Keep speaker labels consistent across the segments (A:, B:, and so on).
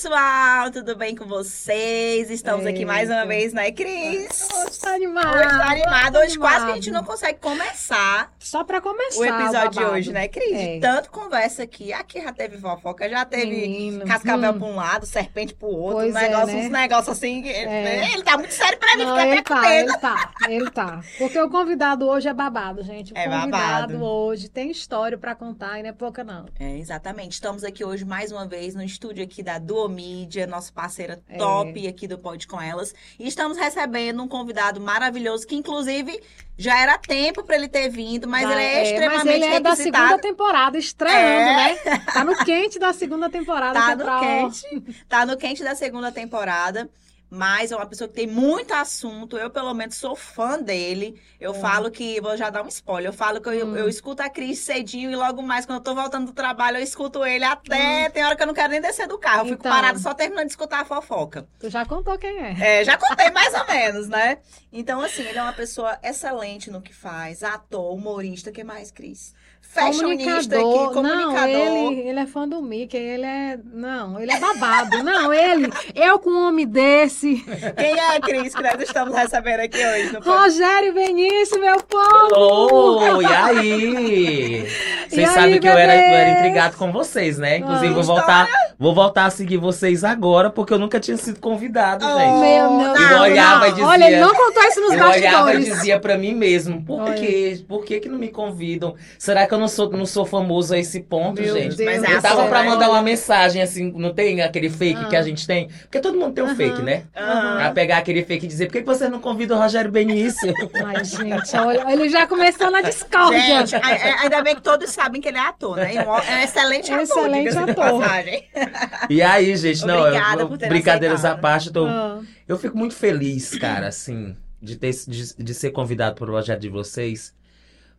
A: pessoal, tudo bem com vocês? Estamos aqui mais uma vez, né, Cris?
B: Hoje tá animado.
A: Hoje tá animado. Hoje quase que a gente não consegue começar
B: Só pra começar.
A: o episódio de hoje, né, Cris?
B: É.
A: Tanto conversa aqui. Aqui já teve fofoca, já teve
B: Menino,
A: cascavel
B: hum.
A: pra um lado, serpente pro outro,
B: Pois
A: um
B: é,
A: negócio,
B: né?
A: uns negócios assim.
B: É.
A: Ele tá muito sério pra mim,
B: Não,
A: fica até
B: ele
A: com
B: tá,
A: medo.
B: ele tá, ele tá. Porque o convidado hoje é babado, gente. O
A: É
B: convidado
A: babado.
B: hoje tem história pra contar e não é pouca, não.
A: É, exatamente. Estamos aqui hoje mais uma vez no estúdio aqui da Duomídia, nossa parceira
B: É.
A: top aqui do Pode Com Elas. E estamos recebendo um convidado maravilhoso que, inclusive, já era tempo para ele ter vindo, mas
B: Vai-
A: ele é, extremamente
B: Mas ele é da segunda temporada, estreando,
A: É.
B: né? Tá no quente da segunda temporada.
A: Tá
B: é
A: no quente. Tá no quente da segunda temporada. Mas é uma pessoa que tem muito assunto. Eu, pelo menos, sou fã dele. Eu
B: É.
A: falo que. Vou já dar um spoiler. Eu falo que eu,
B: Hum.
A: eu escuto a Cris cedinho e logo mais, quando eu tô voltando do trabalho, eu escuto ele até.
B: Hum.
A: Tem hora que eu não quero nem descer do carro. Eu fico
B: Então.
A: parada só terminando de escutar a fofoca.
B: Tu já contou quem é.
A: É, já contei mais ou menos, né? Então, assim, ele é uma pessoa excelente no que faz. Ator, humorista. O que mais, Cris? Fashionista aqui, comunicador.
B: Não, ele, ele é fã do Mickey, ele é... Não, ele é babado. não, ele... Eu com um homem desse...
A: Quem é a Cris que nós estamos recebendo aqui hoje? No
B: Rogério Benício, meu povo!
C: Alô, e aí?
B: E
C: Vocês sabem que eu era, eu era intrigado com vocês, né? Inclusive,
B: Ah.
C: vou voltar, vou voltar a seguir vocês agora, porque eu nunca tinha sido convidado,
A: Oh,
C: gente.
B: Meu, meu
A: não,
C: Eu olhava e dizia-
B: Olha, ele não contou isso nos
C: Eu olhava e
B: bastidores.
C: dizia pra mim mesmo, por
B: Olha.
C: quê? Por que que não me convidam? Será que eu não sou, não sou famoso a esse ponto,
B: Meu
C: gente?
B: Deus
A: Mas é
C: Eu tava pra mandar uma mensagem, assim, não tem aquele fake
B: Ah.
C: que a gente tem? Porque todo mundo tem um fake, né?
A: Aham.
C: A pegar aquele fake e dizer, por que você não convida o Rogério Benício?
B: Ai, gente, olha, ele já começou na discórdia.
A: Gente, a- ainda bem que todos sabem que ele é ator, né? É um excelente ator.
B: Excelente ator.
C: E aí, gente, não,
A: Obrigada
C: eu,
A: por ter
C: brincadeiras
A: aceitado.
C: à parte, eu tô
B: Ah,
C: Eu fico muito feliz, cara, assim, de, ter, de, de ser convidado para o projeto de vocês,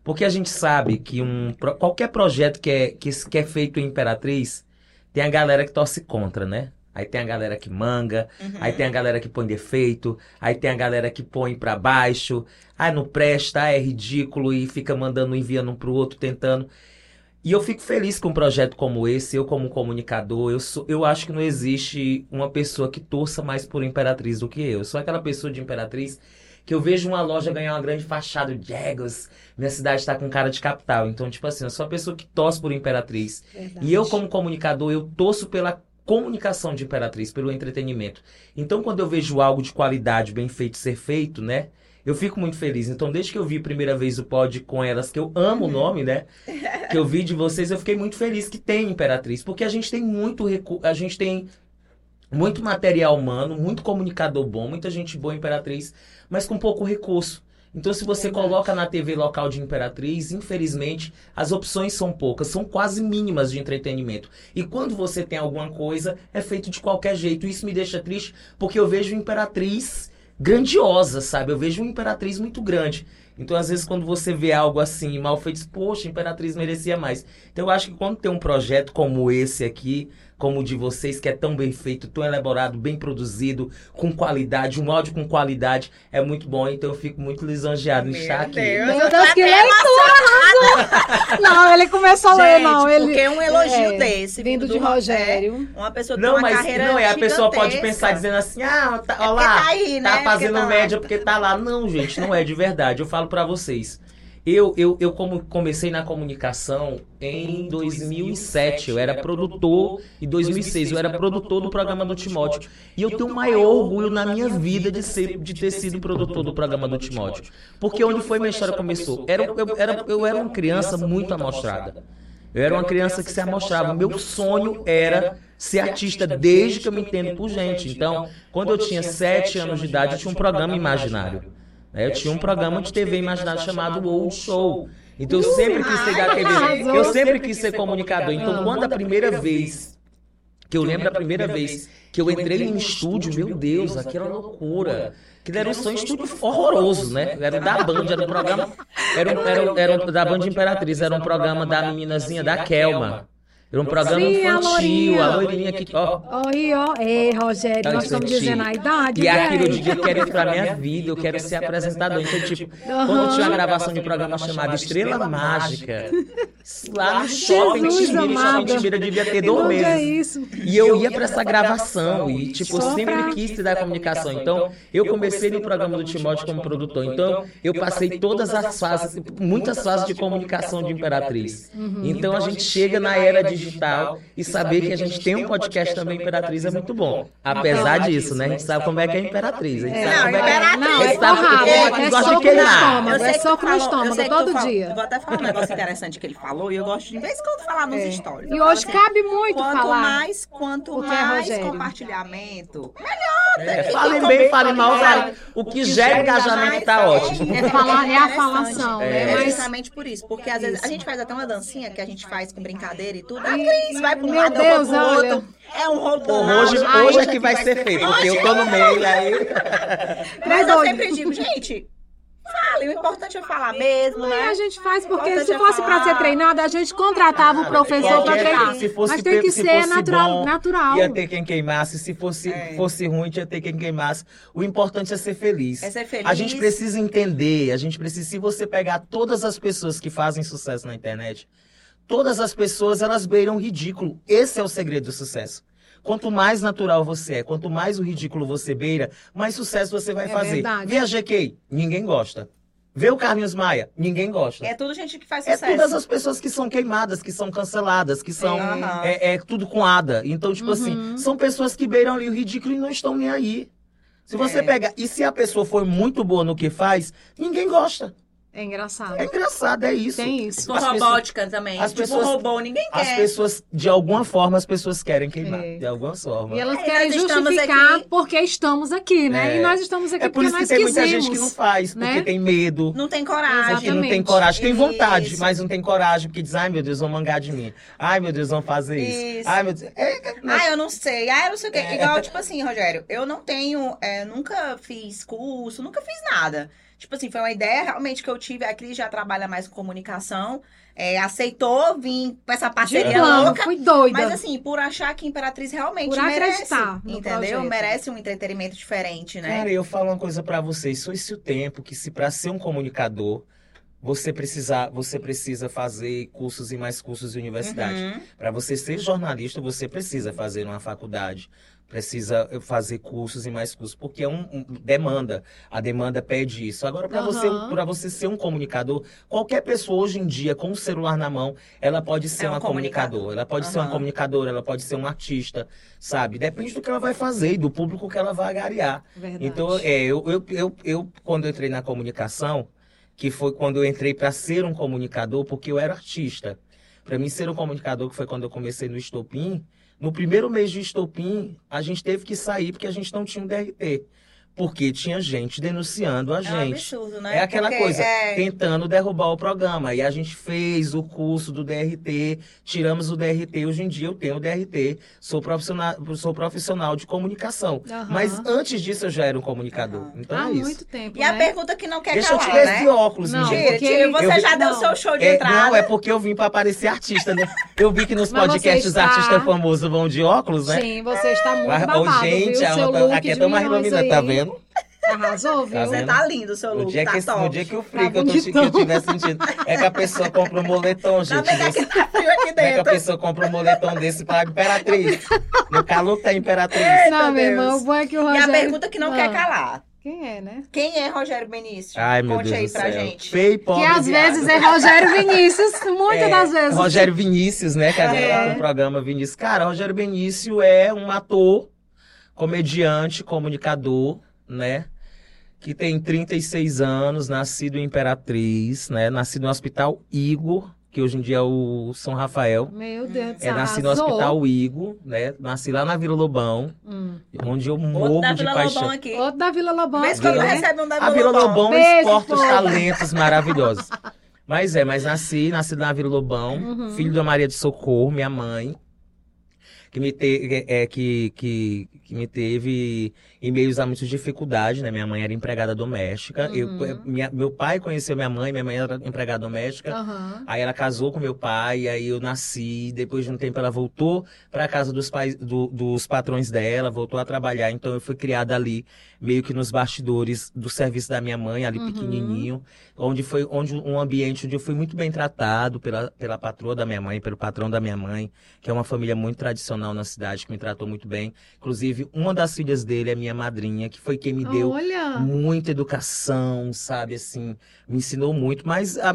C: porque a gente sabe que um, qualquer projeto que é, que, que é feito em Imperatriz, tem a galera que torce contra, né? Aí tem a galera que manga,
A: Uhum.
C: aí tem a galera que põe defeito, aí tem a galera que põe pra baixo, ah, não presta, ah, é ridículo, e fica mandando, enviando um pro outro, tentando. E eu fico feliz com um projeto como esse, eu como comunicador, eu, sou, eu acho que não existe uma pessoa que torça mais por Imperatriz do que eu. Eu sou aquela pessoa de Imperatriz que eu vejo uma loja ganhar uma grande fachada de Jagos, minha cidade tá com cara de capital. Então, tipo assim, eu sou a pessoa que torce por Imperatriz.
B: verdade.
C: E eu, como comunicador, eu torço pela comunicação de Imperatriz, pelo entretenimento. Então, quando eu vejo algo de qualidade, bem feito, ser feito, né? Eu fico muito feliz. Então, desde que eu vi a primeira vez o pod com elas, que eu amo o nome, né? Que eu vi de vocês, eu fiquei muito feliz que tem Imperatriz. Porque a gente tem muito recurso, a gente tem muito material humano, muito comunicador bom, muita gente boa Imperatriz, mas com pouco recurso. Então, se você
B: Verdade.
C: coloca na TV local de Imperatriz, infelizmente, as opções são poucas, são quase mínimas de entretenimento. E quando você tem alguma coisa, é feito de qualquer jeito. Isso me deixa triste, porque eu vejo Imperatriz grandiosa, sabe? Eu vejo uma Imperatriz muito grande. Então, às vezes, quando você vê algo assim, mal feito, poxa, Imperatriz merecia mais. Então, eu acho que quando tem um projeto como esse aqui, como o de vocês, que é tão bem feito, tão elaborado, bem produzido, com qualidade, um áudio com qualidade, é muito bom. Então, eu fico muito lisonjeado em
A: Meu
C: estar aqui.
A: Deus.
B: Meu
A: Eu
B: Deus, que leitura! Não, ele começou a ler, não. Ele,
A: porque um elogio
B: é,
A: desse
B: Vindo
A: do
B: de
A: Ro- é,
B: Rogério.
A: uma pessoa que tem
C: Não,
A: uma
C: mas
A: carreira
C: não, é a pessoa pode pensar dizendo assim, ah, tá,
A: É
C: ó
A: porque
C: lá,
A: tá aí, né?
C: tá
A: Porque
C: fazendo
A: tá lá.
C: média porque tá lá. Não, gente, não é de verdade. Eu falo pra vocês. Eu, eu, eu como comecei na comunicação em 2007, eu era produtor, em 2006 eu era produtor do programa do Timóteo. E eu tenho o maior orgulho na minha vida de, ser, de ter sido produtor do programa do Timóteo. Porque onde foi minha história começou? Era, eu, era, eu era uma criança muito amostrada. Eu era uma criança que se amostrava. Meu sonho era ser artista desde que eu me entendo por gente. Então, quando eu tinha sete anos de idade, eu tinha um programa imaginário. Né? Eu tinha um programa de TV imaginário chamado Old Show. Então eu sempre quis ser da TV. Eu sempre quis ser comunicador. Então, quando a primeira vez que eu lembro a primeira vez que eu entrei em um estúdio, meu Deus, aquela loucura. Que era um som estúdio horroroso, né? Era da Band, era um programa. Era, um- era, um- era um- da Band Imperatriz, era um programa da meninazinha da Kelma. Era um programa
B: Sim, a
C: infantil, a loirinha que. Ó,
B: Oi, ó. Ei, Rogério,
C: Tá,
B: nós estamos dizendo a idade.
C: e aquilo eu
B: velho.
C: digo, eu quero ir pra minha vida, eu quero ser apresentador. Então, tipo, quando tinha uma gravação de um programa chamado Estrela Mágica, Lá no shopping, Timbira,
B: amado.
C: shopping Timbira devia ter dois
B: é
C: meses.
B: isso?
C: E eu ia pra essa gravação e, tipo, eu
B: Só
C: sempre
B: pra-
C: quis estudar comunicação. Então, eu comecei no programa do Timóteo como produtor. Então, eu passei todas as fases, muitas fases de comunicação de Imperatriz. Então, a gente chega na era digital e saber que a gente tem um podcast também Imperatriz é muito bom. Apesar disso, né? A gente sabe como é que é Imperatriz. A gente
B: É.
C: sabe como é que é.
A: Imperatriz.
B: Não, é porrada, é
C: gosta de
B: soco no
C: queimar.
B: estômago, é
A: falou- eu
B: estômago todo dia.
A: Eu vou até falar um negócio interessante que ele falou e eu gosto de vez em quando falar nos
B: É.
A: stories.
B: E hoje
A: assim,
B: cabe muito
A: quanto
B: falar.
A: mais, quanto
B: é
A: mais compartilhamento,
C: É, falem bem, falem mal. O que gera engajamento tá ótimo.
B: É falar, é a falação,
C: É.
B: né?
A: É
B: Mas
A: justamente por isso, porque às vezes a gente faz até uma dancinha que a gente faz com brincadeira e tudo. A Cris vai um
B: meu
A: lado, eu
B: Deus,
A: vou pro outro. É um rolo
C: Bom,
A: danado.
C: hoje,
B: Ai,
C: hoje é que vai ser feito, porque eu tô no meio aí.
A: Mas
B: Tá
A: eu
B: doido.
A: sempre digo, gente, fale, o importante é falar mesmo,
B: E
A: né?
B: a gente faz porque se
A: é
B: fosse para ser treinado, a gente contratava o professor para treinar.
C: se fosse
B: Mas tem que
C: se
B: ser natural.
C: bom,
B: natural.
C: Ia ter quem queimasse. Se fosse,
A: É.
C: fosse ruim, ia ter quem queimasse. O importante é ser feliz.
A: É ser feliz.
C: A gente precisa entender, a gente precisa, se você pegar todas as pessoas que fazem sucesso na internet, todas as pessoas, elas beiram o ridículo. Esse é o segredo do sucesso. Quanto mais natural você é, quanto mais o ridículo você beira, mais sucesso você vai
B: É
C: fazer.
B: verdade.
C: Vê a GK, ninguém gosta. Vê o Carlinhos Maia, ninguém gosta.
A: É tudo gente que faz
C: É
A: sucesso.
C: todas as pessoas que são queimadas, que são canceladas, que são. É, é tudo com ada. Então, tipo
B: Uhum.
C: assim, são pessoas que beiram ali o ridículo e não estão nem aí. Se você
A: É.
C: pega. E se a pessoa for muito boa no que faz, ninguém gosta.
B: É engraçado.
C: É engraçado, é isso.
B: Tem isso.
A: Com
C: As pessoas-
A: robótica também.
C: as
A: tipo,
C: pessoas-
A: robô, ninguém
C: As
A: quer.
C: pessoas, de alguma forma, as pessoas querem queimar.
B: É.
C: De alguma forma.
B: E elas
A: É,
B: querem justificar
A: aqui-
B: porque estamos aqui, né?
C: É.
B: E nós estamos aqui
C: É por
B: porque
C: isso que
B: nós
C: tem muita gente que não faz, porque
B: né?
C: tem medo.
A: Não tem coragem.
C: Porque não tem
B: Exatamente.
C: coragem, tem vontade,
A: Isso.
C: mas não tem coragem, porque diz, ai meu Deus, vão mangar de mim. Ai meu Deus, vão fazer isso.
A: Isso.
C: Ai meu Deus. É,
A: Ah, eu não sei. Ah, eu não sei o quê.
C: É.
A: Igual, tipo assim, Rogério, eu não tenho, é, nunca fiz curso, nunca fiz nada. Tipo assim, foi uma ideia realmente que eu tive. A Cris já trabalha mais com comunicação. é, aceitou vir com essa
B: De
A: parceria
B: plano,
A: louca.
B: fui doida.
A: Mas assim, por achar que Imperatriz realmente
B: Por
A: merece. Entendeu?
B: projeto.
A: Merece um entretenimento diferente, né?
C: Cara, eu falo uma coisa pra vocês. Foi esse o tempo que se pra ser um comunicador, você precisa, você precisa fazer cursos e mais cursos de universidade.
A: Uhum.
C: Pra você ser jornalista, você precisa fazer uma faculdade. Precisa fazer cursos e mais cursos, porque é um, um- demanda. A demanda pede isso. Agora, para você,
B: Aham.
C: para você ser um comunicador, qualquer pessoa hoje em dia com o celular na mão, ela pode ser
A: É um
C: uma
A: comunicador.
C: comunicadora. Ela pode ser uma comunicadora, ela pode ser um artista, sabe? Depende do que ela vai fazer e do público que ela vai agariar.
B: Verdade.
C: Então, é, eu, eu, eu, eu, quando eu entrei na comunicação, que foi quando eu entrei para ser um comunicador, porque eu era artista. Para mim, ser um comunicador, que foi quando eu comecei no Estopim, no primeiro mês de Estopim, a gente teve que sair porque a gente não tinha um DRT. Porque tinha gente denunciando a
A: É um
C: gente.
A: absurdo, né?
C: É aquela
A: Porque,
C: coisa,
A: é,
C: tentando derrubar o programa. E a gente fez o curso do DRT, tiramos o DRT. Hoje em dia eu tenho o DRT, sou profissional, sou profissional de comunicação.
B: Aham.
C: Mas antes disso eu já era um comunicador.
A: Aham.
C: Então
B: Há
C: é isso.
B: muito tempo,
A: E a
B: né?
A: pergunta que não quer
C: Deixa eu
A: calar,
C: tirar
A: né?
C: esse óculos,
B: Não,
C: menina.
A: Tira,
B: porque
A: tira. Você
C: eu
A: já deu o
B: não.
A: seu show de
C: É,
A: entrada.
C: não, é porque eu vim pra parecer artista, né? Eu vi que nos
B: Mas
C: podcasts os
B: está-
C: artistas famosos vão de óculos, né?
B: Sim, você está muito babado,
C: gente,
B: viu?
C: a-
B: Seu
C: a-
B: look
C: aqui é tão mais iluminada, tá
B: aí.
C: Vendo?
B: Arrasou, viu?
C: Tá
A: Você tá lindo o seu
C: No
A: look,
C: dia,
A: tá
C: que,
A: top.
C: no dia que o frio
B: Tá
C: que, eu tô, que eu tiver sentindo é que a pessoa compra um moletom,
A: Tá
C: gente. desse-
A: que tá frio aqui
C: Como é que a
A: dentro?
C: pessoa compra um moletom desse pra Imperatriz? No calor tem Imperatriz.
B: Não, meu irmão, o bom é que o
A: E
B: Rogério...
A: a pergunta que não, quer calar.
B: Quem é, né?
A: Quem é Rogério Benício?
C: Ai, meu
A: Conte
C: Deus
A: aí
C: do
A: pra
C: céu.
A: gente.
C: Feio, e pobre,
B: Que às
C: viado.
B: vezes é Rogério Vinícius, muitas
C: É,
B: das vezes.
C: Rogério Vinícius, né? Que agora
B: É.
C: tá no programa Vinícius. Cara, Rogério Vinícius é um ator, comediante, comunicador, né? Que tem 36 anos, nascido em Imperatriz, né? Nascido no Hospital Igor, que hoje em dia é o São Rafael.
B: Meu Deus do
C: É,
B: céu,
C: nasci no
B: arrasou.
C: Hospital Igor, né? Nasci lá na Vila Lobão,
B: Hum.
C: onde eu
A: Outro
C: morro
A: da
C: de
A: Vila
C: paixão.
A: Lobão aqui.
B: Outro da Vila Lobão
A: Vez
B: aqui,
A: quando recebe um da
C: A Vila Lobão
B: Beijo,
C: exporta os talentos maravilhosos. Mas é, mas nasci, nasci na Vila Lobão,
B: Uhum.
C: filho da Maria de Socorro, minha mãe, que me te, é, que, que, que me teve em meio a muitas dificuldades, né? Minha mãe era empregada doméstica. Eu,
B: Uhum.
C: minha- meu pai conheceu minha mãe, minha mãe era empregada doméstica.
B: Aham.
C: Aí ela casou com meu pai, aí eu nasci. Depois de um tempo ela voltou para casa dos pais, do- dos patrões dela, voltou a trabalhar. Então eu fui criada ali, meio que nos bastidores do serviço da minha mãe, ali
B: Uhum.
C: pequenininho, onde foi onde um ambiente onde eu fui muito bem tratado pela, pela patroa da minha mãe, pelo patrão da minha mãe, que é uma família muito tradicional na cidade, que me tratou muito bem. Inclusive, uma das filhas dele é minha madrinha, que foi quem me deu
B: Olha.
C: muita educação, sabe, assim, me ensinou muito, mas a, a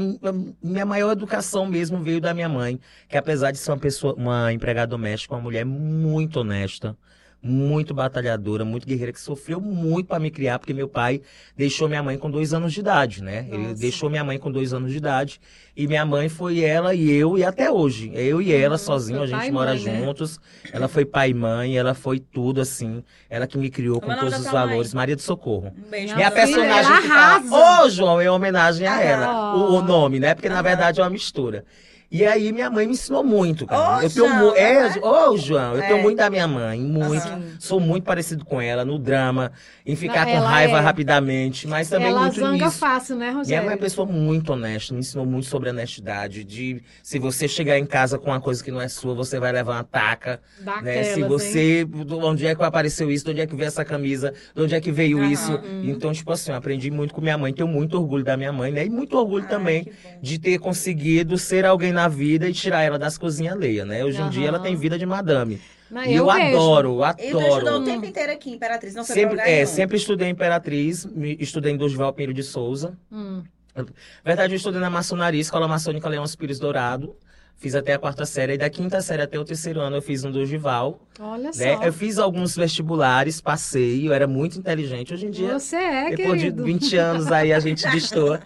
C: minha maior educação mesmo veio da minha mãe, que apesar de ser uma pessoa, uma empregada doméstica, uma mulher muito honesta, muito batalhadora, muito guerreira, que sofreu muito para me criar, porque meu pai deixou minha mãe com dois anos de idade, né? Ele
B: Nossa.
C: deixou minha mãe com dois anos de idade, e minha mãe foi ela e eu, e até hoje, eu e ela sozinho, a gente mora
B: mãe, né?
C: juntos, ela foi pai e mãe, ela foi tudo, assim, ela que me criou
A: Como é
C: com todos os
A: tua mãe?
C: valores, Maria do Socorro.
A: Um beijo.
C: Minha personagem
B: ela
C: que fala, ô João, em homenagem a ela.
B: Ah.
C: O, o nome, né? Porque na verdade é uma mistura. E aí minha mãe me ensinou muito, cara.
A: Ô,
C: eu tenho
A: João,
C: é,
A: né?
C: ô João, eu tenho
A: É.
C: muito da minha mãe, muito.
A: Aham.
C: Sou muito parecido com ela no drama, em ficar com
B: Ela
C: raiva
B: é.
C: rapidamente, mas também
B: Ela
C: muito
B: zanga
C: nisso.
B: fácil, né,
C: Minha
B: Rogério?
C: mãe é uma pessoa muito honesta, me ensinou muito sobre honestidade, de se você chegar em casa com uma coisa que não é sua, você vai levar uma taca, né?
B: Daquelas,
C: Se
B: hein?
C: você, do- onde é que apareceu isso, de onde é que veio essa camisa, de onde é que veio
A: Aham.
C: isso. Então, tipo assim, eu aprendi muito com minha mãe, tenho muito orgulho da minha mãe, né? E muito orgulho
A: Ai,
C: também de ter conseguido ser alguém na vida e tirar ela das cozinhas alheias, né? Hoje em dia ela tem vida de madame.
B: Não,
C: E eu,
B: vejo.
C: adoro,
A: E tu estudou
C: adoro.
A: o tempo inteiro aqui, Imperatriz, não foi
C: Sempre,
A: lugar
C: é,
A: nenhum.
C: sempre estudei Imperatriz, estudei em Dorival Pinheiro de Souza.
B: Hum.
C: Na verdade, eu estudei na maçonaria, Escola Maçônica Leão Pires Dourado. Fiz até a quarta série, e da quinta série até o terceiro ano eu fiz no Dorival.
B: Olha só.
C: Né? Eu fiz alguns vestibulares, passei, eu era muito inteligente. Hoje em dia,
B: Você é,
C: depois
B: querido.
C: de 20 anos aí, a gente destoa.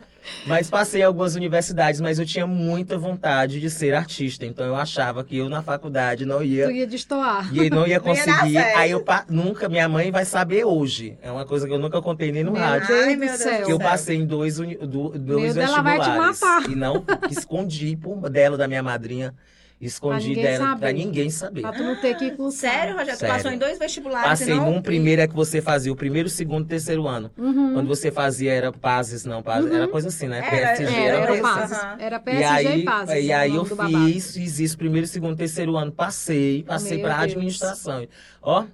C: Mas passei em algumas universidades, mas eu tinha muita vontade de ser artista. Então eu achava que eu na faculdade não
B: Tu
C: ia.
B: ia destoar.
C: E não ia
A: Não ia
C: conseguir.
A: certo.
C: Aí eu pa- nunca, minha mãe vai saber hoje. É uma coisa que eu nunca contei nem no
B: Meu
C: rádio.
A: Ai, meu Deus
C: Que eu passei em dois, uni- do- dois
B: Deus, ela vai te
C: vestibulares.
B: matar.
C: E não escondi por dela da minha madrinha. Escondi
B: ninguém
C: dela
B: saber.
C: pra ninguém saber.
B: Pra tu não ter que ir com
A: Sério, Rogério? Tu
C: Sério.
A: passou em dois vestibulares
C: Passei
A: e
C: num primeiro é que você fazia, o primeiro, segundo e terceiro ano.
B: Uhum.
C: Quando você fazia era Pazes, não, Pazes, era coisa assim, né?
A: Era,
C: PSG,
B: Era,
C: era
B: era
C: assim.
B: Pazes.
A: Aham.
B: Era
C: E
B: PSG
C: aí,
B: e Pazes.
C: e aí
B: o
C: eu fiz, fiz isso primeiro, segundo, terceiro ano, passei, passei
B: Meu
C: pra
B: Deus.
C: administração. Ó,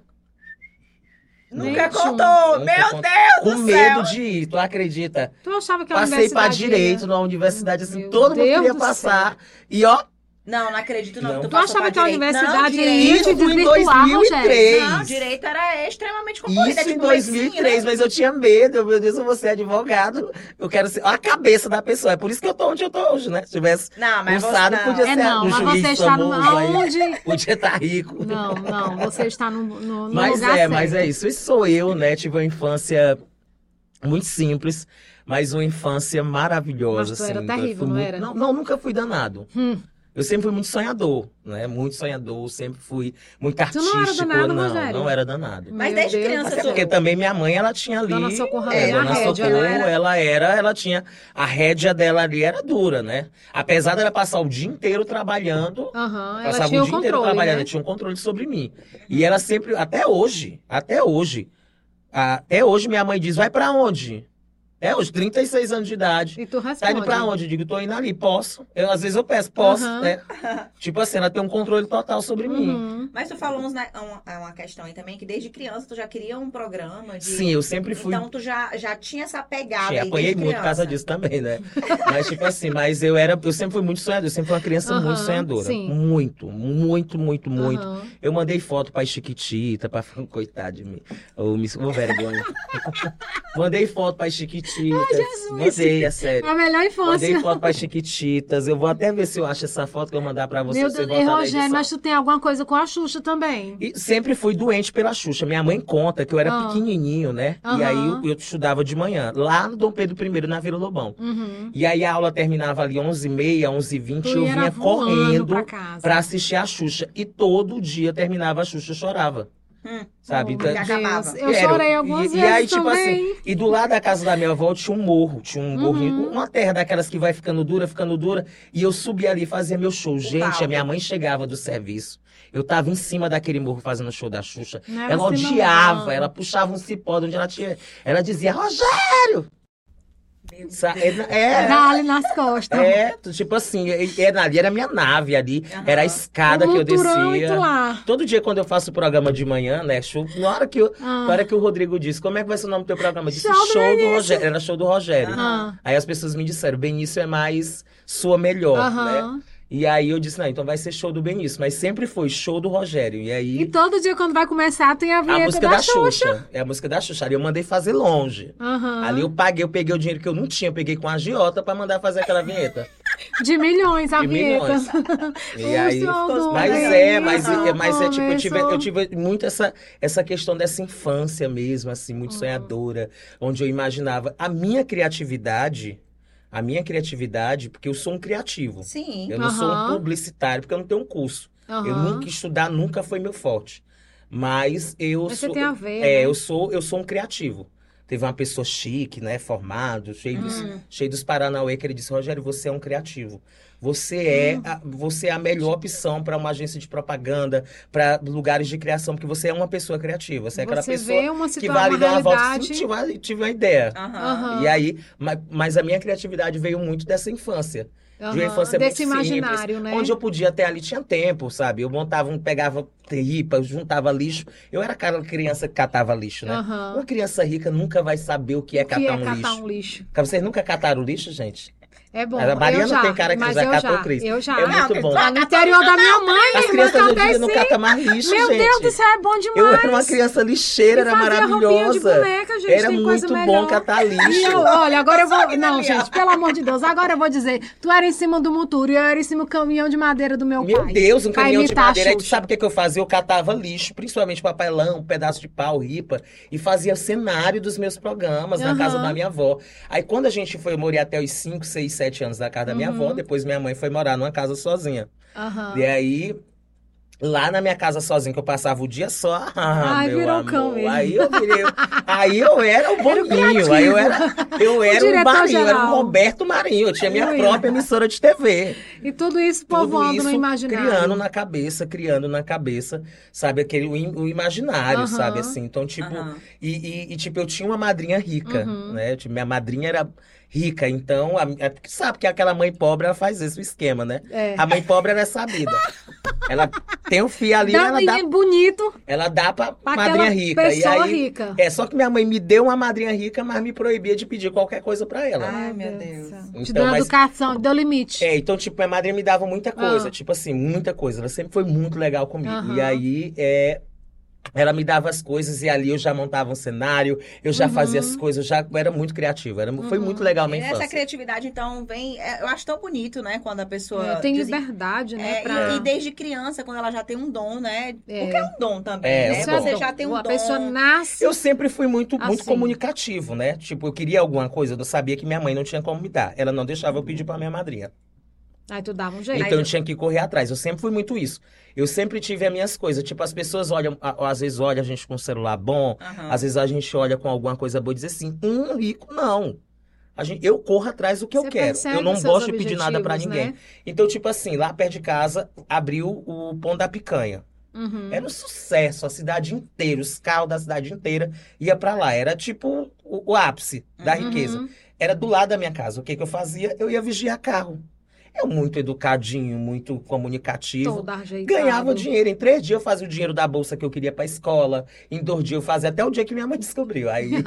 A: Nunca
B: Nem
A: contou!
C: Nunca
A: Meu
C: contou.
A: Deus
C: com
A: do
C: medo
A: céu!
C: de ir, tu acredita?
B: Tu achava que a
C: Passei pra
B: universidade...
C: direito na universidade, assim,
B: Meu
C: todo mundo
B: Deus
C: queria
B: do
C: passar. E ó,
A: Não, não acredito não.
C: Não.
A: Tu,
B: Tu achava que a universidade
A: não,
B: ia
A: direito.
B: te
C: Isso em
B: desvirtuar,
C: 2003.
A: Não, direito era extremamente concorrido.
C: Isso
A: é
C: em
A: tipo
C: 2003,
A: medicina.
C: mas eu tinha medo. Eu, Meu Deus, eu vou ser advogado. Eu quero ser a cabeça da pessoa. É por isso que eu tô onde eu tô hoje, né? Se tivesse
A: Não, mas você
C: cursado,
A: não.
C: podia
B: É
C: ser
B: não,
C: um
B: mas
C: juiz
B: você está no...
C: famoso aí.
B: Aonde?
C: Podia estar rico.
B: Não, não, você está no, no, no
C: Mas
B: lugar
C: é, mas
B: certo.
C: é isso. Isso sou eu, né? Tive uma infância muito simples, mas uma infância maravilhosa.
B: Mas tu era
C: assim.
B: terrível,
C: Eu fui
B: não
C: muito-
B: era?
C: Não, não, nunca fui danado.
B: Hum.
C: Eu sempre fui muito sonhador, né? Muito sonhador, sempre fui muito
B: Tu
C: artístico.
B: não era danado,
C: não,
B: Rogério?
C: não era danado.
A: Mas
B: Meu
A: desde
B: Deus
A: criança
C: Até porque também minha mãe, ela tinha ali.
B: Dona Socorro
C: é, Dona
B: rédea,
C: Socorro,
A: né?
C: ela era, ela tinha. A rédea dela ali era dura, né? Apesar dela passar o dia inteiro trabalhando,
B: Aham, ela
C: passava
B: tinha
C: o
B: o
C: dia inteiro
B: controle,
C: trabalhando,
B: né?
C: ela tinha um controle sobre mim. E ela sempre, até hoje, até hoje, até hoje minha mãe diz: vai pra onde? É hoje, 36 anos de idade.
B: E tu
C: Tá
B: responde.
C: indo pra onde? Eu digo, tô indo ali, posso. Eu, às vezes eu peço, posso,
B: Aham.
C: né? tipo assim, ela tem um controle total sobre mim.
B: Uhum.
A: Mas tu falou uns, né, uma, uma questão aí também, que desde criança tu já queria um programa de...
C: Sim, eu sempre fui.
A: Então tu já, já tinha essa pegada
C: Sim,
A: aí
C: apanhei
A: desde
C: muito por causa disso também, né? Mas, tipo assim, mas eu era. Eu sempre fui muito sonhador, eu sempre fui uma criança
B: Aham,
C: muito sonhadora.
B: sim.
C: Muito, muito, muito, muito. Eu mandei foto pra Chiquitita, pra. Coitado de mim. Ô, me ô, vergonha. mandei foto pra Chiquitita. Mandei, é sério.
B: A melhor infância.
C: Mandei foto pra Chiquititas. Eu vou até ver se eu acho essa foto que eu mandar pra você.
B: Meu
C: você
B: Deus,
C: botar
B: e
C: na
B: Rogério, mas tu tem alguma coisa com a Xuxa também.
C: E sempre fui doente pela Xuxa. Minha mãe conta que eu era
B: Ah.
C: pequenininho, né? E
B: Aham.
C: aí eu, eu estudava de manhã, lá no Dom Pedro I, na Vila Lobão.
B: Uhum.
C: E aí a aula terminava ali 11h30, 11h20,
B: Tu
C: eu vinha correndo
B: casa.
C: assistir a Xuxa. E todo dia terminava a Xuxa, eu chorava.
A: Hum.
C: Sabe? Então,
A: acabava.
B: Eu
C: Era,
B: chorei
C: e-
B: algumas
C: e
B: vezes
C: aí, tipo
B: também.
C: E do lado da casa da minha avó tinha um morro, tinha um morrinho,
B: Uhum.
C: uma terra daquelas que vai ficando dura, ficando dura. E eu subia ali e fazia meu show. Gente, a minha mãe chegava do serviço. Eu tava em cima daquele morro fazendo o show da Xuxa.
B: Não
C: Ela
B: assim,
C: odiava,
B: não.
C: ela puxava um cipó de onde ela tinha. Ela dizia, Rogério! Sa-
A: Deus.
C: É, é,
B: Dá-lhe nas costas.
C: é, tipo assim, era, ali era a minha nave ali,
A: Aham.
C: era a escada que eu descia.
B: lá.
C: Todo dia quando eu faço o programa de manhã, né, show, na hora que, eu,
B: Ah.
C: na hora que o Rodrigo disse, como é que vai ser o nome do teu programa? Eu disse,
B: Show
C: show,
B: do
C: do, Rogério, era show do Rogério.
B: Ah.
C: Aí as pessoas me disseram, Benício é mais sua melhor, né? E aí eu disse, não, então vai ser show do Benício, mas sempre foi show do Rogério. E aí
B: E todo dia quando vai começar tem a
C: a
B: vinheta
C: música
B: da,
C: da, Xuxa. É a música da Xuxa. Ali eu mandei fazer longe.
B: Aham.
C: Ali eu paguei, eu peguei o dinheiro que eu não tinha, eu peguei com a agiota pra mandar fazer aquela vinheta.
B: De milhões a
C: De
B: vinheta.
C: milhões. E aí, mas é, mas, é, mas é tipo, eu tive, eu tive muito essa, essa questão dessa infância mesmo, assim, muito
B: Uhum.
C: sonhadora, onde eu imaginava a minha criatividade, a minha criatividade, porque eu sou um criativo.
A: Sim.
C: Eu não sou um publicitário, porque eu não tenho um curso. Eu
B: Aham.
C: nunca estudar nunca foi meu forte. Mas eu
B: Mas você
C: sou
B: tem a ver,
C: é,
B: né?
C: eu sou eu sou um criativo. Teve uma pessoa chique, né, formado, cheio dos,
A: Hum.
C: cheio dos Paranauê, que ele disse: Rogério, você é um criativo. Você é a, você é a melhor opção para uma agência de propaganda, para lugares de criação, porque você é uma pessoa criativa. Você é aquela
B: Você
C: pessoa que vai lhe dar uma volta. Tive, uma- tive uma ideia.
A: Aham.
B: Aham.
C: E aí, mas, mas a minha criatividade veio muito dessa infância. De uma infância
B: Desse
C: muito simples,
B: imaginário, né?
C: Onde eu podia até ali tinha tempo, sabe? Eu montava, um, pegava ripa, juntava lixo. Eu era aquela criança que catava lixo, né?
B: Aham.
C: Uma criança rica nunca vai saber o que é
B: O que
C: catar
B: é
C: um
B: catar
C: lixo.
B: um lixo?
C: Vocês nunca cataram lixo, gente?
B: É bom.
C: A Mariana
B: eu já,
C: tem cara que
B: mas
C: já
B: eu
C: catou
B: já,
C: o Cristo.
B: Eu já.
C: É muito
A: Não,
C: bom.
B: Lá no interior da minha mãe,
C: As crianças hoje em dia não catam mais lixo,
B: Meu
C: gente.
B: Deus céu, é bom demais.
C: Eu era uma criança lixeira, era
B: roupinha de
C: maravilhosa.
B: boneca, gente,
C: Era
B: tem coisa
C: muito
B: melhor.
C: bom catar
B: E
C: lixo.
B: eu, olha, agora eu vou. Não, gente, pelo amor de Deus, agora eu vou dizer. Tu era em cima do motor e eu era em cima do caminhão de madeira do meu,
C: Meu
B: pai.
C: Deus, um caminhão de
B: a
C: madeira. Aí tu sabe o que, que eu fazia? Eu catava lixo, principalmente papelão, um pedaço de pau, ripa, e fazia cenário dos meus programas na casa da minha avó. Aí quando a gente foi, eu morei até os 5, 6, 7 anos na casa da minha
B: Uhum.
C: avó, depois minha mãe foi morar numa casa sozinha.
B: Aham.
C: E aí, lá na minha casa sozinha, que eu passava o dia só, ah,
B: Ai,
C: meu
B: virou
C: amor.
B: cão mesmo.
C: Aí eu virei, aí eu era o
B: o
C: Boninho, aí eu era, eu era o
B: diretor
C: Marinho, eu era o. Roberto Marinho, eu tinha minha
B: Ui.
C: própria emissora de TV.
B: E tudo isso
C: Tudo
B: povoando
C: isso
B: no imaginário.
C: criando na cabeça, criando na cabeça, sabe, aquele o, im- o imaginário,
B: Aham.
C: sabe, assim. Então, tipo,
A: Aham.
C: e, e- e, tipo, eu tinha uma madrinha rica,
B: Uhum.
C: né? Tipo, minha madrinha era rica, então, a, é porque sabe que aquela mãe pobre, ela faz esse esquema, né?
B: É.
C: A mãe pobre, ela é sabida. ela tem o fio ali,
B: Dá um
C: ela dá,
B: bonito
C: ela dá pra
B: pra
C: madrinha rica. E aí,
B: rica.
C: é, só que minha mãe me deu uma madrinha rica, mas me proibia de pedir qualquer coisa pra ela.
A: Ai, meu Deus.
C: Então,
B: Te dando
C: mas-
B: educação, deu limite.
C: É, então, tipo, minha madrinha me dava muita coisa,
B: Ah.
C: tipo assim, muita coisa. Ela sempre foi muito legal comigo. E aí, é, ela me dava as coisas e ali eu já montava um cenário, eu já
B: Uhum.
C: fazia as coisas, eu já era muito criativo. Era, Foi
B: Uhum.
C: muito legal minha
A: Essa criatividade, então, vem. é, eu acho tão bonito, né? Quando a pessoa.
B: É, tem
A: desen-
B: liberdade, né?
A: É,
B: pra...
A: e, e desde criança, quando ela já tem um dom, né?
B: É.
A: Porque é um dom também,
C: É,
A: né?
C: dom.
A: Você já tem um
B: a
A: dom.
B: pessoa nasce.
C: Eu sempre fui muito, muito
B: Assim.
C: comunicativo, né? Tipo, eu queria alguma coisa, eu sabia que minha mãe não tinha como me dar. Ela não deixava eu pedir pra minha madrinha.
B: Aí tu dava um jeito.
C: Então eu tinha que correr atrás. Eu sempre fui muito isso. Eu sempre tive as minhas coisas. Tipo, as pessoas olham, a- às vezes olham a gente com um celular bom,
A: Aham.
C: Às vezes a gente olha com alguma coisa boa e diz assim, um rico, não. A gente, eu corro atrás do que eu
B: Você
C: quero.
B: persegue
C: Eu não gosto de pedir nada pra
B: objetivos,
C: ninguém.
B: né?
C: Então, tipo assim, lá perto de casa, abriu o Pão da Picanha.
B: Uhum.
C: Era um sucesso, a cidade inteira, os carros da cidade inteira ia pra lá. Era tipo o, o ápice da
A: Uhum.
C: riqueza. Era do lado da minha casa. O que, que eu fazia? Eu ia vigiar carro. Eu muito educadinho, muito comunicativo.
B: Todo ajeitado.
C: Ganhava dinheiro. Em três dias eu fazia o dinheiro da bolsa que eu queria pra escola. Em dois dias eu fazia até o dia que minha mãe descobriu. Aí.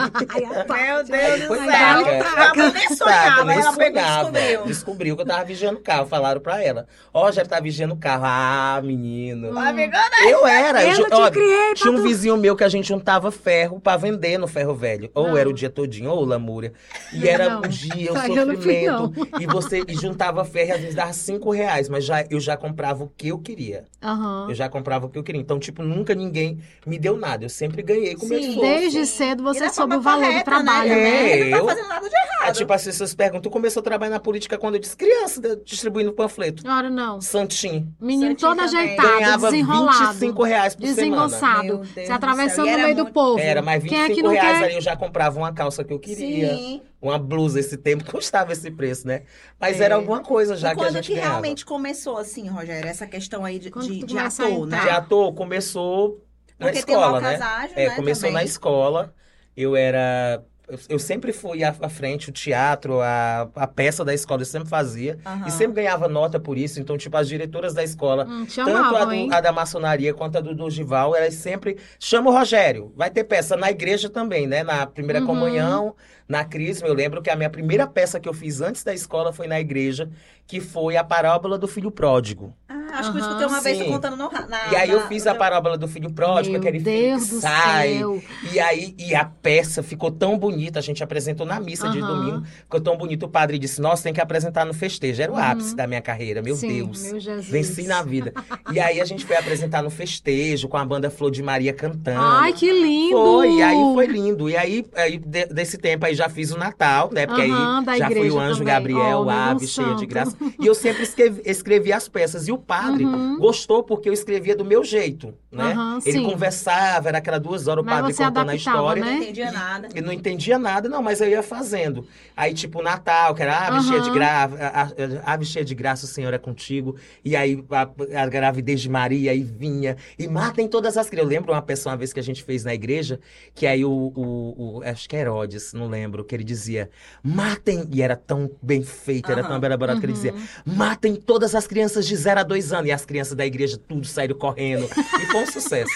A: Meu Deus
C: Aí
A: do
C: foi
A: céu. Ela nem sonhava, ela pegou descobriu.
C: Descobriu que eu tava vigiando o carro. Falaram pra ela. Ó, já tá vigiando o carro. Ah, menino.
A: Ó, Amiga,
C: Eu era.
B: Eu te
C: ó,
B: criei
C: tinha um
B: tu-
C: vizinho meu que a gente juntava ferro pra vender no ferro velho. Ou
B: Não.
C: era o dia todinho, ou lamúria. E era
B: Não.
C: o dia, o sofrimento. E você e juntava ferro e às vezes dava cinco reais, mas já, eu já comprava o que eu queria.
B: Aham.
C: Eu já comprava o que eu queria. Então, tipo, nunca ninguém me deu nada. Eu sempre ganhei com meu
A: Sim.
C: esforço.
B: Desde cedo você soube o valor do
A: correta,
B: trabalho,
A: né?
B: né?
C: É,
A: não
C: eu-
A: tá fazendo nada de
C: É,
A: errado.
C: tipo, as pessoas perguntam, tu começou a trabalhar na política quando eu disse criança, distribuindo panfleto.
B: Ora, não.
C: Santinho.
B: Menino
A: Santinho
B: todo ajeitado,
C: Ganhava
B: desenrolado.
C: 25 reais por.
B: Desengonçado.
A: Meu
B: Se
A: do
B: atravessando no meio do
A: muito-
B: povo.
C: Era, mas
B: Quem é que
C: 25
B: não
C: reais
B: quer?
C: ali eu já comprava uma calça que eu queria.
A: Sim.
C: Uma blusa esse tempo custava esse preço, né? Mas
A: É.
C: era alguma coisa já
A: e
C: que a
A: quando
C: gente
A: que
C: ganhava.
A: realmente começou assim, Rogério, essa questão aí de,
B: Quando
A: de, de ator, né?
C: De ator começou na
A: Porque tem o
C: escola, né?
A: Alcazágio,
C: É,
A: né,
C: começou
A: também.
C: na escola. Eu era. eu- sempre fui à frente, o teatro, a, a peça da escola, eu sempre fazia.
A: Aham.
C: E sempre ganhava nota por isso. Então, tipo, as diretoras da escola,
B: Hum,
C: tanto a, do- a da maçonaria quanto a do Dogival, elas sempre chamam o Rogério. Vai ter peça na igreja também, né? Na primeira
B: Uhum.
C: comunhão, na crisma. Eu lembro que a minha primeira peça que eu fiz antes da escola foi na igreja, que foi a parábola do filho pródigo.
A: Ah, acho que eu escutei uma vez
C: sim.
A: contando no, na.
C: E aí eu
A: na-
C: fiz
A: no
C: a parábola do filho pródigo,
B: Meu
C: aquele filho
B: Deus
C: que
B: do
C: sai.
B: céu.
C: E aí, e a peça ficou tão bonita, a gente apresentou na missa de
B: Aham.
C: domingo, ficou tão bonito, o padre disse, nossa, tem que apresentar no festejo. Era o
B: Uhum.
C: ápice da minha carreira, meu
B: Sim,
C: Deus.
B: Meu Jesus.
C: Venci na vida. E aí a gente foi apresentar no festejo, com a banda Flor de Maria cantando.
B: Ai, que lindo!
C: Foi, e aí foi lindo. E aí, aí de- desse tempo aí já fiz o Natal, né? Porque
B: Aham,
C: aí
B: da
C: já foi
B: igreja
C: o Anjo
B: também.
C: Gabriel,
B: Oh,
C: Ave, cheia de graça. E eu sempre escrevi, escrevi as peças. E o padre
B: Uhum.
C: gostou porque eu escrevia do meu jeito, né?
B: Aham,
C: Ele
B: sim.
C: conversava, era aquela duas horas o
B: Mas
C: padre contando a história.
B: né?
A: Não entendia nada.
C: Eu não entendia nada, não, mas eu ia fazendo. Aí, tipo, Natal, que era ave cheia de graça, a- a- ave cheia de graça, o Senhor é contigo. E aí, a, a gravidez de Maria, aí vinha. E matem todas as crianças. Eu lembro uma pessoa, uma vez que a gente fez na igreja, que aí o, o, o- acho que é Herodes, não lembro, que ele dizia, matem, e era tão bem feito, era
A: Aham.
C: tão elaborado, que ele dizia,
B: Uhum.
C: matem todas as crianças de 0 a 2 anos. E as crianças da igreja tudo saíram correndo. E foi um sucesso.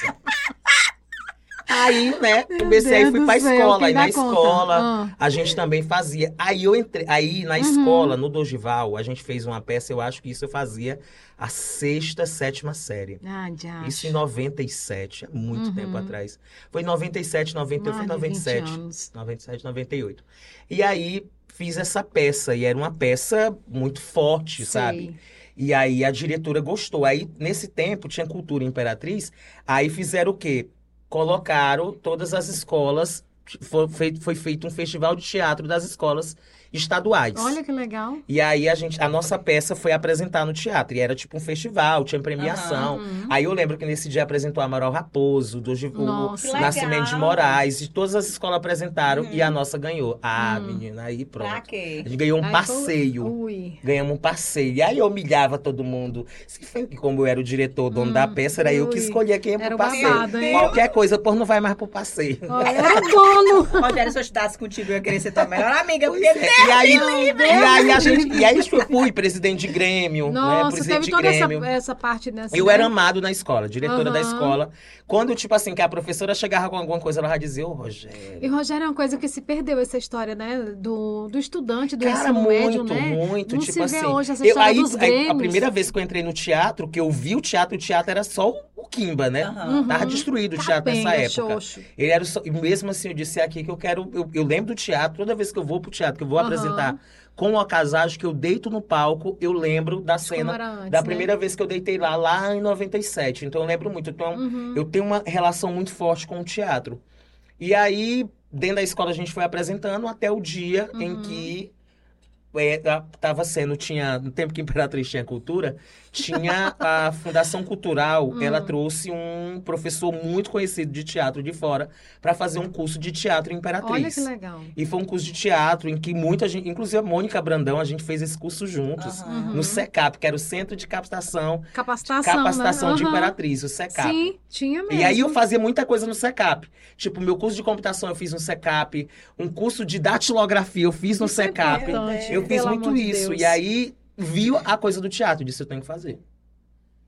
C: Aí, né, comecei fui pra
B: céu,
C: escola. Aí na
B: conta?
C: escola,
B: Ah.
C: a gente também fazia. Aí eu entrei, aí na
B: Uhum.
C: escola, no Dogival, a gente fez uma peça, eu acho que isso eu fazia a sexta, sétima série.
B: Ah, já.
C: Isso em 97, há muito
B: Uhum.
C: tempo atrás. Foi em 97, 98, foi em
B: Mais de 20
C: 97.
B: anos.
C: 97, 98. E aí fiz essa peça, e era uma peça muito forte, sabe?
B: Sei.
C: E aí a diretora gostou. Aí, nesse tempo, tinha Cultura Imperatriz. Aí fizeram o quê? Colocaram todas as escolas. Foi feito, foi feito um festival de teatro das escolas estaduais.
B: Olha que legal.
C: E aí a gente, a nossa peça foi apresentar no teatro. E era tipo um festival, tinha premiação.
B: Uhum.
C: Aí eu lembro que nesse dia apresentou Amaral Raposo, do o
B: Nossa.
A: Que
C: Nascimento de. Moraes. E todas as escolas apresentaram.
A: Uhum.
C: E a nossa ganhou. Ah,
B: Hum.
C: menina, aí
A: Pra
C: pronto.
A: quê?
C: A gente ganhou um
B: Aí foi-
C: passeio.
B: Ui.
C: Ganhamos um passeio. E aí eu humilhava todo mundo. Foi Como eu era o diretor, dono
B: Hum,
C: da peça, era eu que
B: ui.
C: escolhia quem ia
B: Era
C: pro passeio.
B: babado, hein?
C: Qualquer coisa, pô, não vai mais pro passeio.
B: Olha, era dono.
A: Rogério, se eu estudasse contigo, eu ia querer ser tua melhor amiga.
C: Pois
A: Porque
C: é. E aí, e aí a gente, e aí eu fui presidente de Grêmio, né?
B: Nossa,
C: Presidente
B: teve
C: de
B: toda essa,
C: Grêmio.
B: essa parte dessa.
C: Eu
B: né?
C: era amado na escola, diretora da
B: Aham.
C: escola. Quando, tipo assim, que a professora chegava com alguma coisa, ela dizia, ô,
B: E
C: Rogério.
B: Rogério é uma coisa que se perdeu essa história, né? Do, do estudante, do
C: Cara, muito,
B: médio, né?
C: muito,
B: Não
C: tipo
B: se vê
C: assim.
B: hoje essa
C: eu-
B: história
C: aí,
B: dos
C: aí, a primeira vez que eu entrei no teatro, que eu vi o teatro, o teatro era só o, o Kimba, né?
B: Uhum.
C: Tava destruído o teatro nessa
B: Capenga,
C: época.
B: xoxo.
C: Ele era e mesmo assim, eu disse aqui que eu quero. Eu, eu lembro do teatro, toda vez que eu vou pro teatro, que eu vou
B: Aham.
C: apresentar com o Acasagem, que eu deito no palco, eu lembro da cena
B: antes,
C: da
B: né?
C: primeira vez que eu deitei lá, lá em 97. Então eu lembro muito. Então
B: Uhum.
C: eu tenho uma relação muito forte com o teatro. E aí, dentro da escola, a gente foi apresentando até o dia em
B: Uhum.
C: que é, a- tava sendo, tinha, no tempo que Imperatriz tinha cultura, tinha a Fundação Cultural,
B: Hum.
C: ela trouxe um professor muito conhecido de teatro de fora para fazer um curso de teatro em
B: Olha
C: Imperatriz.
B: que legal.
C: E foi um curso de teatro em que muita gente, inclusive a Mônica Brandão, a gente fez esse curso juntos.
B: Uhum.
C: No SECAP, que era o Centro de Captação,
B: Capacitação,
C: Capacitação
B: né?
C: de
B: Aham.
C: Imperatriz, o SECAP.
B: Sim, tinha mesmo.
C: E aí eu fazia muita coisa no SECAP. Tipo, meu curso de computação eu fiz no SECAP, um curso de datilografia eu fiz no
B: Isso é
C: SECAP.
B: importante,
C: eu fiz
B: pelo
C: muito
B: de
C: isso.
B: Deus.
C: E aí viu a coisa do teatro, disse eu tenho que fazer.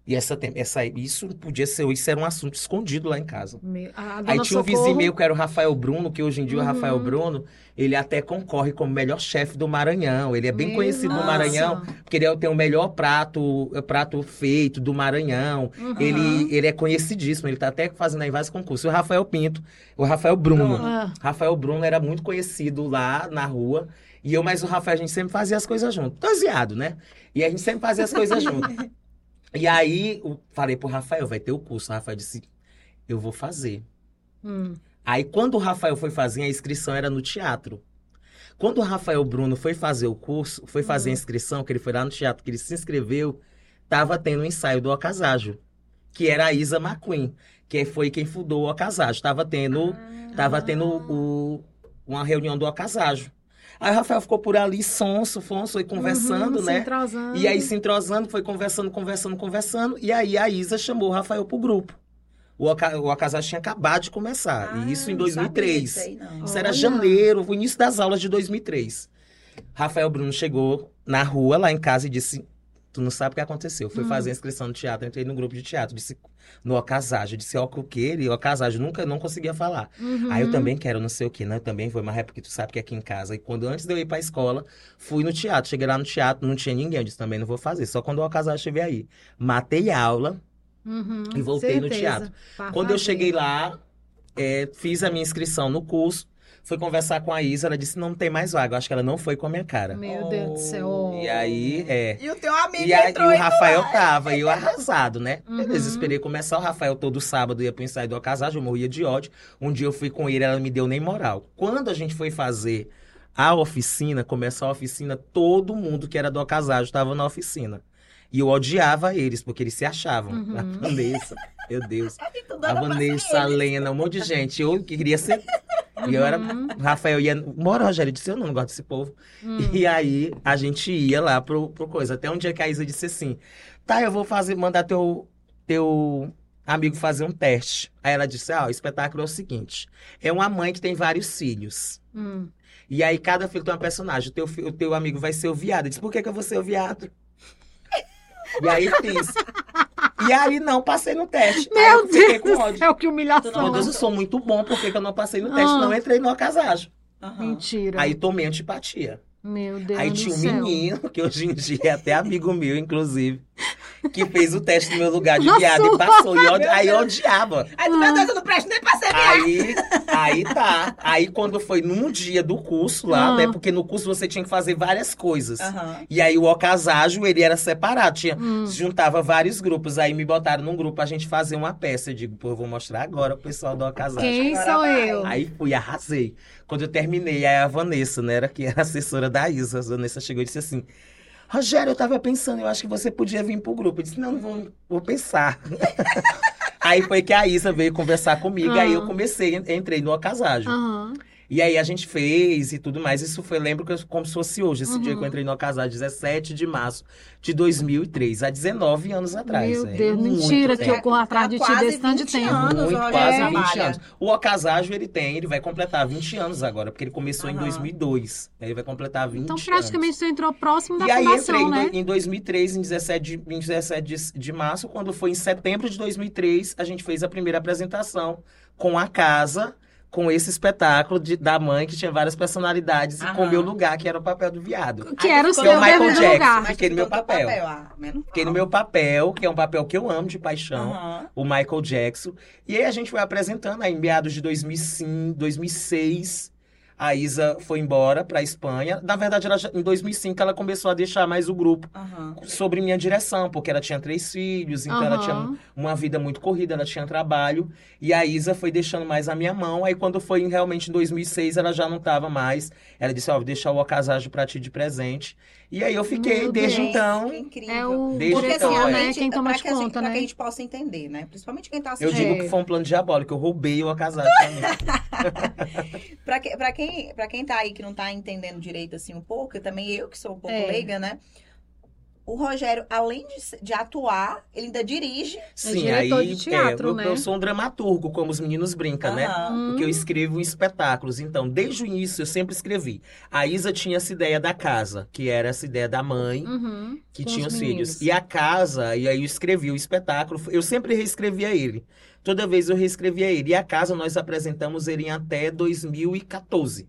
C: E essa, essa isso podia ser, isso era um assunto escondido lá em casa.
B: Me-
C: Aí tinha um vizinho meu que era o Rafael Bruno, que hoje em dia o
B: Uhum.
C: Rafael Bruno, ele até concorre como melhor chefe do Maranhão. Ele é bem
B: Meu
C: conhecido no
B: nossa.
C: Maranhão, porque ele é- tem o melhor prato, prato feito do Maranhão.
B: Uhum.
C: Ele, ele é conhecidíssimo, ele tá até fazendo aí vários concursos. E o Rafael Pinto, o Rafael Bruno.
B: Ah,
C: Rafael Bruno era muito conhecido lá na rua. E eu mais o Rafael, a gente sempre fazia as coisas junto. Doseado, né? E a gente sempre fazia as coisas junto. E aí, eu falei pro Rafael, vai ter o curso. O Rafael disse, eu vou fazer.
B: Hum.
C: Aí, quando o Rafael foi fazer, a inscrição era no teatro. Quando o Rafael Bruno foi fazer o curso, foi fazer a inscrição, que ele foi lá no teatro, que ele se inscreveu, tava tendo o ensaio do Ocaságio, que era a Isa McQueen, que foi quem fundou o Ocaságio. Tava tendo, tava tendo o, uma reunião do Ocaságio. Aí o Rafael ficou por ali, sonso, fonso, e conversando,
B: Uhum, se
C: né?
B: entrosando.
C: E aí se entrosando, foi conversando, conversando, conversando. E aí a Isa chamou o Rafael pro grupo. O, Oca- o Acasagem tinha acabado de começar. e isso em
A: Ah, não sabia
C: 2003.
A: disso aí, não.
C: Isso era
B: Olha.
C: janeiro, o início das aulas de 2003. Rafael Bruno chegou na rua, lá em casa, e disse: Tu não sabe o que aconteceu. Fui
B: Hum.
C: fazer a inscrição no teatro, entrei no grupo de teatro, disse no Ocasagem. Disse: Ó, o que ele, o Ocasagem, nunca não conseguia falar.
B: Uhum.
C: Aí eu também quero não sei o que, né? Eu também vou, mas é porque tu sabe que aqui em casa. E quando antes de eu ir pra escola, fui no teatro. Cheguei lá no teatro, não tinha ninguém. Eu disse, também não vou fazer. Só quando o Ocasagem estiver aí. Matei a aula.
B: Uhum,
C: E voltei no
B: certeza.
C: teatro.
B: Pra
C: Quando eu
B: fazer.
C: cheguei lá, é, fiz a minha inscrição no curso. Fui conversar com a Isa, ela disse, não tem mais vaga. Eu acho que ela não foi com a minha cara.
B: Meu Deus do céu.
C: E aí, é...
A: E o teu amigo
C: E, aí,
A: entrou
C: e
A: e
C: o Rafael tava, e eu arrasado, né?
B: Uhum.
C: Beleza, esperei começar. O Rafael todo sábado ia pro ensaio do Ocasagem, eu morria de ódio. Um dia eu fui com ele, ela não me deu nem moral. Quando a gente foi fazer a oficina, começar a oficina, todo mundo que era do Ocasagem estava na oficina. E eu odiava eles, porque eles se achavam.
B: Uhum.
C: A Vanessa, meu Deus. A Vanessa, a. Lena, um monte de gente. Eu que queria ser. E eu era.
B: Uhum.
C: Rafael ia. Bora, Rogério, disse, eu não gosto desse povo.
B: Hum.
C: E aí a gente ia lá pro, pro coisa. Até um dia que a Isa disse assim: tá, eu vou fazer, mandar teu, teu amigo fazer um teste. Aí ela disse: ah, o espetáculo é o seguinte: é uma mãe que tem vários filhos.
B: Hum.
C: E aí cada filho tem uma personagem. O teu, o teu amigo vai ser o viado. Eu disse: por que, que eu vou ser o viado? E aí fiz. E aí não passei no teste. aí
B: Meu
C: eu fiquei
B: Deus
C: com ódio.
B: céu, que humilhação.
C: Meu Deus, eu sou muito bom, por que, que eu não passei no teste?
B: Ah.
C: Não entrei no Ocasagem.
A: Aham.
B: Mentira.
C: Aí tomei antipatia.
B: Meu Deus
C: Aí tinha um
B: céu.
C: menino, que hoje em dia é até amigo meu, inclusive, que fez o teste no meu lugar de viado e passou. E
A: meu
C: aí eu odiava.
A: Aí tu, meu Deus, eu não presto nem pra ser viado.
C: Aí, aí tá. Aí quando foi num dia do curso lá,
B: Ah.
C: né? Porque no curso você tinha que fazer várias coisas.
A: Aham.
C: E aí o ocaságio, ele era separado. Tinha,
B: Hum.
C: Juntava vários grupos. Aí me botaram num grupo pra gente fazer uma peça. Eu digo, pô, eu vou mostrar agora pro pessoal do ocaságio.
B: Quem
A: Agora
B: sou
A: vai.
B: eu?
C: Aí fui, arrasei. Quando eu terminei, aí a Vanessa, né, era que era assessora da Isa, a Vanessa chegou e disse assim: Rogério, eu tava pensando, eu acho que você podia vir pro grupo. Eu disse: Não, não vou, vou pensar. aí foi que a Isa veio conversar comigo, aí eu
B: Ah.
C: comecei, entrei no Ocaságio.
B: Aham.
C: E aí a gente fez e tudo mais. Isso foi, lembro que eu- como se fosse hoje, esse dia
B: Uhum.
C: que eu entrei no Ocaságio, 17 de março de 2003, há 19 anos atrás.
B: Meu
C: é
B: Deus,
C: muito
B: mentira que
C: tempo.
B: eu corro atrás de ti desse tanto de
A: 20
B: tempo.
A: anos.
C: Muito, quase
A: trabalha.
C: 20 anos. O Ocaságio, ele tem, ele vai completar 20 anos agora, porque ele começou em
A: Aham.
C: 2002. Ele vai completar 20
B: Então,
C: anos.
B: praticamente, você entrou próximo da
C: E aí
B: fundação,
C: entrei em,
B: né?
C: em 2003, em 17, de, em 17 de, de março, quando foi em setembro de 2003, a gente fez a primeira apresentação com a casa, com esse espetáculo de- da mãe, que tinha várias personalidades, e com o
A: Aham.
C: meu lugar, que era o papel do viado.
B: Que era o seu
C: no Michael Jackson.
B: lugar.
A: Mas
C: Fiquei no meu
A: no
C: papel.
A: Ah, menos
C: Fiquei no meu papel, que é um papel que eu amo de paixão
A: Aham.
C: o Michael Jackson. E aí a gente foi apresentando, aí em meados de 2005, 2006, a Isa foi embora para Espanha. Na verdade, ela em 2005 ela começou a deixar mais o grupo
A: Aham.
C: sobre minha direção, porque ela tinha três filhos, então ela tinha uma vida muito corrida, ela tinha trabalho. E a Isa foi deixando mais a minha mão. Aí quando foi realmente em 2006, ela já não estava mais. Ela disse, ó, vou deixar o Ocaságio para ti de presente. E aí eu fiquei
B: Meu
C: desde
B: Deus.
C: então...
A: Incrível.
B: É o
C: Desde
A: Porque,
C: então,
A: assim,
C: é.
A: a
B: né?
A: gente,
B: Quem toma
A: pra
B: de
A: que, assim,
B: conta,
A: pra
B: né?
A: que a gente possa entender, né? Principalmente quem tá
C: Eu
A: assistindo.
C: digo
B: É.
C: que foi um plano diabólico, eu roubei o Ocaságio também.
A: Pra, que, pra, quem, pra quem tá aí que não tá entendendo direito assim um pouco, também eu que sou um pouco
B: É.
A: leiga, né? O Rogério, além de, se- de atuar, ele ainda dirige.
C: Sim,
B: diretor
C: aí
B: de teatro,
C: é, eu,
B: né?
C: eu sou um dramaturgo, como os meninos brincam, né?
A: Aham.
B: Hum.
C: Porque eu escrevo espetáculos. Então, desde o início, eu sempre escrevi. A Isa tinha essa ideia da casa, que era essa ideia da mãe,
B: Uhum.
C: que
B: Com
C: tinha
B: os
C: filhos. E a casa, e aí eu escrevi o espetáculo. Eu sempre reescrevia ele. Toda vez eu reescrevia ele. E a casa, nós apresentamos ele em até 2014.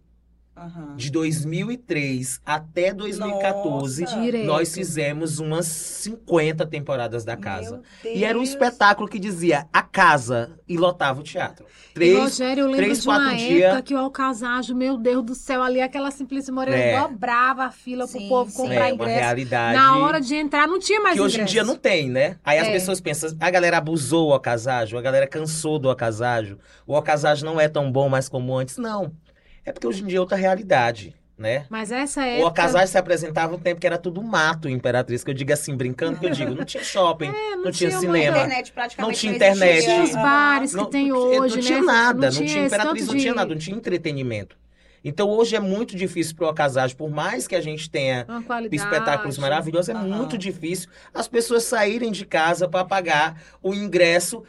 A: Aham.
C: de 2003 até 2014,
A: Nossa.
C: Nós fizemos umas 50 temporadas da casa. E era um espetáculo que dizia a casa e lotava o teatro.
B: E,
C: Três,
B: Rogério, eu lembro
C: três,
B: de uma época
C: dia-
B: que o Alcazajo, meu Deus do céu, ali aquela Simplícia Moreira
C: É.
B: dobrava a fila pro
A: Sim,
B: povo
A: sim.
B: comprar
C: é uma
B: ingresso.
C: realidade.
B: Na hora de entrar, não tinha mais
C: que hoje em
B: ingresso.
C: dia não tem, né? Aí as
B: É.
C: pessoas pensam, a galera abusou o ocaságio, a galera cansou do ocaságio, o ocaságio não é tão bom mais como antes. Não. É porque hoje em dia é outra realidade, né?
B: Mas essa
C: O
B: época...
C: ocaságio se apresentava um tempo que era tudo mato, Imperatriz, que eu digo assim, brincando, que eu digo, não tinha shopping,
B: É,
C: não, tinha
B: tinha
C: cinema.
A: internet praticamente
C: Não tinha internet.
B: Tinha os bares que
C: Não,
B: tem
C: não-
B: hoje,
C: não
B: né?
C: tinha nada, não,
B: tinha
C: tinha Imperatriz, não tinha
B: de-
C: nada, não tinha entretenimento. Então hoje é muito difícil pro ocaságio, por mais que a gente tenha espetáculos maravilhosos, é
A: Aham.
C: muito difícil as pessoas saírem de casa para pagar o ingresso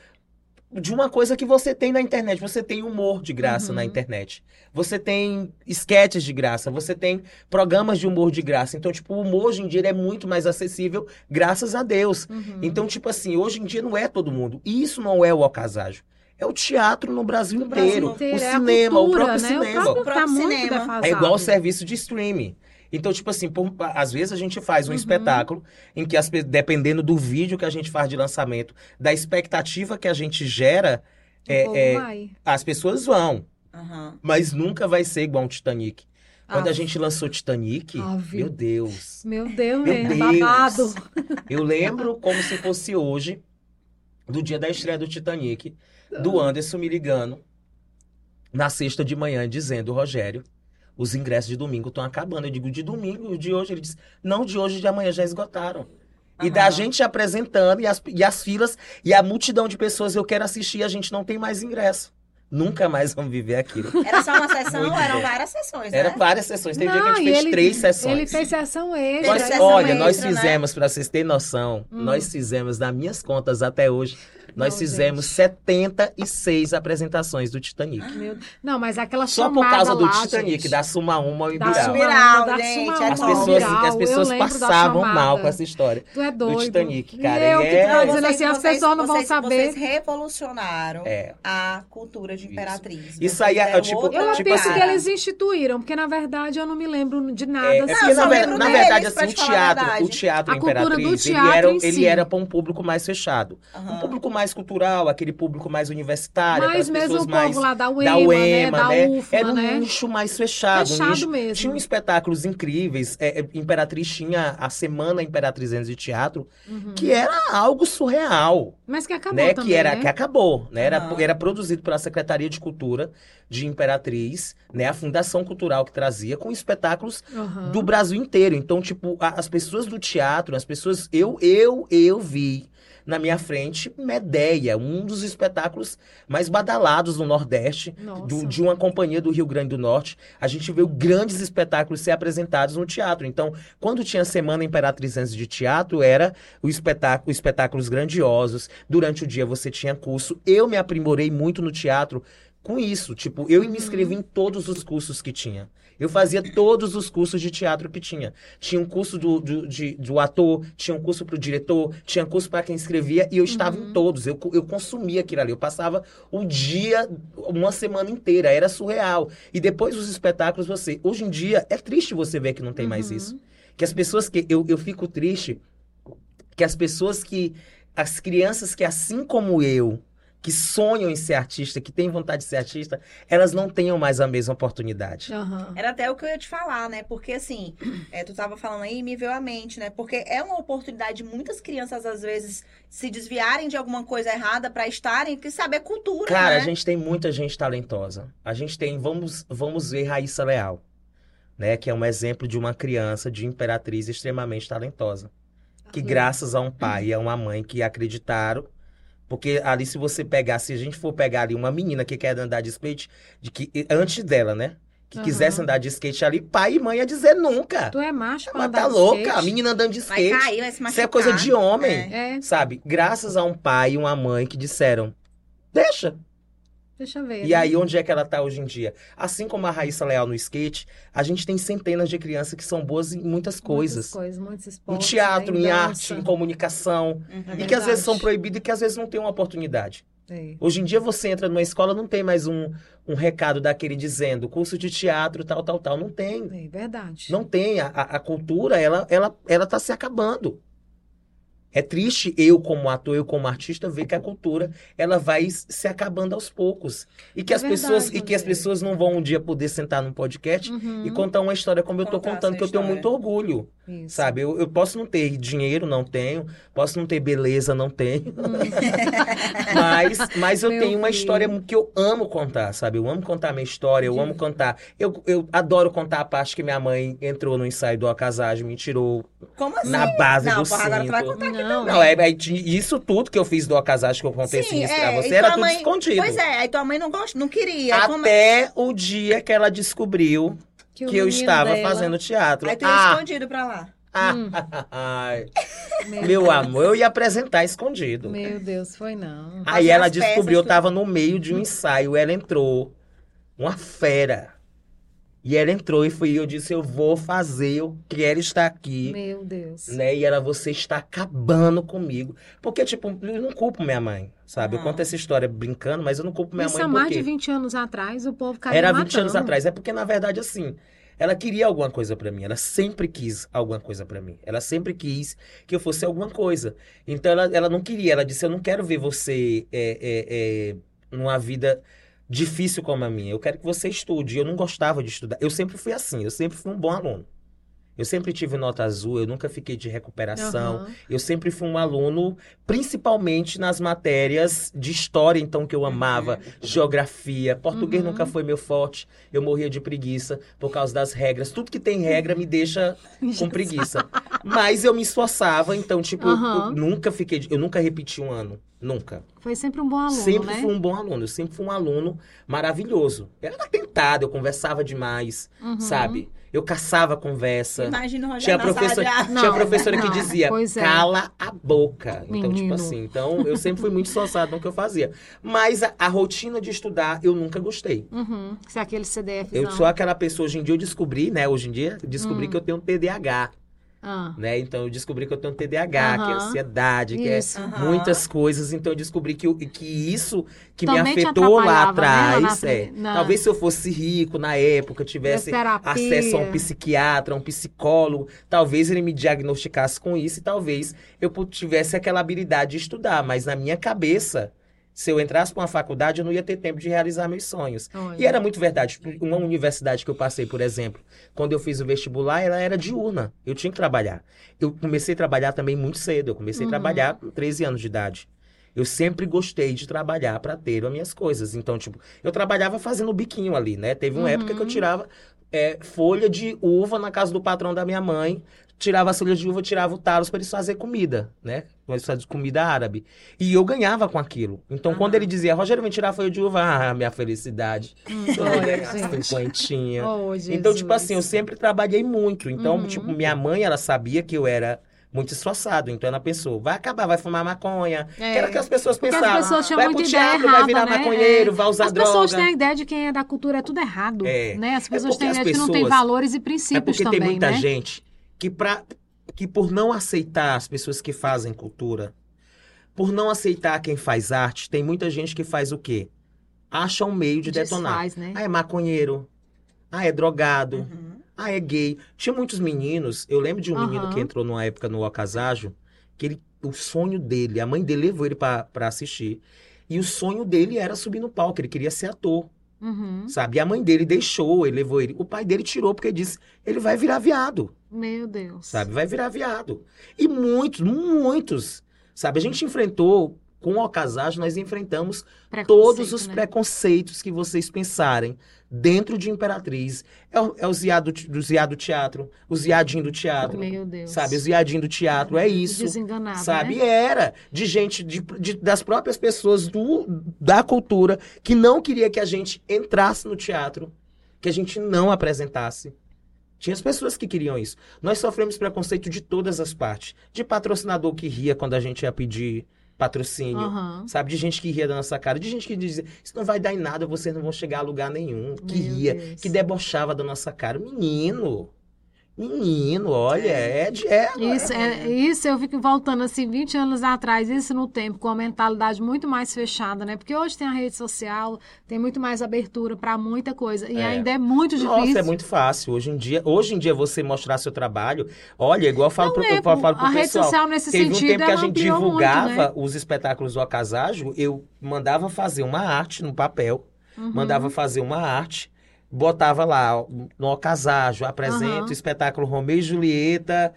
C: de uma coisa que você tem na internet. Você tem humor de graça
B: Uhum.
C: na internet. Você tem sketches de graça, você tem programas de humor de graça. Então, tipo, o humor hoje em dia ele é muito mais acessível, graças a Deus.
B: Uhum.
C: Então, tipo assim, hoje em dia não é todo mundo. E isso não é o ocaságio. É o teatro no Brasil
A: No Brasil
C: inteiro.
B: inteiro,
C: o
B: é
C: cinema, o
B: cultura,
C: próprio
B: né?
C: cinema.
B: O próprio,
A: O próprio
B: tá
A: cinema.
C: É igual o serviço de streaming. Então, tipo assim, por- às vezes a gente faz um
B: Uhum.
C: espetáculo em que, as, pe- dependendo do vídeo que a gente faz de lançamento, da expectativa que a gente gera, é- é- as pessoas vão.
A: Aham.
C: Mas nunca vai ser igual um Titanic. Quando
B: Ah.
C: a gente lançou Titanic,
B: Ave.
C: meu Deus.
B: Meu Deus,
C: Meu
B: mesmo,
C: Deus.
B: babado.
C: Eu lembro como se fosse hoje, do dia da estreia do Titanic, do Anderson me ligando na sexta de manhã, dizendo, Rogério, os ingressos de domingo estão acabando. Eu digo, de domingo, de hoje? Ele disse, não, de hoje e de amanhã já esgotaram. E da gente apresentando, e as, e as filas, e a multidão de pessoas, eu quero assistir, a gente não tem mais ingresso. Nunca mais vamos viver aquilo.
A: Era só uma sessão,
C: Muito
A: eram várias sessões, né?
C: Era várias sessões. Tem dia que a
B: Não,
C: gente fez
B: ele-
C: três sessões.
B: Ele fez sessão extra.
C: Nós-
A: sessão
C: olha, nós
A: extra, né?
C: fizemos, pra vocês terem noção,
B: Hum.
C: nós fizemos, nas minhas contas até hoje, nós
B: Não,
C: fizemos
B: gente.
C: 76 apresentações do Titanic.
B: Meu- Não, mas aquela
C: Só por causa do
B: lá,
C: Titanic,
B: gente,
C: da Suma 1 ao
B: da
C: Ibiral.
B: Suma
A: Ibiral,
B: Uma, da
A: gente,
B: Suma
A: as
B: Uma
C: pessoas,
B: Ibiral,
C: as pessoas
B: da
C: passavam mal com essa história.
B: Tu é doido.
C: Titanic, cara,
B: E eu
C: e
B: que
C: é-
B: tava dizendo
A: Vocês-
B: assim, as
A: vocês-
B: pessoas não vão
A: vocês-
B: saber.
A: Vocês revolucionaram
C: É.
A: a cultura de
C: Isso.
A: Imperatriz.
C: Isso
A: Vocês
C: aí é, tipo,
B: Eu
C: tipo
B: penso
C: assim,
B: que eles instituíram, porque na verdade eu não me lembro de nada.
C: É, é
B: assim.
C: na, verdade, assim, o teatro, o teatro
B: do
C: Imperatriz, ele, era, um público mais fechado. Um público mais cultural, aquele público mais universitário,
B: Mas
C: aquelas
B: mesmo o
C: mais
B: povo lá da
C: da
B: UEMA,
C: UEMA,
B: né? Da
C: né?
B: UFMA,
C: Era um
B: né?
C: nicho mais fechado. um
B: Fechado
C: nicho-
B: mesmo.
C: Tinham espetáculos incríveis. É, é, Imperatriz tinha a Semana Imperatrizense de Teatro,
B: Uhum.
C: que era algo surreal.
B: Mas que acabou
C: né?
B: também,
C: que era
B: né?
C: que acabou, né? Era,
A: Aham.
C: era produzido pela Secretaria de Cultura de Imperatriz, né? A Fundação Cultural que trazia com espetáculos
B: Aham.
C: do Brasil inteiro. Então, tipo, a- as pessoas do teatro, as pessoas. Eu, eu, eu vi na minha frente Medeia, um dos espetáculos mais badalados no Nordeste. Do- de uma companhia do Rio Grande do Norte, a gente viu grandes espetáculos ser apresentados no teatro. Então, quando tinha Semana Imperatrizense de Teatro, era o espetáculo, espetáculos grandiosos. Durante o dia você tinha curso. Eu me aprimorei muito no teatro com isso. Tipo, eu me inscrevi em todos os cursos que tinha. Eu fazia todos os cursos de teatro que tinha. Tinha um curso do, do, de- do ator, tinha um curso para o diretor, tinha curso para quem escrevia, e eu estava em todos. Eu, eu consumia aquilo ali. Eu passava o dia, uma semana inteira. Era surreal. E depois os espetáculos, você. Hoje em dia, é triste você ver que não tem mais
B: Uhum.
C: isso. Que as pessoas que. Eu, eu fico triste que as pessoas que. As crianças que, assim como eu, que sonham em ser artista, que têm vontade de ser artista, elas não tenham mais a mesma oportunidade.
B: Aham.
A: Era até o que eu ia te falar, né? Porque assim, é, tu tava falando aí e me veio à mente, né? Porque é uma oportunidade de muitas crianças, às vezes, se desviarem de alguma coisa errada pra estarem, que saber cultura,
C: Cara,
A: né?
C: a gente tem muita gente talentosa. A gente tem, vamos, vamos ver Raíssa Leal, né? Que é um exemplo de uma criança de imperatriz extremamente talentosa. Que graças a um pai e a uma mãe que acreditaram. Porque ali, se você pegar, se a gente for pegar ali uma menina que quer andar de skate, de que, antes dela, né? Que
B: Aham.
C: quisesse andar de skate ali, pai e mãe ia dizer nunca.
B: Tu é macho pra
C: Mas
B: andar
C: tá
B: de
C: louca,
B: skate?
C: a menina andando de
A: Vai
C: skate.
A: cair, vai se machucar.
C: Isso é coisa de homem.
A: É.
B: É,
C: Sabe? Graças a um pai e uma mãe que disseram, deixa.
B: Deixa eu ver.
C: E aí, onde é que ela tá hoje em dia? Assim como a Raíssa Leal no skate, a gente tem centenas de crianças que são boas em muitas coisas.
B: Muitas coisas, muitos
C: Em
B: esportes.
C: teatro,
B: né?
C: em
B: dança.
C: arte, em comunicação.
A: Uhum.
B: É
C: e que às vezes são proibidas e que às vezes não têm uma oportunidade.
B: É.
C: Hoje em dia você entra numa escola, não tem mais um, um recado daquele dizendo curso de teatro, tal, tal, tal. Não tem.
B: É verdade.
C: Não tem. A, a, a cultura, ela, ela, ela tá se acabando. É triste eu, como ator, eu como artista, ver que a cultura ela vai se acabando aos poucos. E que
B: É
C: as pessoas
B: verdade,
C: e que as pessoas não vão um dia poder sentar num podcast
B: Uhum,
C: e contar uma história como eu
A: Contar
C: contando, que eu tenho muito orgulho.
B: Isso.
C: Sabe? Eu, eu posso não ter dinheiro, não tenho. Posso não ter beleza, não tenho. mas, mas eu
B: Meu
C: tenho uma
B: filho.
C: história que eu amo contar, sabe? Eu amo contar minha história, eu amo contar. Eu, eu adoro contar a parte que minha mãe entrou no ensaio do Acasagem, me tirou
A: Como assim?
C: na base
A: não,
C: do
A: porra, agora tu vai
C: cinto.
A: contar aqui
B: Não,
A: também.
C: Não, é, é de- isso tudo que eu fiz do Acasagem que eu contei
A: Sim, é,
C: pra
A: e
C: você
A: tua
C: era tudo
A: mãe-
C: escondido.
A: Pois é, aí tua mãe não, gosta, não queria. Aí como é-
C: Até o dia que ela descobriu
B: o
C: que eu estava
B: dela-
C: fazendo teatro.
A: Aí tu ia
C: Ah,
A: escondido pra lá.
C: ah,
B: Hum.
C: ai.
B: Meu,
C: amor, eu ia apresentar escondido.
B: Meu Deus, foi não.
C: Aí ela descobriu, eu
A: tudo.
C: tava no meio de um ensaio, ela entrou, uma fera. E ela entrou e fui eu disse, eu vou fazer, eu quero estar aqui.
B: Meu Deus.
C: Né? E ela, você está acabando comigo. Porque, tipo, eu não culpo minha mãe, sabe? Eu
A: Aham.
C: conto essa história brincando, mas eu não culpo minha
B: Isso
C: mãe
B: há mais de 20 anos atrás, o povo caiu
C: Era 20
B: matando.
C: anos atrás. É porque, na verdade, assim, ela queria alguma coisa pra mim. Ela sempre quis alguma coisa pra mim. Ela sempre quis que eu fosse alguma coisa. Então, ela, ela não queria. Ela disse, eu não quero ver você é, é, é, numa vida difícil como a minha. Eu quero que você estude. Eu não gostava de estudar. Eu sempre fui assim. Eu sempre fui um bom aluno. Eu sempre tive nota azul, eu nunca fiquei de recuperação.
B: Aham.
C: Eu sempre fui um aluno, principalmente nas matérias de história, então, que eu amava, geografia. Português
B: Uhum.
C: nunca foi meu forte. Eu morria de preguiça por causa das regras. Tudo que tem regra me deixa com preguiça. Mas eu me esforçava, então, tipo,
B: Aham.
C: eu nunca fiquei. de- Eu nunca repeti um ano. Nunca.
B: Foi sempre um bom aluno,
C: sempre
B: né?
C: fui um bom aluno. Eu sempre fui um aluno maravilhoso. Eu era tentado, eu conversava demais,
B: Uhum.
C: sabe? Eu caçava conversa.
A: Imagina o Rogério
C: Tinha
A: na sala
C: professor,
A: de aula.
C: tinha
B: Não,
C: professora que
B: não,
C: dizia,
B: pois é.
C: cala a boca. Então, tipo
B: Menino.
C: assim, então eu sempre fui muito esforçado no que eu fazia. Mas a, a rotina de estudar, eu nunca gostei.
B: Uhum. Se é aquele CDF.
C: Eu sou aquela pessoa, hoje em dia eu descobri, né? Hoje em dia, descobri
B: Hum.
C: que eu tenho TDAH,
B: Ah,
C: né? Então eu descobri que eu tenho TDAH, que é ansiedade, que é
B: isso.
A: Aham.
C: muitas coisas. Então eu descobri que, eu- que isso que
B: Também
C: me afetou lá
B: atrapalhava, né, na
C: atrás. é,
B: na-
C: Talvez se eu fosse rico na época, tivesse acesso a um psiquiatra, a um psicólogo, talvez ele me diagnosticasse com isso e talvez eu tivesse aquela habilidade de estudar. Mas na minha cabeça, se eu entrasse para uma faculdade, eu não ia ter tempo de realizar meus sonhos.
B: Olha.
C: E era muito verdade. Uma universidade que eu passei, por exemplo, quando eu fiz o vestibular, ela era diurna. Eu tinha que trabalhar. Eu comecei a trabalhar também muito cedo. Eu comecei
B: Uhum.
C: a trabalhar com 13 anos de idade. Eu sempre gostei de trabalhar para ter as minhas coisas. Então, tipo, eu trabalhava fazendo biquinho ali, né? Teve uma
B: Uhum.
C: época que eu tirava é, folha de uva na casa do patrão da minha mãe. Tirava as folhas de uva, tirava o talos para eles fazer comida, né? Eles faziam comida árabe. E eu ganhava com aquilo. Então, quando ele dizia, Rogério, vem tirar a folha de uva, ah, minha felicidade.
B: Hum,
C: Eu
B: olha,
C: cinquentinha.
B: Oh,
C: Então, tipo assim, eu sempre trabalhei muito. Então,
B: Uhum.
C: tipo, minha mãe, ela sabia que eu era muito esforçado. Então, ela pensou, vai acabar, vai fumar maconha.
B: É.
C: Que era que as pessoas
B: Porque as
C: pensavam.
B: pessoas tinham
C: vai pro
B: ideia
C: teatro,
B: errada,
C: vai virar
B: né?
C: maconheiro,
B: É.
C: vai usar
B: As
C: droga.
B: pessoas têm a ideia de quem é da cultura é tudo errado,
C: É.
B: né? As pessoas
C: porque
B: têm a
C: as
B: ideia de que não tem
C: pessoas-
B: valores e
C: É
B: princípios
C: porque
B: também,
C: tem muita
B: né?
C: gente que, pra, que por não aceitar as pessoas que fazem cultura, por não aceitar quem faz arte, tem muita gente que faz o quê? Acha um meio de detonar.
B: Desfaz, né?
C: Ah, é maconheiro. Ah, é drogado.
A: Uhum.
C: Ah, é gay. Tinha muitos meninos. Eu lembro de um menino
B: Aham.
C: que entrou numa época no Ocasajo, que ele, o sonho dele, a mãe dele levou ele pra assistir. E o sonho dele era subir no palco, ele queria ser ator,
B: Uhum.
C: sabe? E a mãe dele deixou, ele levou ele. O pai dele tirou porque disse: ele vai virar viado,
B: Meu Deus.
C: sabe? Vai virar viado. E muitos, muitos, sabe? A gente enfrentou, com o Ocasajo, nós enfrentamos todos os
B: né?
C: preconceitos que vocês pensarem dentro de Imperatriz. É o, é o ziado do ziado teatro, o ziadinho do teatro,
B: Meu Deus.
C: sabe? O ziadinho do teatro, é isso.
B: Desenganado,
C: Sabe?
B: né?
C: Era de gente, de, de- das próprias pessoas do, da cultura que não queria que a gente entrasse no teatro, que a gente não apresentasse. Tinha as pessoas que queriam isso. Nós sofremos preconceito de todas as partes. De patrocinador que ria quando a gente ia pedir patrocínio.
B: Aham.
C: Sabe, de gente que ria da nossa cara, de gente que dizia, isso não vai dar em nada, vocês não vão chegar a lugar nenhum. Que
B: Meu
C: ria,
B: Deus.
C: que debochava da nossa cara. Menino, Menino, olha, é, de- é,
B: Isso, é, isso eu fico voltando assim, 20 anos atrás, isso no tempo, com a mentalidade muito mais fechada, né? Porque hoje tem a rede social, tem muito mais abertura para muita coisa. E
C: É.
B: ainda é muito difícil.
C: Nossa, é muito fácil. Hoje em dia, hoje em dia você mostrar seu trabalho, olha, igual eu falo, pro,
B: Não é,
C: eu falo pro
B: a rede
C: pessoal.
B: social nesse
C: Teve um
B: sentido,
C: tempo que a
B: ela
C: gente divulgava
B: muito, né?
C: os espetáculos do Acaságio, eu mandava fazer uma arte no papel,
B: Uhum.
C: mandava fazer uma arte, botava lá no Acaságio, apresenta
B: Aham.
C: o espetáculo Romeu e Julieta,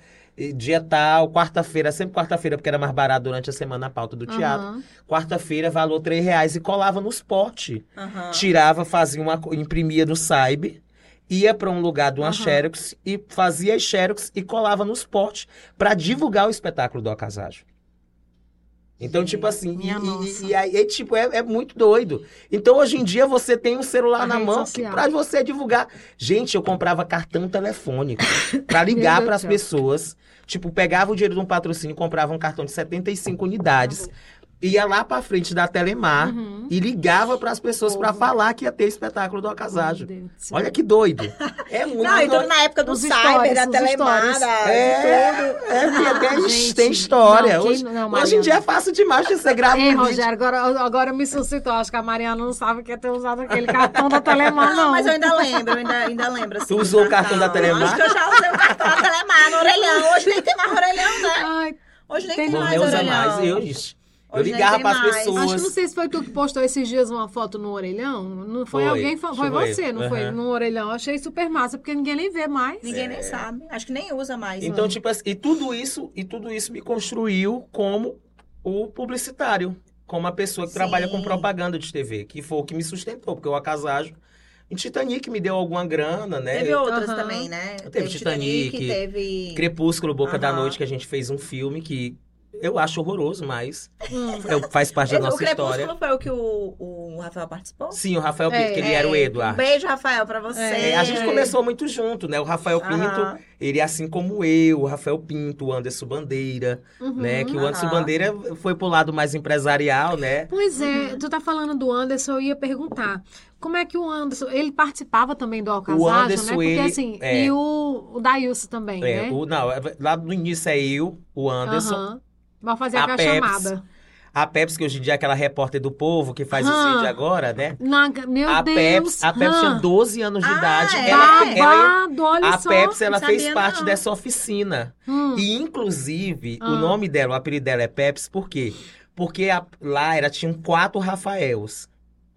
C: dia tal, quarta-feira, sempre quarta-feira, porque era mais barato durante a semana a pauta do teatro.
B: Aham.
C: Quarta-feira, valor três reais e colava nos potes
A: Aham.
C: tirava, fazia uma, imprimia no Saib, ia para um lugar de uma
B: Aham.
C: xerox e fazia as xerox e colava nos potes para divulgar o espetáculo do Acaságio. Então, tipo assim, e,
B: Minha
C: e-
B: nossa.
C: e aí, é, tipo, é, é muito doido. Então, hoje em dia, você tem um celular
B: A
C: na mão
B: social.
C: para você divulgar. Gente, eu comprava cartão telefônico para ligar para as pessoas. Tipo, pegava o dinheiro de um patrocínio, comprava um cartão de 75 unidades, ia lá para frente da Telemar
B: Uhum.
C: e ligava para as pessoas para falar que ia ter espetáculo do
B: céu.
C: Olha que doido. É muito
A: Não, e
C: doido.
A: na época do
B: Os
A: cyber, da
B: stories.
C: É,
A: tudo.
C: é, tem,
B: Gente,
C: tem história.
B: não,
C: hoje,
B: não,
C: hoje em dia é fácil demais de você gravar
B: Ei,
C: um vídeo.
B: Rogério, agora, agora me suscitou. Acho que a Mariana não sabe que ia ter usado aquele cartão da Telemar,
A: Não,
B: não.
A: mas eu ainda lembro, eu ainda, ainda lembro. Assim,
C: Tu usou o cartão da Telemar?
A: Acho que eu já usei o cartão da Telemar no orelhão. Hoje nem tem mais orelhão, né?
B: Ai,
A: Hoje nem
B: Tem
A: tem, mais orelhão.
C: mais. Eu, eu
A: Hoje
C: ligava para as pessoas.
B: Acho que não sei se foi tu que postou esses dias uma foto no orelhão. Não foi,
C: Foi,
B: alguém, foi, foi
C: foi.
B: você, não foi?
C: Aham.
B: No orelhão. Achei super massa, porque ninguém nem vê mais.
A: Ninguém nem sabe. Acho que nem usa mais.
C: Então,
A: né?
C: tipo assim, e tudo isso, e tudo isso me construiu como o publicitário, como a pessoa que
A: Sim.
C: trabalha com propaganda de TV, que foi o que me sustentou, porque o Acaságio em Titanic me deu alguma grana, né?
A: Teve outras
B: Aham.
A: também, né?
C: Teve Titanic,
A: teve...
C: Crepúsculo, Boca da
A: Aham.
C: Noite, que a gente fez um filme que eu acho horroroso, mas
B: Hum.
C: é- faz parte da
A: o
C: nossa
A: Crepúsculo
C: história.
A: foi o que o, o Rafael participou?
C: Sim, o Rafael
B: É,
C: Pinto, que ele era o
A: Um
C: Eduardo.
A: beijo, Rafael, pra você.
C: É, a gente começou muito junto, né? O Rafael Pinto, ele é assim como eu, o Rafael Pinto, o Anderson Bandeira,
B: Uhum.
C: né? Que o Anderson
A: Aham.
C: Bandeira foi pro lado mais empresarial, né?
B: Pois é,
C: Uhum.
B: tu tá falando do Anderson, eu ia perguntar. Como é que o Anderson, ele participava também do Alcazágio, né?
C: Anderson,
B: Porque
C: ele-
B: assim,
C: é.
B: e o, o Dailson também,
C: É,
B: né?
C: o, não, é- lá no início é eu, o Anderson,
B: Aham. Vai fazer a,
C: A
B: chamada.
C: a Pepsi, que hoje em dia é aquela repórter do povo que faz os
B: Aham.
C: vídeos agora, né?
B: Na, meu
C: a
B: Deus.
C: Pepsi, a Pepsi tinha
B: hã?
C: 12 anos de
A: Ah,
C: idade.
A: é?
C: Ela, ela,
B: Babado, olha
C: a
B: só.
C: Pepsi, ela
A: não
C: fez
A: sabia,
C: parte
A: não.
C: dessa oficina.
B: Hum.
C: E, inclusive, o nome dela, o apelido dela é Pepsi, por quê? Porque a- lá era, tinham quatro Rafaels.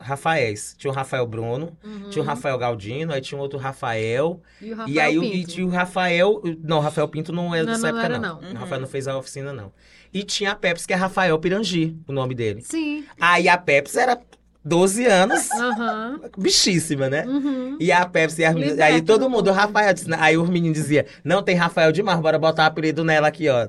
C: Rafaéis. Tinha o Rafael Bruno,
B: Uhum.
C: tinha o Rafael Galdino, aí tinha um outro Rafael.
B: E o Rafael
C: e aí o-
B: Pinto.
C: e tinha o Rafael. Não, o Rafael Pinto não é
B: Não,
C: dessa
B: não
C: época,
B: era,
C: não.
B: não.
C: O
A: Uhum.
C: Rafael não fez a oficina, não. E tinha a Pepsi, que é Rafael Pirangi, o nome dele.
B: Sim.
C: Aí a Pepsi era 12 anos,
B: Aham.
C: bichíssima, né?
B: Uhum.
C: E a Pepsi, e as meninas- aí todo
B: do
C: mundo, o Rafael, disse- aí os meninos diziam, não tem Rafael demais, bora botar o apelido nela aqui, ó,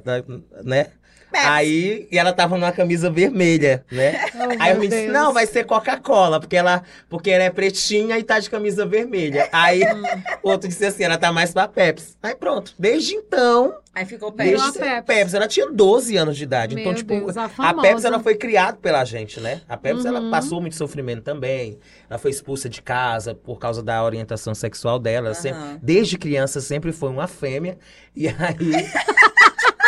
C: né?
A: Pepsi.
C: Aí, e ela tava numa camisa vermelha, né?
B: Oh,
C: Aí eu me disse,
B: Deus.
C: não, vai ser Coca-Cola, porque ela, porque ela é pretinha e tá de camisa vermelha. Aí, o outro disse assim, ela tá mais pra Pepsi. Aí pronto, desde então,
A: Aí ficou perto.
C: desde
B: a Pepsi.
C: Pepsi. ela tinha 12 anos de idade.
B: Meu
C: então, tipo,
B: Deus, a
C: a. Pepsi, ela foi criada pela gente, né? A Pepsi, ela
B: Uhum.
C: passou muito sofrimento também. Ela foi expulsa de casa por causa da orientação sexual dela. Ela sempre- desde criança, sempre foi uma fêmea. E aí...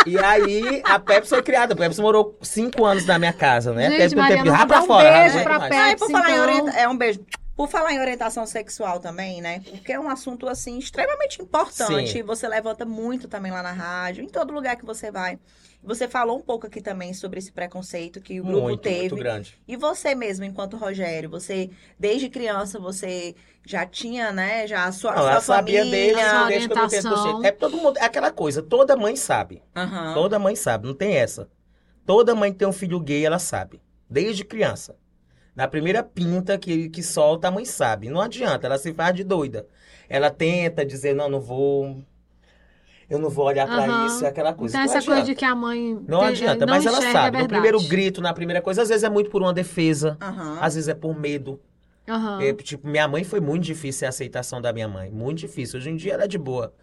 C: E aí, a Pepsi foi criada. A Pepsi morou cinco anos na minha casa, né?
B: Gente,
C: Pepsi,
B: Mariana,
C: tempo, pra
B: um
C: fora.
B: beijo pra. Pepsi.
A: Ah, e por falar em
B: então.
A: orienta... É um beijo. Por falar em orientação sexual também, né? Porque é um assunto, assim, extremamente importante.
C: Sim.
A: Você levanta muito também lá na rádio, em todo lugar que você vai. Você falou um pouco aqui também sobre esse preconceito que o grupo
C: Muito,
A: teve.
C: muito grande.
A: E você mesmo, enquanto Rogério, você, desde criança, você já tinha, né, já a sua, a
C: Não,
A: sua
C: ela sabia
A: família.
C: desde,
B: sua
C: desde que eu me. É todo mundo, é aquela coisa, toda mãe sabe.
A: Aham.
C: Toda mãe sabe, não tem essa. Toda mãe que tem um filho gay, ela sabe. Desde criança. Na primeira pinta que, que solta, a mãe sabe. Não adianta, ela se faz de doida. Ela tenta dizer, não, não vou. Eu não vou olhar pra
B: Aham.
C: isso, é aquela coisa.
B: Então,
C: Não
B: essa coisa
C: adianta.
B: de que a mãe.
C: Não
B: tem-
C: adianta,
B: não
C: mas ela sabe. No primeiro grito, na primeira coisa, às vezes é muito por uma defesa,
A: Aham.
C: às vezes é por medo.
B: Aham.
C: É, tipo, minha mãe foi muito difícil a aceitação da minha mãe. Muito difícil. Hoje em dia ela é de boa.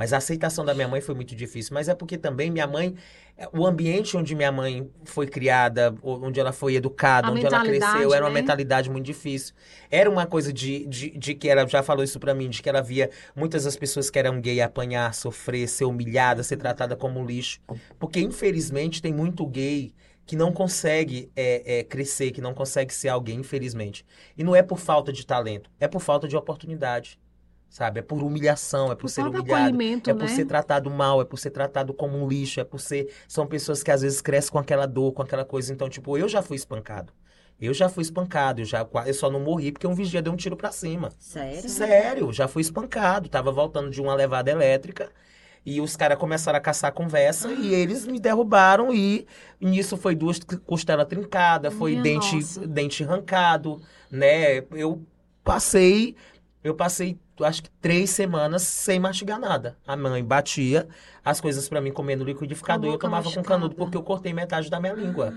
C: Mas a aceitação da minha mãe foi muito difícil. Mas é porque também minha mãe, é, o ambiente onde minha mãe foi criada, onde ela foi educada,
B: A
C: onde ela cresceu, era uma
B: né?
C: mentalidade muito difícil. Era uma coisa de, de, de que ela já falou isso pra mim, de que ela via muitas das pessoas que eram gay apanhar, sofrer, ser humilhada, ser tratada como lixo. Porque, infelizmente, tem muito gay que não consegue é, é, crescer, que não consegue ser alguém, infelizmente. E não é por falta de talento, é por falta de oportunidade. Sabe? É por humilhação, é por,
B: Por
C: ser humilhado. É por
B: né?
C: ser tratado mal, é por ser tratado como um lixo, é por ser. São pessoas que às vezes crescem com aquela dor, com aquela coisa. Então, tipo, eu já fui espancado. Eu já fui espancado, eu, já, eu só não morri porque um vigia deu um tiro pra cima.
A: Sério?
C: Sério, já fui espancado. Tava voltando de uma levada elétrica e os caras começaram a caçar conversa e eles me derrubaram e nisso foi duas costelas trincadas, foi
B: Minha
C: dente,
B: nossa.
C: dente arrancado, né? Eu passei, eu passei, acho que três semanas sem mastigar nada. A mãe batia as coisas pra mim comendo liquidificador e eu tomava com canudo porque eu cortei metade da minha língua.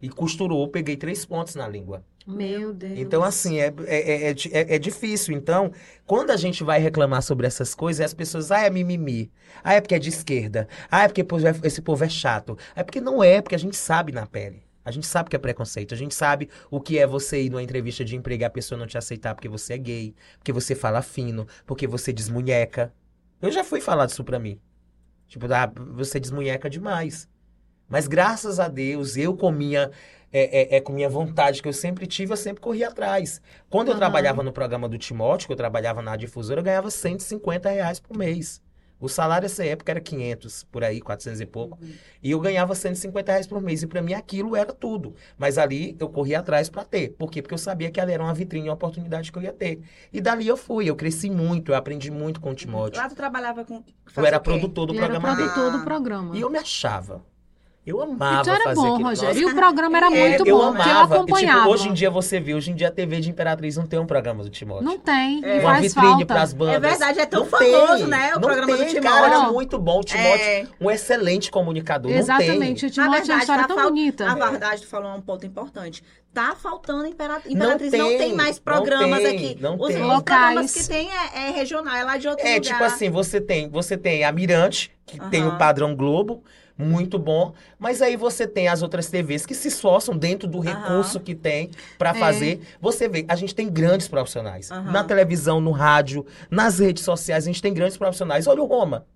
C: E costurou, peguei três pontos na língua.
B: Meu Deus.
C: Então, assim, é, é, é, di- é, é difícil. Então, quando a gente vai reclamar sobre essas coisas, as pessoas, ah, é mimimi. Ah, é porque é de esquerda. Ah, é porque é- esse povo é chato. É porque não é, porque a gente sabe na pele. A gente sabe que é preconceito. A gente sabe o que é você ir numa entrevista de emprego e a pessoa não te aceitar porque você é gay, porque você fala fino, porque você desmunheca. Eu já fui falar isso pra mim. Tipo, ah, você desmunheca demais. Mas graças a Deus, eu com minha, é, é, é, com minha vontade que eu sempre tive, eu sempre corri atrás. Quando eu
B: Aham.
C: trabalhava no programa do Timóteo, que eu trabalhava na difusora, eu ganhava 150 reais por mês. O salário nessa época era 500, por aí, 400 e pouco. E eu ganhava 150 reais por mês. E pra mim aquilo era tudo. Mas ali eu corri atrás pra ter. Por quê? Porque eu sabia que ali era uma vitrine, uma oportunidade que eu ia ter. E dali eu fui. Eu cresci muito, eu aprendi muito com o Timóteo.
A: Lá tu trabalhava com.
C: Eu era produtor do
B: Ele era
C: programa dele.
B: produtor
A: Ah.
B: do programa.
C: E eu me achava. Eu amava
B: Então era
C: fazer
B: bom,
C: aquilo.
B: Rogério.
C: Nossa,
B: E o programa era
A: É,
B: muito
C: eu
B: bom, porque eu
C: amava. E,
B: acompanhava.
C: tipo, hoje em dia você vê, hoje em dia a TV de Imperatriz não tem um programa do Timóteo.
B: Não tem,
A: É.
B: e
C: Uma
B: faz
C: vitrine
B: falta.
C: pras bandas.
A: É verdade, é tão
C: Não
A: famoso,
C: tem,
A: né? O
C: não
A: programa
C: tem,
A: do
C: Cara,
A: Timóteo.
C: era muito bom. O Timóteo,
A: É.
C: um excelente comunicador.
B: Exatamente,
C: Não
B: o Timóteo é uma história
A: tá
B: tão
A: fal-
B: bonita.
A: A verdade, tu falou um ponto importante. Tá faltando Impera-
C: Não
A: Imperatriz. Não tem,
C: tem,
A: mais
C: não
A: programas
C: tem,
A: aqui.
C: não
A: os,
C: tem.
A: os
B: Locais.
A: programas que tem é, é regional, é lá de outro.
C: É,
A: lugar.
C: tipo assim, você tem, você tem a Mirante, que tem o padrão Globo, muito bom. Mas aí você tem as outras TVs que se esforçam dentro do recurso que tem pra
B: É.
C: fazer. Você vê, a gente tem grandes profissionais.
A: Aham.
C: Na televisão, no rádio, nas redes sociais, a gente tem grandes profissionais. Olha o Roma.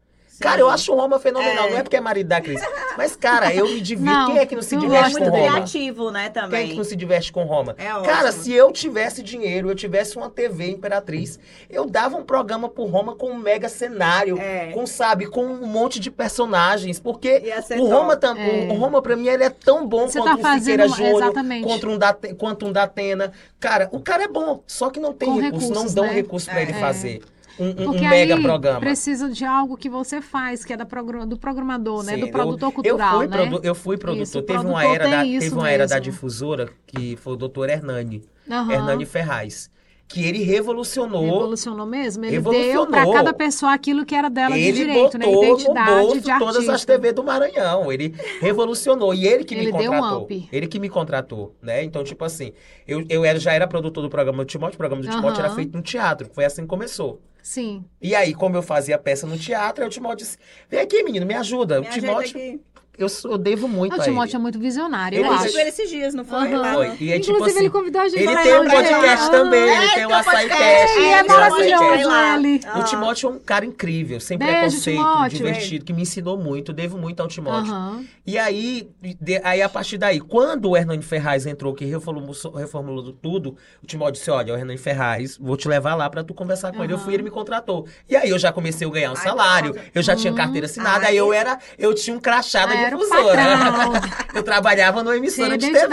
C: Cara, eu acho o Roma fenomenal.
A: É.
C: Não é porque é marido da Cris. Mas, cara, eu me divirto.
B: Não,
C: Quem é que não se
B: eu
A: Ele é
C: diverte
A: muito
C: com Roma?
A: criativo, né,
C: Quem é
A: também.
C: que não se diverte com Roma?
A: É ótimo.
C: Cara, se eu tivesse dinheiro, eu tivesse uma TV Imperatriz, eu dava um programa pro Roma com um mega cenário,
A: É.
C: com, sabe, com um monte de personagens, porque o Roma, tam,
B: É.
C: o Roma pra mim, ele é tão bom
B: Você
C: quanto
B: tá
C: um Siqueira Júnior, contra um Date- quanto um Datena. Cara, o cara é bom, só que não tem
B: Com
C: recurso,
B: recursos,
C: não dão
B: né?
C: recurso pra
A: É.
C: ele fazer um, um- mega programa.
B: precisa de algo que você faz, que é da do programador, né?
C: Sim,
B: Do
C: eu-
B: produtor cultural,
C: eu fui
B: né?
C: produ- eu fui produtor.
B: Isso,
C: teve uma
B: produtor
C: era,
B: tem
C: da, teve uma era da difusora que foi o doutor Hernani,
B: Aham.
C: Hernani Ferraz, que ele revolucionou
B: Revolucionou mesmo? Ele deu
C: Revolucionou.
B: pra cada pessoa aquilo que era dela de
C: ele
B: direito, né?
C: botou
B: Identidade
C: no bolso
B: de artista.
C: todas as TV do Maranhão. Ele revolucionou. E ele que
B: Ele
C: me
B: deu um
C: contratou.
B: up.
C: Ele que me contratou, né? Então, tipo assim, eu, eu era, já era produtor do programa do Timóteo. O programa do Timóteo
B: Aham.
C: era feito no teatro. Foi assim que começou.
B: Sim.
C: E aí, como eu fazia peça no teatro, o Timóteo disse, vem aqui, menino, me ajuda.
A: Me
C: o Timóteo,
A: aqui.
C: Eu, eu devo muito
B: o
C: a
B: Timóteo é
C: ele.
B: muito visionário,
C: Ele
B: eu
A: Eu
B: acho.
A: ele esses dias, não foi? Lá
C: Foi. E é tipo
B: Inclusive,
C: assim,
B: ele convidou a gente
C: ele
B: pra
C: tem um podcast
B: Ah,
C: também, ele
A: É,
C: tem
A: tem
C: um açaí
A: podcast,
C: cast.
B: é
C: ele tem açaí
B: maravilhoso, ele.
A: Ah.
C: O Timóteo é um cara incrível, sem
B: Beijo,
C: preconceito,
B: Timóteo.
C: divertido, que me ensinou muito, devo muito ao Timóteo.
B: Aham.
C: E aí, de- aí, a partir daí, quando o Hernani Ferraz entrou, que reformulou, reformulou tudo, o Timóteo disse, olha, o Hernani Ferraz, vou te levar lá pra tu conversar com ele. Eu fui, ele me contratou. E aí eu já comecei a ganhar um salário, eu já tinha carteira assinada, aí eu era, eu tinha um crachá da
B: Ah, era o
C: difusora. eu trabalhava numa emissora de TV.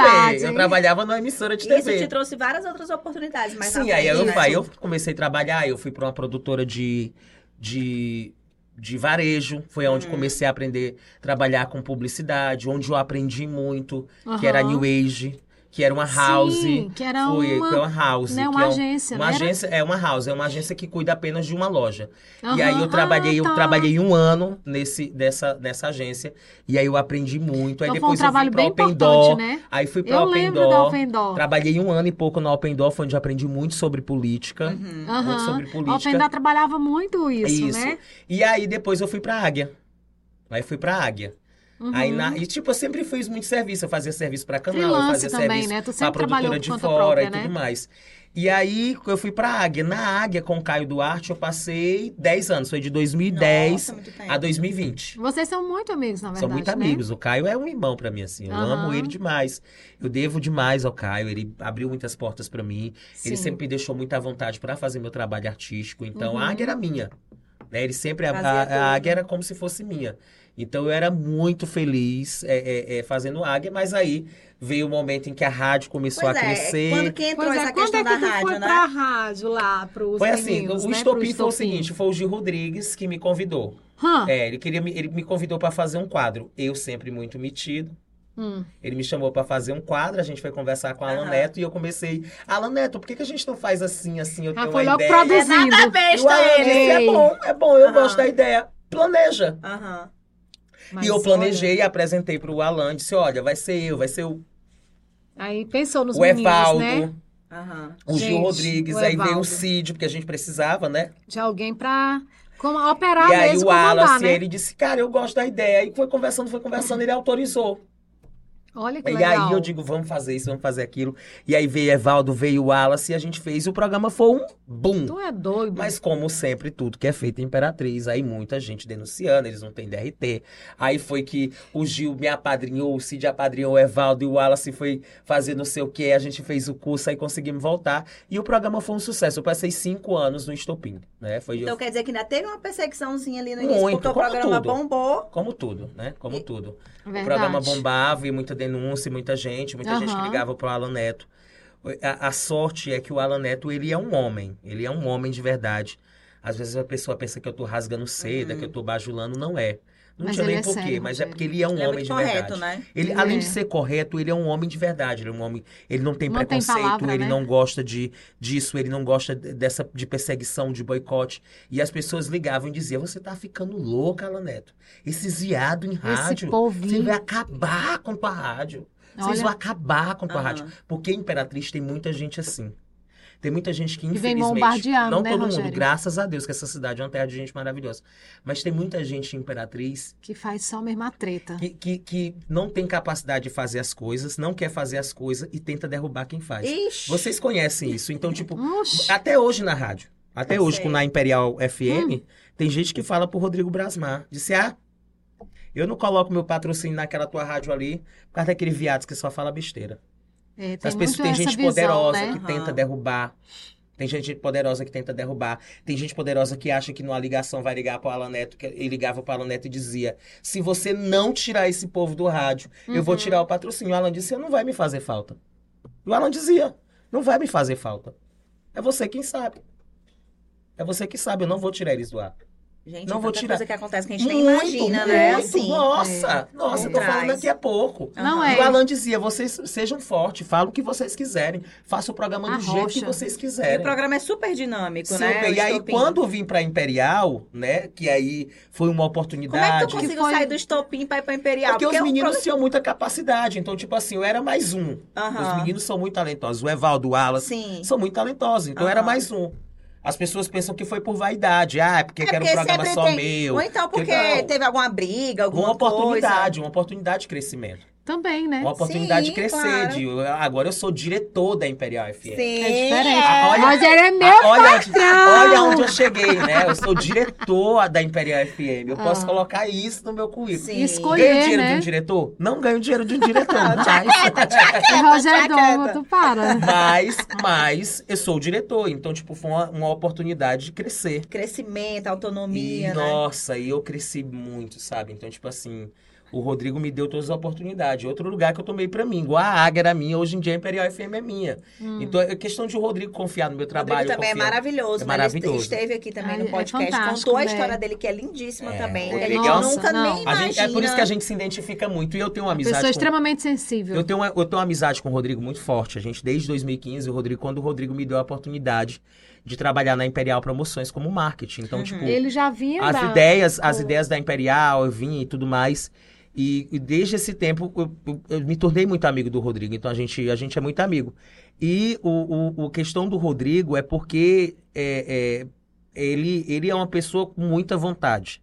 C: Eu trabalhava numa emissora de
A: Isso
C: TV.
A: te trouxe várias outras oportunidades, mas
C: Sim, aí eu, aí eu comecei a trabalhar, eu fui para uma produtora de, de, de varejo, foi onde
A: Hum.
C: comecei a aprender a trabalhar com publicidade, onde eu aprendi muito, que era. New Age, que era uma house.
B: Sim, que era
C: foi,
B: uma,
C: que é uma house.
B: né,
C: que
B: uma
C: é um-
B: agência,
C: uma
B: era?
C: agência, é uma house, é uma agência que cuida apenas de uma loja. E
B: Aham.
C: aí eu trabalhei,
B: Ah, tá.
C: eu trabalhei um ano nesse, dessa, nessa agência. E aí eu aprendi muito. Aí
B: Então foi um
C: depois
B: trabalho
C: eu fui pra
B: bem
C: Open Door.
B: né?
C: Aí fui pra
B: Eu
C: Open
B: lembro
C: Door.
B: da Open Door.
C: Trabalhei um ano e pouco na Open Door, foi onde eu aprendi muito sobre política.
A: Uhum.
C: Muito
B: Aham.
C: sobre
B: A
C: política.
B: Open Door trabalhava muito isso, né?
C: E aí depois eu fui pra Águia. Aí fui pra Águia.
B: Uhum.
C: Aí na, e tipo, eu sempre fiz muito serviço. Eu fazia serviço pra canal, eu
B: Freelance
C: fazia
B: também,
C: serviço
B: né? Tu
C: pra produtora de fora
B: própria,
C: e
B: né?
C: tudo mais. E aí eu fui pra Águia. Na Águia, com o Caio Duarte, eu passei 10 anos. Foi de 2010
A: Nossa,
C: a 2020.
B: Vocês são muito amigos, na verdade,
C: São muito
B: né?
C: amigos. O Caio é um irmão pra mim, assim. Eu
B: Aham.
C: amo ele demais. Eu devo demais ao Caio. Ele abriu muitas portas pra mim. Ele
B: Sim.
C: sempre me deixou muita vontade pra fazer meu trabalho artístico. Então,
B: Uhum.
C: a águia era minha. Né? Ele sempre, a, a- a águia era como se fosse minha. Então, eu era muito feliz é, é, é, fazendo águia, mas aí veio o momento em que a rádio começou
A: Pois
C: a
A: é,
C: crescer.
A: quando que entrou
B: Pois é,
A: essa
B: quando
A: questão
B: é que
A: da rádio,
B: foi
A: né?
B: pra rádio lá, pros
C: Foi assim,
B: meninos,
C: o
B: né?
C: estopim
B: pro
C: foi o seguinte, foi o Gil Rodrigues que me convidou. É, ele queria me, ele me convidou pra fazer um quadro. Eu sempre muito metido.
B: Hum.
C: Ele me chamou pra fazer um quadro, a gente foi conversar com a Alan
A: Aham.
C: Neto e eu comecei, Alan Neto, por que, que a gente não faz assim, assim, eu
B: Ah,
C: tenho
B: foi
C: uma
B: logo
C: ideia.
A: É
B: produzindo.
A: nada
C: E o
A: besta
C: Alan
A: ele.
C: disse, é bom, é bom, eu
A: Aham.
C: gosto da ideia. Planeja.
A: Aham.
B: Mas
C: e eu
B: olha,
C: planejei e apresentei pro Alan, disse, olha, vai ser eu, vai ser o,
B: Aí pensou nos
C: o
B: meninos,
C: Evaldo,
B: né?
A: Aham.
C: o Gil
B: Gente,
C: Rodrigues,
B: o
C: aí veio o Cid, porque a gente precisava, né?
B: De alguém pra como, operar
C: e aí
B: mesmo,
C: o
B: comandar,
C: Wallace,
B: né?
C: ele disse, cara, eu gosto da ideia. Aí foi conversando, foi conversando, ele autorizou.
B: Olha que
C: E
B: legal.
C: aí eu digo, vamos fazer isso, vamos fazer aquilo. E aí veio Evaldo, veio o Wallace e a gente fez. E o programa foi um boom.
B: Tu é doido.
C: Mas como sempre, tudo que é feito em Imperatriz, aí muita gente denunciando, eles não têm DRT. Aí foi que o Gil me apadrinhou, o Cid apadrinhou o Evaldo e o Wallace foi fazer não sei o que, a gente fez o curso, aí conseguimos voltar. E o programa foi um sucesso. Eu passei cinco anos no Estopim, né? Foi
A: Então quer dizer que ainda teve uma perseguiçãozinha ali no início,
C: Muito,
A: porque o programa
C: tudo.
A: bombou.
C: como tudo, né? Como tudo.
B: Verdade.
C: O programa bombava e muita denúncia, muita gente, muita gente que ligava pro Alan Neto. A, a sorte é que o Alan Neto, ele é um homem. Ele é um homem de verdade. Às vezes a pessoa pensa que eu tô rasgando seda,
A: Uhum.
C: que eu tô bajulando. Não é. Não
B: Mas
C: tinha nem
B: é
C: porquê,
B: sério,
C: mas é porque ele é um
A: Ele é
C: homem
A: muito
C: de
A: correto,
C: verdade.
A: né?
C: Ele,
B: Ele
C: além
B: é.
C: de ser correto, ele é um homem de verdade. Ele é um homem. Ele não tem
B: Não tem
C: preconceito,
B: palavra,
C: ele
B: né?
C: não gosta de, disso, ele não gosta de- dessa de perseguição, de boicote. E as pessoas ligavam e diziam: Você tá ficando louca, Alan Neto. Esses viado em
B: Esse
C: rádio. Você vai acabar com tua rádio. Vocês
B: Olha.
C: vão acabar com tua
A: Aham.
C: rádio. Porque Imperatriz tem muita gente assim. Tem muita gente que,
B: Que vem
C: infelizmente. não
B: né,
C: todo
B: Rogério?
C: mundo, graças a Deus, que essa cidade é uma terra de gente maravilhosa. Mas tem muita gente Imperatriz
B: Que faz só a treta.
C: que, que, que não tem capacidade de fazer as coisas, não quer fazer as coisas e tenta derrubar quem faz.
A: Ixi.
C: Vocês conhecem isso. Então, tipo,
B: Oxi.
C: até hoje na rádio, até
A: Eu
C: hoje
A: sei.
C: na Imperial
B: Hum.
C: FM, tem gente que fala pro Rodrigo Brasmar. Disse, ah, eu não coloco meu patrocínio naquela tua rádio ali por causa daquele viado que só fala besteira.
B: É, tem
C: As pessoas tem gente
B: visão,
C: poderosa
B: né?
C: que
A: Aham.
C: tenta derrubar. Tem gente poderosa que tenta derrubar. Tem gente poderosa que acha que numa ligação vai ligar pro Alan Neto. Que ele ligava pro Alan Neto e dizia: Se você não tirar esse povo do rádio, eu vou
B: Uhum.
C: tirar o patrocínio. O Alan disse: Não vai me fazer falta. E o Alan dizia: Não vai me fazer falta. É você quem sabe. É você que sabe, eu não vou tirar eles do ar.
A: Gente,
C: Não
A: não
C: vou tirar.
A: coisa que acontece que a gente nem imagina, né?
C: muito.
A: Assim.
C: Nossa, nossa,
A: por
C: tô falando daqui a pouco.
B: Não é.
C: E o Alan dizia: vocês sejam fortes, falam o que vocês quiserem, façam o programa do jeito que vocês
A: E
C: quiserem.
A: o programa é super dinâmico, né? O
C: e aí,
A: Estopim.
C: quando eu vim pra Imperial, né, que aí foi uma
A: Como é que
C: oportunidade.
A: tu conseguiu
B: foi-
A: sair do Estopim pra ir pra Imperial?
C: Porque, os
A: é
C: meninos tinham muita capacidade. Então, tipo assim, eu era mais um. Os meninos são muito talentosos. O Evaldo, o Wallace,
A: Sim.
C: são muito talentosos. Então, eu era mais um. As pessoas pensam que foi por vaidade. Ah, é porque,
A: É
C: que era um
A: porque
C: programa só
A: tem-
C: meu.
A: Ou então porque
C: Não.
A: teve alguma briga, alguma
C: Uma oportunidade,
A: coisa.
C: uma oportunidade de crescimento.
B: Também, né?
C: Uma oportunidade
A: Sim,
C: de crescer.
A: claro.
C: De, agora eu sou diretor da Imperial FM.
A: Sim.
B: É diferente.
C: Ah, olha-
B: Rogério é meu
C: Ah, olha,
B: patrão!
C: olha onde eu cheguei, né? Eu sou diretor da Imperial FM. Eu posso
B: Ah.
C: colocar isso no meu currículo.
A: Sim.
B: Escolher.
C: Ganho dinheiro
B: né?
C: de um diretor? Não ganho dinheiro de um diretor. mas,
B: E Rogério Doma,
A: quieta.
B: tu para.
C: mas, mas eu sou o diretor. Então, tipo, foi uma, uma oportunidade de crescer.
A: Crescimento,
C: E,
A: autonomia, né?
C: nossa, e eu cresci muito, sabe? Então, tipo assim, O Rodrigo me deu todas as oportunidades. Outro lugar que eu tomei pra mim. Igual a Águia era minha, hoje em dia a Imperial FM é minha.
B: Hum.
C: Então é questão de o Rodrigo confiar no meu trabalho.
A: Rodrigo também é maravilhoso,
C: É
A: né? Ele
C: maravilhoso.
A: esteve aqui também
B: Ah,
A: no
B: é
A: podcast,
B: fantástico,
A: contou a
B: né?
A: história dele, que é lindíssima
C: É,
A: também. a gente
C: é um-
A: nunca nem
B: não.
C: A
A: imagina.
C: gente- é por isso que a gente se identifica muito. E eu tenho uma amizade
B: Pessoa
C: com...
B: extremamente sensível.
C: Eu tenho, uma, eu tenho uma amizade com o Rodrigo muito forte. A gente, desde 2015, o Rodrigo, quando o Rodrigo me deu a oportunidade de trabalhar na Imperial Promoções como marketing. Então,
A: Uhum.
C: tipo,
B: Ele já vinha
C: as
B: da-
C: ideias, as
B: o-
C: ideias da Imperial, eu vim e tudo mais. E, e desde esse tempo eu, eu- eu me tornei muito amigo do Rodrigo. Então a gente, a gente é muito amigo. E o, o, o questão do Rodrigo é porque é, é, ele, ele é uma pessoa com muita vontade.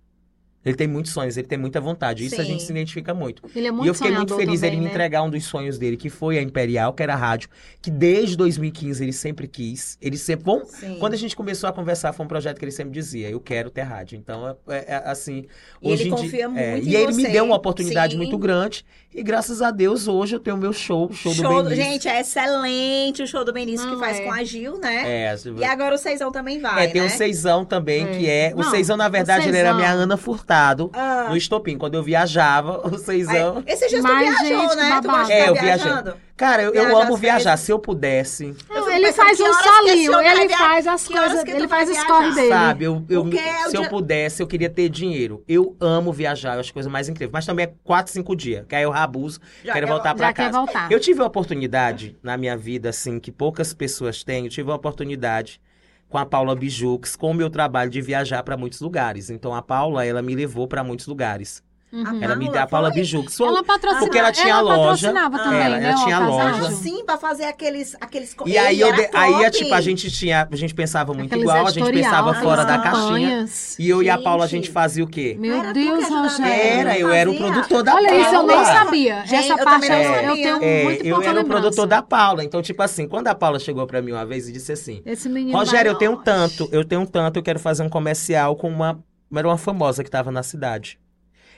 C: Ele tem muitos sonhos, ele tem muita vontade. Isso a
A: Sim.
C: gente se identifica muito.
B: Ele é muito
C: E eu fiquei muito feliz
B: também,
C: ele me
B: né?
C: entregar um dos sonhos dele, que foi a Imperial, que era a rádio, que desde 2015 ele sempre quis. Ele sempre. Bom,
A: Sim.
C: quando a gente começou a conversar, foi um projeto que ele sempre dizia: Eu quero ter rádio. Então, é, é- é assim.
A: E
C: hoje
A: ele
C: em dia-
A: confia muito
C: é, E ele me deu uma oportunidade
A: Sim.
C: muito grande. E graças a Deus, hoje eu tenho o meu show, o show,
A: Show
C: do Benício.
A: Gente, é excelente o show do Benício que faz
B: é.
A: com a Gil, né?
C: É,
A: E agora o Seizão também vai,
C: é, tem
A: né?
C: o Seizão também,
B: É.
C: que é. O
B: Não,
C: Seizão, na
B: o
C: verdade, ele era minha Ana Furtado
A: Ah,
C: no Estopim. Quando eu viajava, o Seizão.
A: Ai, dias tu
B: Mas,
A: viajou,
B: gente,
A: né? Tu
B: babado.
A: gosta de
C: É, eu viajei.
A: viajando?
C: Cara, eu, eu amo viajar. Se eu pudesse.
A: Eu
B: ele
A: pensando
B: faz
A: que
B: um solinho, ele
A: via-
B: faz as coisas, ele faz os corre dele.
C: Sabe, eu, eu,
A: é
C: se eu pudesse, eu queria ter dinheiro. Eu amo viajar, eu acho coisa mais incrível. Mas também é 4, 5 dias. Que aí eu rabuzo,
A: Já
C: quero
A: quer
C: voltar pra
B: Já quer
C: casa.
B: voltar.
C: Eu tive a oportunidade na minha vida, assim, que poucas pessoas têm. Eu tive a oportunidade com a Paula Bijux, com o meu trabalho de viajar pra muitos lugares. Então a Paula, ela me levou pra muitos lugares.
B: Uhum.
C: Ela me
A: Paula
C: deu a Paula
A: foi?
C: Bijux.
B: Ela patrocina,
C: Porque ela tinha loja.
B: patrocinava também,
C: Ela-
B: né?
C: ela tinha loja.
A: Ah, sim, pra fazer aqueles, aqueles...
C: E aí, eu de- aí é, tipo, a gente tinha. A gente pensava muito
B: Aqueles
C: igual, a gente pensava fora da caixinha. E eu e a
A: Gente.
C: Paula, a gente fazia o quê?
B: Meu
A: Era
B: Deus, Rogério.
C: Era, eu era o produtor da
B: Olha isso, eu nem
C: Paula.
B: sabia.
A: Gente,
B: Essa
A: eu
B: parte eu, tenho
C: É,
B: muito
C: eu era o produtor da Paula. Então, tipo assim, quando a Paula chegou pra mim uma vez e disse assim:
B: Esse menino
C: Rogério, eu tenho um tanto, eu tenho um tanto, eu quero fazer um comercial com uma. Era uma famosa que tava na cidade.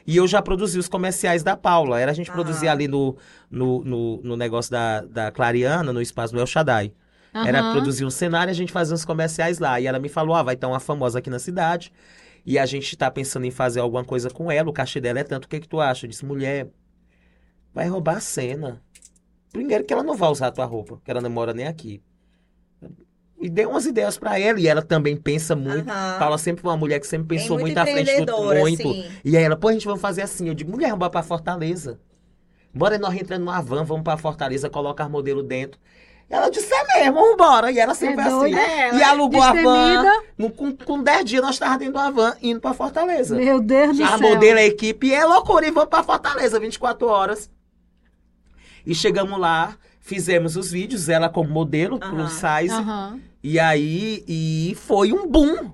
C: E eu já produzi os comerciais da Paula. Era a gente
A: Ah.
C: produzia ali no, no, no, no negócio da, da Clariana, no espaço do El Shaddai. Era
B: Aham.
C: produzir um cenário e a gente fazia uns comerciais lá. E ela me falou: ah, vai ter uma famosa aqui na cidade. E a gente tá pensando em fazer alguma coisa com ela. O cachê dela é tanto. O que, que tu acha? Eu disse, mulher, vai roubar a cena. Primeiro que ela não vai usar a tua roupa, que ela não mora nem aqui. E dei umas ideias pra ela. E ela também pensa muito.
A: Aham.
C: Paula sempre foi uma mulher que sempre pensou
A: muito
C: muito à frente do muito.
A: assim.
C: E aí ela, pô, a gente vai fazer assim. Eu digo, mulher, vamos pra Fortaleza. Bora nós entrando numa van, vamos pra Fortaleza, coloca as modelos dentro. Ela disse, é mesmo, vambora. E ela sempre
B: É
C: assim.
B: doida.
A: É,
C: E alugou a van.
B: Destemida.
C: No- com, com 10 dias nós estávamos dentro da van, indo pra Fortaleza.
B: Meu Deus do
C: A
B: céu.
C: modelo, a equipe, é loucura. E vamos pra Fortaleza, 24 horas. E chegamos lá, fizemos os vídeos, ela como modelo,
A: Aham.
C: plus size. E aí, e foi um boom.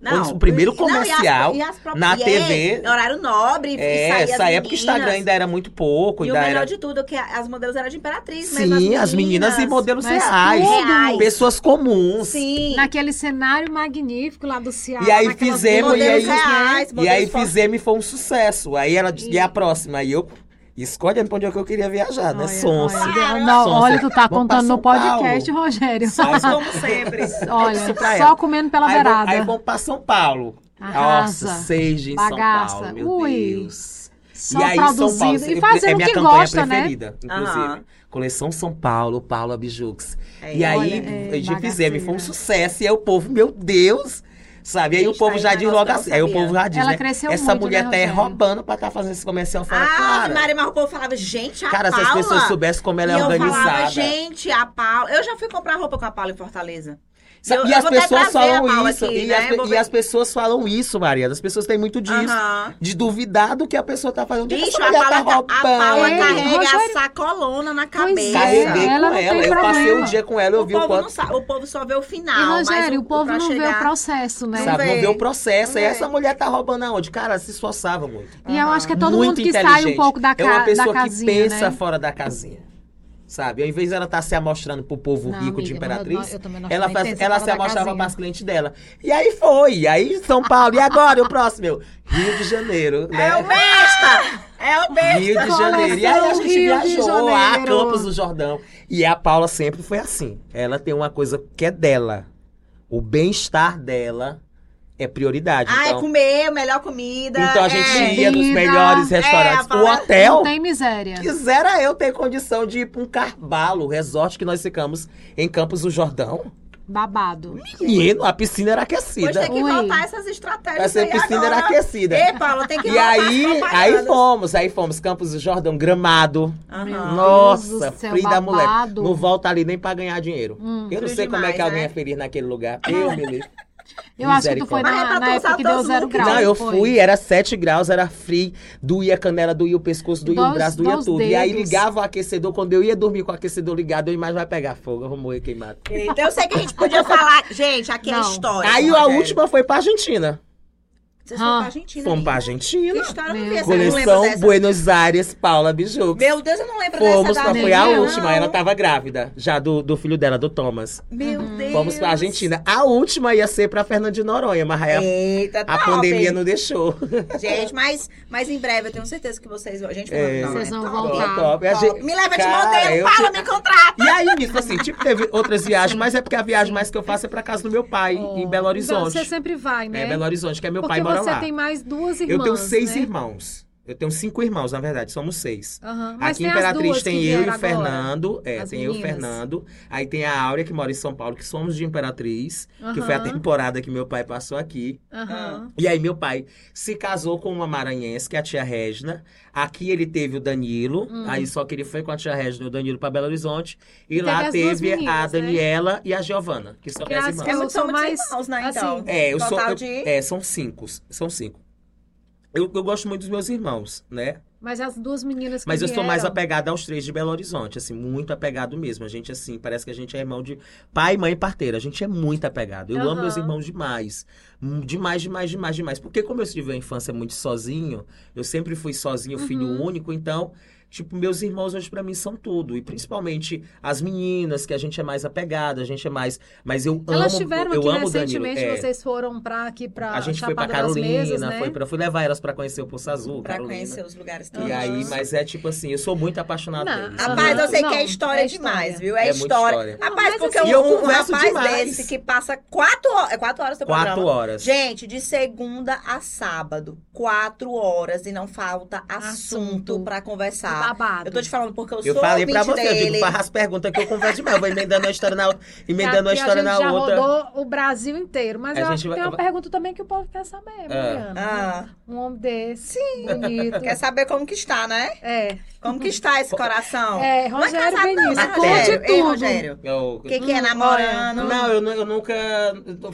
A: Não,
C: o primeiro
A: e-
C: comercial
A: não, e as- e as próprias-
C: na
A: e
C: TV.
A: É, horário nobre,
C: É,
A: as
C: essa época o Instagram
A: meninas.
C: ainda era muito pouco,
A: E o melhor
C: era.
A: de tudo é que as modelos eram de Imperatriz,
C: Sim, as meninas e modelos reais.
A: Reais.
C: Pessoas comuns.
A: Sim.
B: Naquele cenário magnífico lá do Ceará.
C: E aí fizemos, e aí-
A: reais,
C: E aí fizemos e foi um sucesso. Aí ela disse,
B: E-
C: e a próxima? Aí eu escolhendo pra onde é que eu queria viajar, né?
B: Olha,
C: Sonsa.
B: olha, não,
C: Sonsa.
B: olha, tu tá
C: Vamos
B: contando no
C: São Paulo.
B: podcast, Rogério.
A: Somos como sempre.
B: Olha, só
C: ela.
B: comendo pela
C: Aí,
B: beirada.
C: vamos- aí vamos pra São Paulo.
B: Arrasa.
C: Nossa, seja em
B: Bagaça.
C: São Paulo, meu
B: Ui.
C: Deus.
B: Só
C: e aí, São Paulo
B: produzindo e
C: eu-
B: fazendo
C: é
B: o
C: minha
B: que
C: campanha
B: gosta, né?
C: preferida, inclusive.
A: Aham.
C: Coleção São Paulo, Paula Bijux.
A: É,
C: e aí,
B: olha, é
C: a gente fizemos, foi um sucesso. E aí o povo, meu Deus, sabe? E aí o povo
A: tá
C: já diz logo
A: eu
C: assim. Aí o povo já diz,
B: Ela
C: né?
B: cresceu
C: Essa
B: muito,
C: mulher
B: né,
C: tá é roubando pra estar fazendo esse comercial. Fala,
A: Ah, mas o povo falava, gente, a
C: cara, se
A: Paula...
C: as pessoas soubessem como ela é
A: e eu
C: organizada.
A: falava, gente, a Paula... Eu já fui comprar roupa com a Paula em Fortaleza. Eu-
C: e
A: eu
C: as pessoas falam isso.
A: aqui,
C: e,
A: né?
C: as, e as pessoas falam isso, Maria. As pessoas têm muito disso.
A: Aham.
C: De duvidar do que a pessoa tá fazendo.
A: Bicho,
C: Essa
A: a
C: mulher
A: Paula,
C: tá
A: a Paula carrega
B: Rogério-
A: a sacolona na cabeça.
B: é,
C: Carreguei
B: ela
C: com
B: não
C: ela. Eu passei
B: problema.
C: um dia com ela, eu
A: o,
C: vi o
A: povo
C: quanto.
A: não sabe, o povo só vê o
B: E,
A: final. mas
B: Rogério, o povo
A: pra
B: não vê
A: chegar...
B: o processo, né?
C: Sabe, não
A: vê.
C: vê o processo.
A: Não
C: E
A: vê.
C: essa mulher tá roubando aonde? Cara, se esforçava muito.
B: E eu acho que é todo mundo que sai um pouco da, ca
C: É uma pessoa que
B: casinha,
C: pensa
B: né?
C: fora da casinha. Sabe? Ao invés dela estar se amostrando pro povo
B: Não,
C: rico de
B: amiga,
C: Imperatriz,
B: não, eu também não
C: ela, faz, ela se amostrava para as clientes dela. E aí foi. Aí São Paulo. E agora? E o próximo? meu? Rio de Janeiro. Né?
A: É o besta! É o besta!
C: Rio de Janeiro. E aí a gente
B: Rio de
C: viajou a. Campos do Jordão. E a Paula sempre foi assim. Ela tem uma coisa que é dela. O bem-estar dela é prioridade.
A: Ah, é
C: então,
A: comer, melhor comida.
C: então a gente
A: é.
C: ia nos melhores
A: É,
C: restaurantes.
A: a
C: o hotel,
B: Não tem miséria.
C: quisera eu ter condição de ir pra um Carvalho, resort que nós ficamos em Campos do Jordão.
B: Babado.
C: Menino, a piscina era
A: Pois
C: aquecida.
A: tem que
B: Ui.
A: voltar essas estratégias
C: Essa
A: aí
C: piscina era
A: agora.
C: aquecida.
A: Ei, Paulo, tem que
C: E aí, aí fomos, aí fomos, Campos do Jordão, Gramado.
B: Meu
C: Nossa, frio da mulher. Não volta ali nem pra ganhar dinheiro.
B: Hum.
C: Eu não sei como é que
A: demais,
C: alguém
A: né?
C: é feliz naquele lugar. Eu me.
B: Eu acho que tu foi
A: é
B: na,
A: pra
B: na
A: tu
B: época que deu zero
A: looks.
B: grau.
C: Não, eu
B: foi.
C: fui, era 7 graus, era frio, doía a canela, doía o pescoço, doía o braço, doía tudo. E aí
B: dedos.
C: ligava o aquecedor, quando eu ia dormir com o aquecedor ligado, eu mais vai pegar fogo, eu vou morrer queimado.
A: Então eu sei que a gente podia falar. Gente, aqui é
B: Não.
A: história.
C: Aí a última foi pra Argentina.
A: Vocês foram
B: Ah.
A: pra Argentina.
C: Fomos pra
A: ainda? Que
C: Argentina.
A: história
B: Meu
A: vi essa, eu não lembro
C: Coleção
A: dessa.
C: Buenos Aires, Paula Bijux.
A: Meu Deus, eu não lembro
C: Fomos,
A: dessa da
C: foi a
B: Não.
C: última, ela tava grávida, já do, do filho dela, do Thomas.
A: Meu Deus.
C: Fomos pra Argentina. A última ia ser pra Fernando de Noronha, mas aí
A: Eita,
C: a
A: top.
C: pandemia não deixou.
A: Gente, mas, mas em breve eu tenho certeza que vocês vão. A gente
C: É.
A: não,
B: Vocês
A: é
B: vão voltar.
C: Top.
A: Top.
C: gente-
A: Me leva de modelo, fala,
C: te-
A: me contrata.
C: E aí, nisso, assim, tipo, teve outras viagens, mas é porque a viagem mais que eu faço é pra casa do meu pai,
B: Oh,
C: em Belo Horizonte.
B: Você sempre vai, né?
C: É, Belo Horizonte, que é meu
B: Porque
C: pai
B: você
C: lá.
B: tem mais duas irmãs,
C: Eu tenho seis
B: né?
C: irmãos. Eu tenho cinco irmãos, na verdade, somos seis.
B: Mas
C: Aqui em Imperatriz
B: duas
C: tem eu e o. Fernando. É,
B: As
C: tem eu e o
B: meninas.
C: Fernando. Aí tem a Áurea, que mora em São Paulo, que somos de Imperatriz, que foi a temporada que meu pai passou aqui.
B: Aham.
C: E aí meu pai se casou com uma maranhense, que é a tia Regina. Aqui ele teve o Danilo,
B: Hum.
C: aí só que ele foi com a tia Regina e o Danilo pra Belo Horizonte. E,
B: E
C: lá
B: teve as duas
C: teve a
B: meninas, né?
C: Daniela e a Giovana, que são minhas
B: as
C: irmãs.
B: que
A: É
B: eu sou mais,
A: irmãos, né,
B: assim,
A: então?
C: É, eu sou. Eu-
A: de...
C: É, são cinco. São cinco. Eu, eu gosto muito dos meus irmãos, né?
B: Mas as duas meninas que
C: Mas eu sou mais
B: vieram-
C: apegado aos três de Belo Horizonte, assim, muito apegado mesmo. A gente, assim, parece que a gente é irmão de pai, mãe e parteira. A gente é muito apegado. Eu amo
B: Aham.
C: meus irmãos demais. Hum, Demais, demais, demais, demais. Porque como eu tive uma infância muito sozinho, eu sempre fui sozinho, filho
B: Uhum.
C: único, então, tipo, meus irmãos hoje pra mim são tudo. E principalmente as meninas, que a gente é mais apegado, a gente é mais. Mas eu
B: Elas
C: amo.
B: estiveram
C: eu
B: aqui
C: amo o Danilo.
B: recentemente,
C: É.
B: vocês foram pra, aqui pra
C: A gente foi pra
B: Chapada das
C: Carolina,
B: Mesas, né?
C: foi pra, fui levar elas pra conhecer o Poço Azul,
A: Pra
C: Carolina.
A: conhecer os lugares que
B: Aham.
C: E aí, mas é tipo assim, eu sou muito apaixonado
B: Não,
C: deles.
A: Rapaz, eu sei
B: Não,
A: que é história
B: é história.
A: demais, viu? É,
C: É
A: história.
C: história.
A: Rapaz, porque
B: assim-
A: um,
C: E eu
A: um
C: converso
A: rapaz
C: demais.
A: desse que passa quatro horas. É quatro horas teu
C: Quatro
A: programa?
C: horas.
A: Gente, de segunda a sábado, quatro horas e não falta assunto,
B: Assunto.
A: pra conversar.
B: Babado.
A: Eu tô te falando porque eu,
C: Eu
A: sou
C: falei pra você, eu
A: dele.
C: digo, faz as perguntas que eu converso demais. Eu vou emendando uma história na outra, emendando uma história
B: a gente
C: na
B: já
C: outra.
B: rodou o Brasil inteiro. Mas
C: A
B: eu
C: gente
B: acho que
C: vai-
B: tem uma pergunta também que o povo quer saber, Mariana.
A: Ah,
B: Um homem desse, bonito.
A: quer saber como que está, né?
B: É.
A: Como que está esse coração?
B: É,
A: Não é
B: Rogério
A: casado não,
B: Benício, conte
A: Rogério? Ei,
B: tudo.
A: Rogério,
C: Eu-
A: o que, que é
B: Hum,
A: namorando?
C: Não, eu, eu nunca.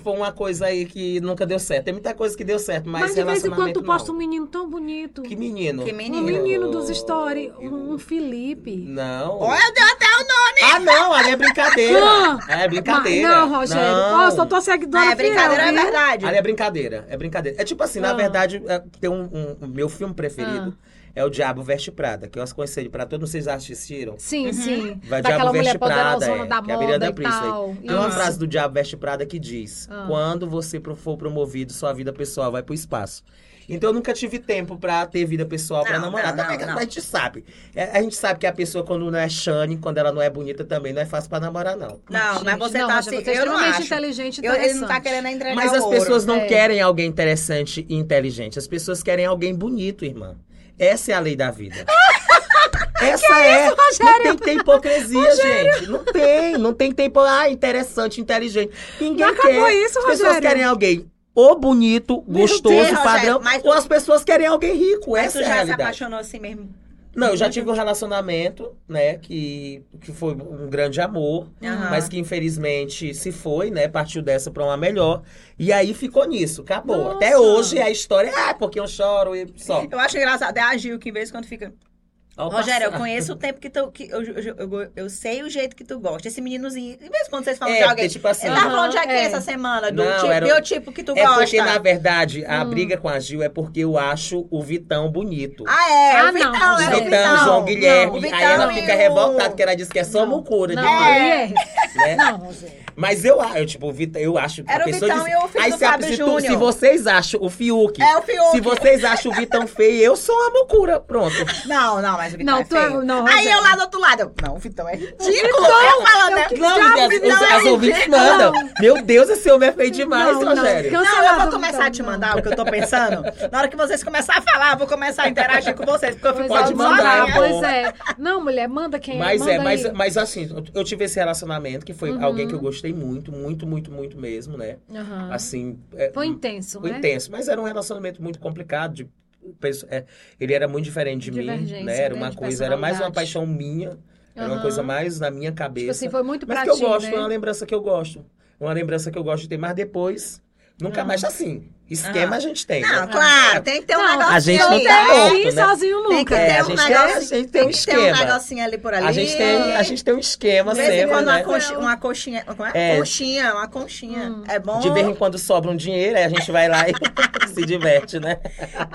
C: Foi uma coisa aí que nunca deu certo. Tem muita coisa que deu certo, mas,
B: Mas, de vez em quando tu posta um
C: não.
B: menino tão bonito.
C: Que menino?
A: Que
B: Um
A: menino?
B: menino dos stories, um, Felipe.
C: Não.
A: Olha, deu até o nome.
C: Ah, não, ali é brincadeira.
B: Ah!
C: é brincadeira.
B: Mas, não, Rogério.
C: Não.
B: Nossa, eu tô seguidora
A: Ah, é brincadeira,
B: fiel,
A: é verdade.
C: Ali é brincadeira, é brincadeira. É tipo assim, na
B: Ah.
C: verdade, é, tem um, um- o meu filme preferido é o Diabo Veste Prada, que eu aconselho pra todos vocês assistiram.
B: Sim, sim.
C: Vai
B: Daquela
C: Diabo Veste Prada, é,
B: da
C: que é a Miriam
B: moda
C: da
B: e
C: Priestley.
B: tal.
C: Tem uma frase do Diabo Veste Prada que diz:
B: Ah.
C: Quando você pro- for promovido, sua vida pessoal vai pro espaço. Então eu nunca tive tempo pra ter vida pessoal pra
A: Não,
C: namorar.
A: não,
C: Também
A: não,
C: que
A: não.
C: a gente sabe. É, a gente sabe que a pessoa, quando não é Shane, quando ela não é bonita, também não é fácil pra namorar, não.
A: Não, mas
B: Gente,
A: você
B: não,
A: tá
B: Rogério,
A: assim,
B: você é
A: eu não acho.
B: inteligente
A: Eu- ele não tá querendo entregar
C: Mas as
A: ouro.
C: pessoas não
B: É.
C: querem alguém interessante e inteligente. As pessoas querem alguém bonito, irmã. Essa é a lei da vida. Essa é. não tem que ter hipocrisia, gente. Não tem. Não tem que ter hipo... Ah, interessante, inteligente. Ninguém
B: Não acabou
C: quer.
B: isso,
C: As pessoas
B: Rogério?
C: querem alguém ou bonito, gostoso,
A: Deus, Rogério,
C: padrão,
A: mas
C: ou
A: tu-
C: as pessoas querem alguém rico.
A: Mas
C: Essa
A: tu
C: é a
A: já se
C: realidade.
A: apaixonou assim mesmo?
C: Não, eu já tive um relacionamento, né, que, que foi um grande amor,
A: Aham.
C: mas que infelizmente se foi, né, partiu dessa pra uma melhor, e aí ficou nisso, acabou.
B: Nossa.
C: Até hoje a história, ah, porque eu choro e só.
A: Eu acho engraçado. É a Gil que, em vez quando fica.
C: Ao
A: Rogério, eu conheço o tempo que tu. Que eu, eu, eu, eu sei o jeito que tu gosta. Esse meninozinho. Em vez quando vocês falam
C: É,
A: de alguém.
C: tipo assim,
B: Aham,
A: falando de alguém
B: é.
A: essa semana, do
C: Não,
A: tipo,
C: era-
A: biotipo que tu
C: É
A: gosta.
C: porque, na verdade, a
B: Hum.
C: briga com a Gil é porque eu acho o Vitão bonito.
A: Ah, é.
B: Ah,
A: o Vitão,
B: não,
A: é
C: o. Vitão,
A: Vitão.
C: João Guilherme.
A: Não, o
C: aí ela
A: Vitão
C: fica
A: o-
C: revoltada, porque ela diz que é só
B: Não.
C: mucura
B: Não,
C: de
B: é.
C: né?
B: Não, Rosé.
C: Mas eu, eu tipo, o Vitão, eu acho que
A: Era
C: a
A: o
C: pessoa
A: Vitão
C: diz-
A: e o filho
C: Aí
A: do
C: se,
A: Fábio
C: se, tu- se vocês acham o Fiuk,
A: É o Fiuk.
C: se vocês acham o Vitão feio, eu sou uma loucura. Pronto.
A: Não, não, mas o Vitão
B: Não,
A: é
B: tu é-
A: feio.
B: não,
A: Aí eu lá do outro lado, eu, não, o Vitão é ridículo. eu falando, né?
C: Não,
A: Diabo,
C: as,
A: Vitão
C: os-
A: é
C: as ouvintes
A: ridículo.
C: mandam. Meu Deus, esse homem é feio demais,
B: Não, não.
C: Rogério.
B: Cancelado,
A: Não, eu vou
B: não,
A: começar a te
B: não.
A: mandar o que eu tô pensando. Na hora que vocês começarem a falar, eu vou começar a interagir com vocês, porque eu fico
B: Pois
C: Pode
B: é,
A: falando
C: mandar,
A: sozinha.
C: pô.
B: Pois é. Não, mulher, manda quem
C: Mas
B: manda
C: é, mas,
B: aí.
C: mas assim, eu- eu tive esse relacionamento que foi
B: Uhum.
C: alguém que eu gostei muito, muito, muito, muito mesmo, né?
B: Aham.
C: Assim. é,
B: Foi intenso,
C: foi
B: né?
C: intenso, mas era um relacionamento muito complicado. De, é, ele era muito diferente de mim, né? Era
B: né,
C: uma
B: de
C: coisa, era mais uma paixão minha, era uma coisa mais na minha
B: Tipo
C: cabeça.
B: assim, foi muito
C: mas que eu gosto,
B: né?
C: é uma lembrança que eu gosto. Uma lembrança que eu gosto de ter, mas depois, nunca
B: Aham.
C: mais assim. Esquema
A: Aham.
C: a gente tem.
A: Não,
C: né?
A: claro, tem que ter um
B: Não,
A: negocinho
C: a gente
A: ali,
C: não tá
A: né?
C: morto, né?
B: sozinho
A: Tem que
B: nunca.
A: ter
C: É, a
A: um
C: gente tem-
A: negócio,
C: a gente tem
A: tem
C: um
A: que ter um
C: esquema.
A: negocinho ali por ali.
C: A gente, tem, a gente tem um esquema
A: De vez em
C: sempre,
A: quando
C: né?
A: uma, coxinha, uma coxinha. Como é?
C: É.
A: Conchinha, uma conchinha.
B: Hum.
A: É bom.
C: De vez em quando sobra um dinheiro, aí a gente vai lá e se diverte, né?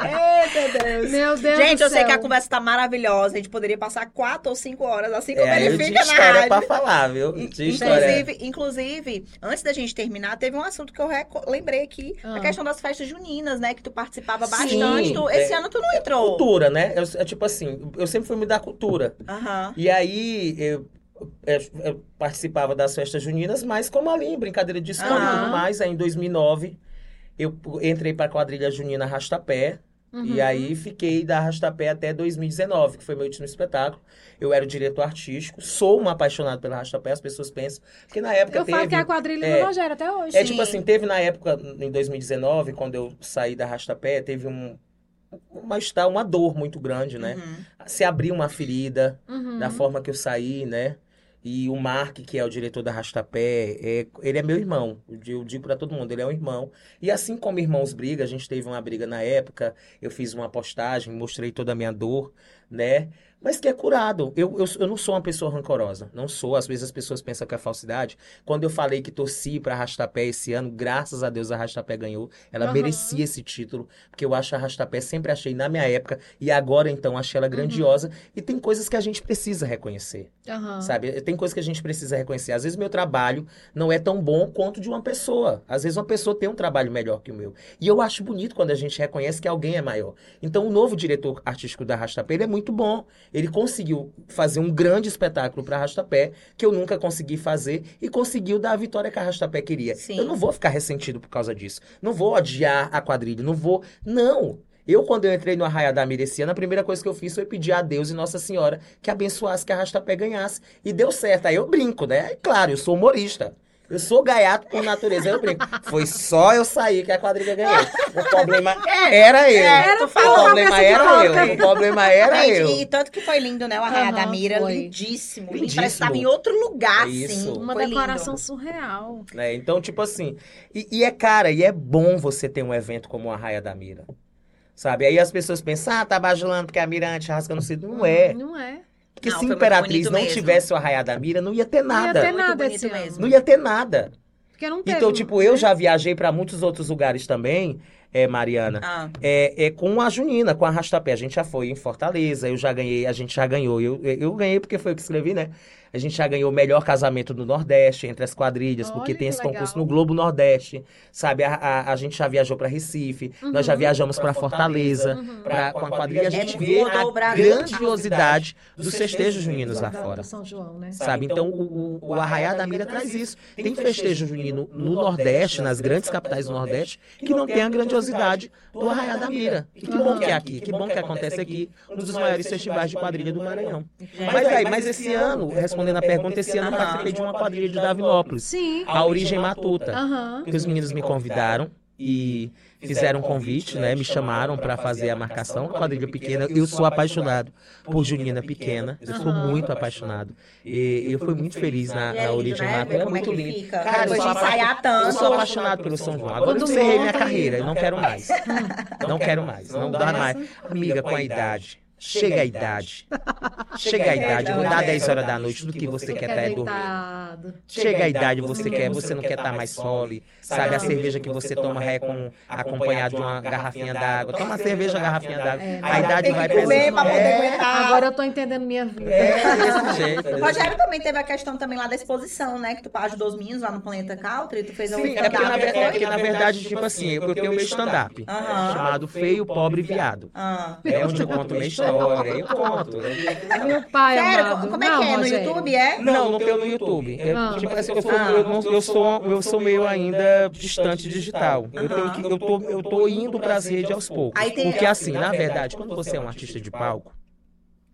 A: Eita Deus.
B: Meu Deus
A: Gente,
B: do
A: eu sei que a conversa tá maravilhosa. A gente poderia passar quatro ou cinco horas, assim
C: É,
A: como
C: eu
A: ele fica na
C: história
A: rádio.
C: pra falar, viu?
A: In-
C: Tinha história.
A: Inclusive, inclusive, antes da gente terminar, teve um assunto que eu lembrei aqui.
B: Ah.
A: A questão das festas juninas, né? Que tu participava
C: Sim,
A: bastante. Tu- esse
C: é.
A: ano tu não entrou.
C: Cultura, né? Eu, é tipo assim, eu sempre fui me dar cultura.
A: Aham.
C: E aí eu, eu- eu participava das festas juninas, mas como ali, em brincadeira de escola e
A: Aham.
C: tudo mais. Aí em 2009 eu entrei pra quadrilha junina Rastapé.
B: Uhum.
C: E aí fiquei da Rastapé até 2019, que foi meu último espetáculo. Eu era o diretor artístico, sou um apaixonado pela Rastapé, as pessoas pensam que na época
B: Eu
C: teve...
B: falo que é a quadrilha
C: é,
B: do Rogério até hoje.
C: É
A: Sim.
C: tipo assim, teve na época, em 2019, quando eu saí da Rastapé, teve um uma, está- uma dor muito grande, né?
A: Uhum.
C: Se abriu uma ferida
B: Uhum.
C: da forma que eu saí, né? E o Mark, que é o diretor da Rastapé, é, ele é meu irmão. Eu digo- Eu digo pra todo mundo, ele é um irmão. E assim como irmãos brigam, a gente teve uma briga na época, eu fiz uma postagem, mostrei toda a minha dor, né? Mas que é curado. Eu, eu, eu não sou uma pessoa rancorosa. Não sou. Às vezes as pessoas pensam que é falsidade. Quando eu falei que torci pra Arrastapé esse ano, graças a Deus a Arrastapé ganhou. Ela
B: Aham.
C: merecia esse título. Porque eu acho a Arrastapé, sempre achei na minha época. E agora, então, achei ela grandiosa. E tem coisas que a gente precisa reconhecer.
B: Aham.
C: Sabe? Tem coisas que a gente precisa reconhecer. Às vezes meu trabalho não é tão bom quanto de uma pessoa. Às vezes uma pessoa tem um trabalho melhor que o meu. E eu acho bonito quando a gente reconhece que alguém é maior. Então o novo diretor artístico da Rastapé, ele é muito bom. Ele conseguiu fazer um grande espetáculo para Rastapé, que eu nunca consegui fazer, e conseguiu dar a vitória que a Rastapé queria.
A: Sim.
C: Eu não vou ficar ressentido por causa disso. Não vou odiar a quadrilha, não vou... Não! Eu, quando eu entrei no Arraia da ano, a primeira coisa que eu fiz foi pedir a Deus e Nossa Senhora que abençoasse que a Rastapé ganhasse. E deu certo. Aí eu brinco, né? E claro, eu sou humorista. Eu sou gaiato por natureza, eu brinco. Foi só eu sair que a quadrilha ganhou. O problema era eu.
A: É, tu
C: o
A: falou,
C: problema era eu. O problema era eu.
A: E tanto que foi lindo, né? O Arraia
B: Aham,
A: da Mira,
B: foi.
A: lindíssimo. lindo,
C: Lindíssimo.
A: Parece que tava em outro lugar,
C: Isso.
A: assim.
B: Uma
A: Foi lindo.
B: decoração surreal.
C: né? Então, tipo assim, e, e é cara, e é bom você ter um evento como a Raia da Mira. Sabe? Aí as pessoas pensam, ah, tá bajulando porque a Mirante rasga no cinto. Não é.
B: Não é.
C: Porque
A: Não,
C: se Imperatriz não
A: mesmo.
C: tivesse o Arraia da Mira, não ia ter
B: Não ia
C: nada.
B: ter nada esse
A: mesmo.
C: Não ia ter nada.
B: Porque não teve.
C: Então, tipo, eu já viajei pra muitos outros lugares também, é, Mariana.
A: Ah,
C: É, é com a Junina, com a Rastapé. A gente já foi em Fortaleza, eu já ganhei, a gente já ganhou. Eu, eu ganhei porque foi eu que escrevi, né? A gente já ganhou o melhor casamento do Nordeste entre as quadrilhas, porque
B: Olha
C: tem
B: que
C: esse concurso
B: legal.
C: no Globo Nordeste, sabe? A, a, a gente já viajou pra Recife, nós já
B: Uhum.
C: viajamos pra Fortaleza,
B: Uhum.
C: pra, com a quadrilha. A gente
A: É,
C: vê a grandiosidade dos festejos juninos lá fora.
B: São João, né?
C: Sabe? Então, o, o, o Arraiá da Mira traz isso. Tem festejo junino no Nordeste, nas grandes capitais do Nordeste, que não tem a grandiosidade do Arraiá da Mira. E que bom que é aqui, que bom que acontece aqui, um dos maiores festivais de quadrilha do Maranhão. Mas aí, mas esse ano, respondendo a pergunta, esse ano eu participei de uma quadrilha de Davinópolis,
B: Sim.
C: a Origem Matuta.
B: Aham.
C: Que os meninos me convidaram e fizeram um convite, né? Me chamaram para fazer a marcação. Quadrilha pequena. Eu sou apaixonado por Junina Pequena. Eu sou muito apaixonado. E eu fui muito feliz na,
A: é
C: na
A: lindo,
C: Origem
A: né? Ver
C: É
A: é
C: muito lindo. Cara, eu sou
A: de ensaiar
C: Eu sou apaixonado pelo São João. Agora eu
B: Quando
C: encerrei minha carreira. Eu não quero mais. Não quero mais. Não dá mais. Amiga, com a idade. Chega a idade. Chega a idade, vou dar 10 horas da noite, do que você quer estar é dormir.
B: Deitado.
C: Chega a idade, você quer, você não quer estar mais sole, sabe? A cerveja que você toma é com, acompanhado de uma garrafinha d'água. Toma cerveja, garrafinha d'água. A idade vai
A: que comer pra poder
C: É,
A: aguentar.
B: Agora eu tô entendendo minha vida.
C: é desse jeito.
A: Rogério também teve a questão também lá da exposição, né? Que tu ajudou os meninos lá no Planeta Country, tu fez um
C: é porque, na, é porque, na verdade, tipo assim, eu tenho meu stand-up, chamado Feio, Pobre e Viado. É onde eu conto minha história, eu conto.
B: Meu pai
A: Sério?
B: amado.
A: Como é
B: Não,
A: que é? No
B: Rogério.
A: YouTube, é?
C: Não, não tenho no YouTube. Eu,
B: Ah.
C: tipo assim, eu sou, eu, não- eu sou, eu sou meio ainda distante digital. Eu, tenho que, eu, tô, eu tô indo pras redes aos poucos.
A: Aí tem-
C: Porque assim, na verdade, quando você é um artista de palco,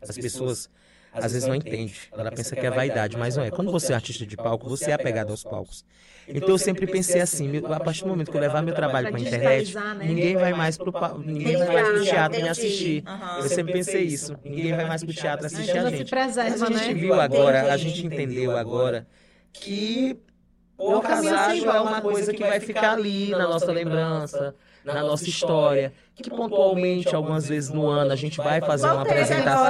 C: as pessoas às vezes não entendem. Ela pensa que é vaidade, mas não é. Quando você é artista de palco, você é apegado aos palcos. Então eu sempre pensei assim, meu- a partir do momento que eu levar meu trabalho
B: Pra
C: pra internet,
B: né?
C: ninguém vai mais pro ninguém vai mais pro teatro me assistir. Eu sempre pensei isso. Ninguém vai mais pro teatro assistir
B: Então
C: a gente.
B: preserva,
C: a gente viu agora, a gente entendeu agora que o casamento é uma coisa que vai ficar ali na nossa lembrança, na nossa história, que pontualmente, algumas vezes no ano, a gente vai fazer uma apresentação.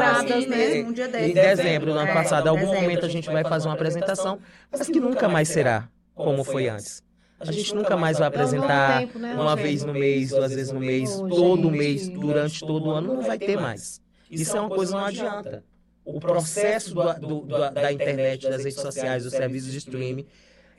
A: né?
C: É,
A: Um dia
C: Em dezembro do ano
A: É,
C: passado, em algum momento a gente vai fazer uma apresentação, mas que nunca mais será como foi antes. A gente nunca mais vai
B: É
C: apresentar
B: tempo, né,
C: uma vez no mês, duas vezes no mês, todo mês, durante todo o ano, não vai ter mais. Isso é uma coisa que não adianta. O processo do- do- do- da internet, das redes sociais, dos serviços de streaming,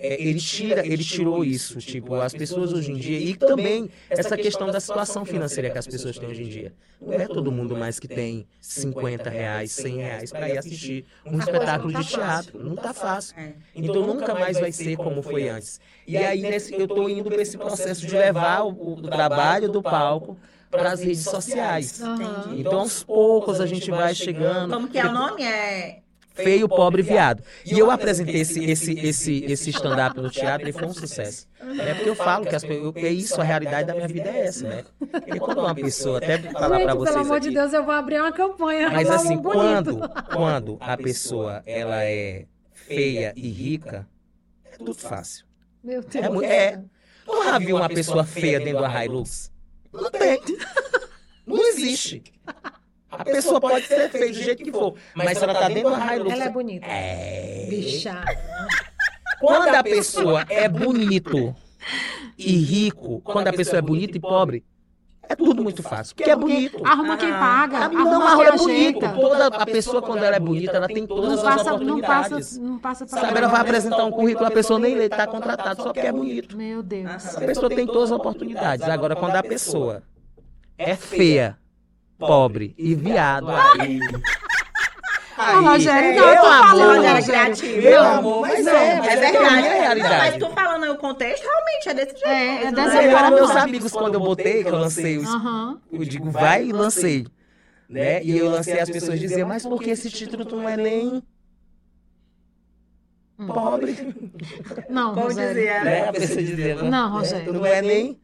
C: é, ele tira, ele tirou isso. Tipo, as pessoas hoje em dia, e também essa questão da situação financeira que as pessoas têm hoje em dia. Não é todo mundo mais que tem 50 reais, 100 reais para ir assistir um espetáculo de teatro. Não tá fácil.
A: É.
C: Então nunca mais vai ser como foi antes. E aí nesse, eu estou indo para esse processo de levar o, o trabalho do palco para as redes sociais.
B: Aham.
C: Então aos poucos a gente vai chegando.
A: Como que é o nome? É...
C: Feio, pobre, viado. E eu apresentei esse, esse, esse, esse stand-up no teatro e foi um sucesso. É porque eu falo que as, eu- é isso, a realidade da minha vida é essa, né? Porque quando uma pessoa, até falar para vocês
B: pelo amor de Deus, eu vou abrir uma campanha.
C: mas assim, quando, quando a pessoa ela é feia e rica, é tudo fácil.
B: Meu Deus.
C: É, é. Tu já viu uma pessoa feia dentro da Hilux? Não tem. Não existe. A pessoa pode ser feia do jeito que for, mas se ela tá dentro da Hilux...
B: Ela é bonita.
C: É.
B: Bicha.
C: Quando a pessoa é bonito e rico, quando a pessoa é bonita e pobre, é tudo muito fácil. Porque é bonito.
B: Arruma quem paga.
C: Ah,
B: Arruma
C: não,
B: quem
C: é bonito. Toda a pessoa, quando ela é bonita, ela tem todas
B: Não
C: as
B: passa, não
C: oportunidades.
B: passa, não passa pra
C: Sabe, ela vai apresentar um currículo, a pessoa nem lê, tá contratado só porque é bonito.
B: Meu Deus.
C: A pessoa tem todas as oportunidades. Agora, quando a pessoa é feia, pobre e viado, aí.
B: Ô, Rogério, não,
C: meu
B: eu tô
C: amor,
B: falando,
A: Rogério, criativo.
C: Meu amor, mas
A: Não,
C: é,
A: é
C: mas é
A: verdade.
C: a minha realidade.
A: Não, mas tu falando aí o contexto, realmente é desse jeito.
B: É, é dessa
A: né?
C: Eu,
B: forma.
C: meus amigos, quando eu botei, que eu lancei os. Eu digo, vai e lancei. Né? E eu lancei, as pessoas diziam, mas por que esse título tu não é nem
B: Hum.
C: pobre?
B: Não,
A: Como
B: Rogério.
A: dizia,
C: Né?
A: né?
C: A pessoa dizia, né?
B: Não, Rogério.
C: Tu não é nem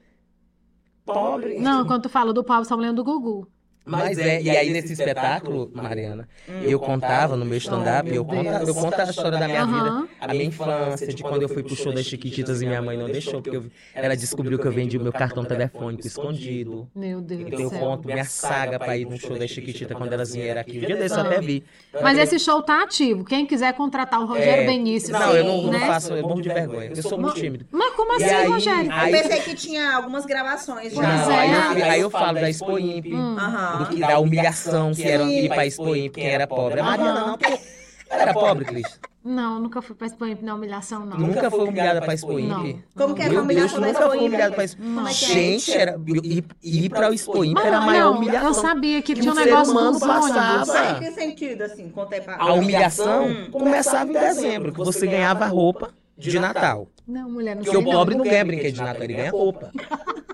C: pobre.
B: Não, quando tu fala do Paulo, estamos lendo do Gugu.
C: Mas é, e aí nesse espetáculo, Mariana, eu contava no meu stand-up, eu conto, eu conto a história da minha vida,
B: Aham.
C: a minha infância, de quando eu fui pro show das Chiquititas e minha mãe não deixou, porque eu- ela descobriu que eu vendi o meu cartão telefônico escondido.
B: Meu Deus
C: Então
B: do
C: eu conto minha saga pra ir no show das Chiquititas quando elas vieram aqui. Um dia desse eu até vi.
B: Mas esse show tá ativo. Quem quiser contratar o Rogério
C: É,
B: Benício.
C: Não, eu não,
B: né?
C: não faço, eu morro de vergonha. Eu sou muito tímido.
B: Mas como assim,
C: aí-
B: Rogério?
A: Eu pensei que tinha algumas gravações já.
B: Pois
C: Não,
B: é.
C: aí, eu, aí eu falo da Expo Imp,
B: Hum.
A: Aham.
C: Do que, da humilhação que era ir pra Expo Imp, quem era pobre. A Mariana não, porque ela era pobre, Cris.
B: Não, nunca fui pra Espanha na humilhação, não.
C: Nunca foi humilhada pra Expo Imp.
B: Não.
A: Como que é a
C: Meu Deus,
A: humilhação da
C: nunca fui humilhada pra Expo
A: Como é é?
C: Gente, era, ir, ir pra Expo Imp
B: Mas
C: era a
B: não,
C: maior
B: não,
C: humilhação.
B: eu sabia que
C: que
B: tinha um negócio
C: humano
B: dos
C: passava.
A: Em que sentido, assim? Contei pra...
C: A humilhação
A: Hum.
C: começava em dezembro, que você ganhava roupa de Natal.
B: Não, mulher, não
C: Porque o pobre não ganha brinquedo de Natal, ele ganha roupa.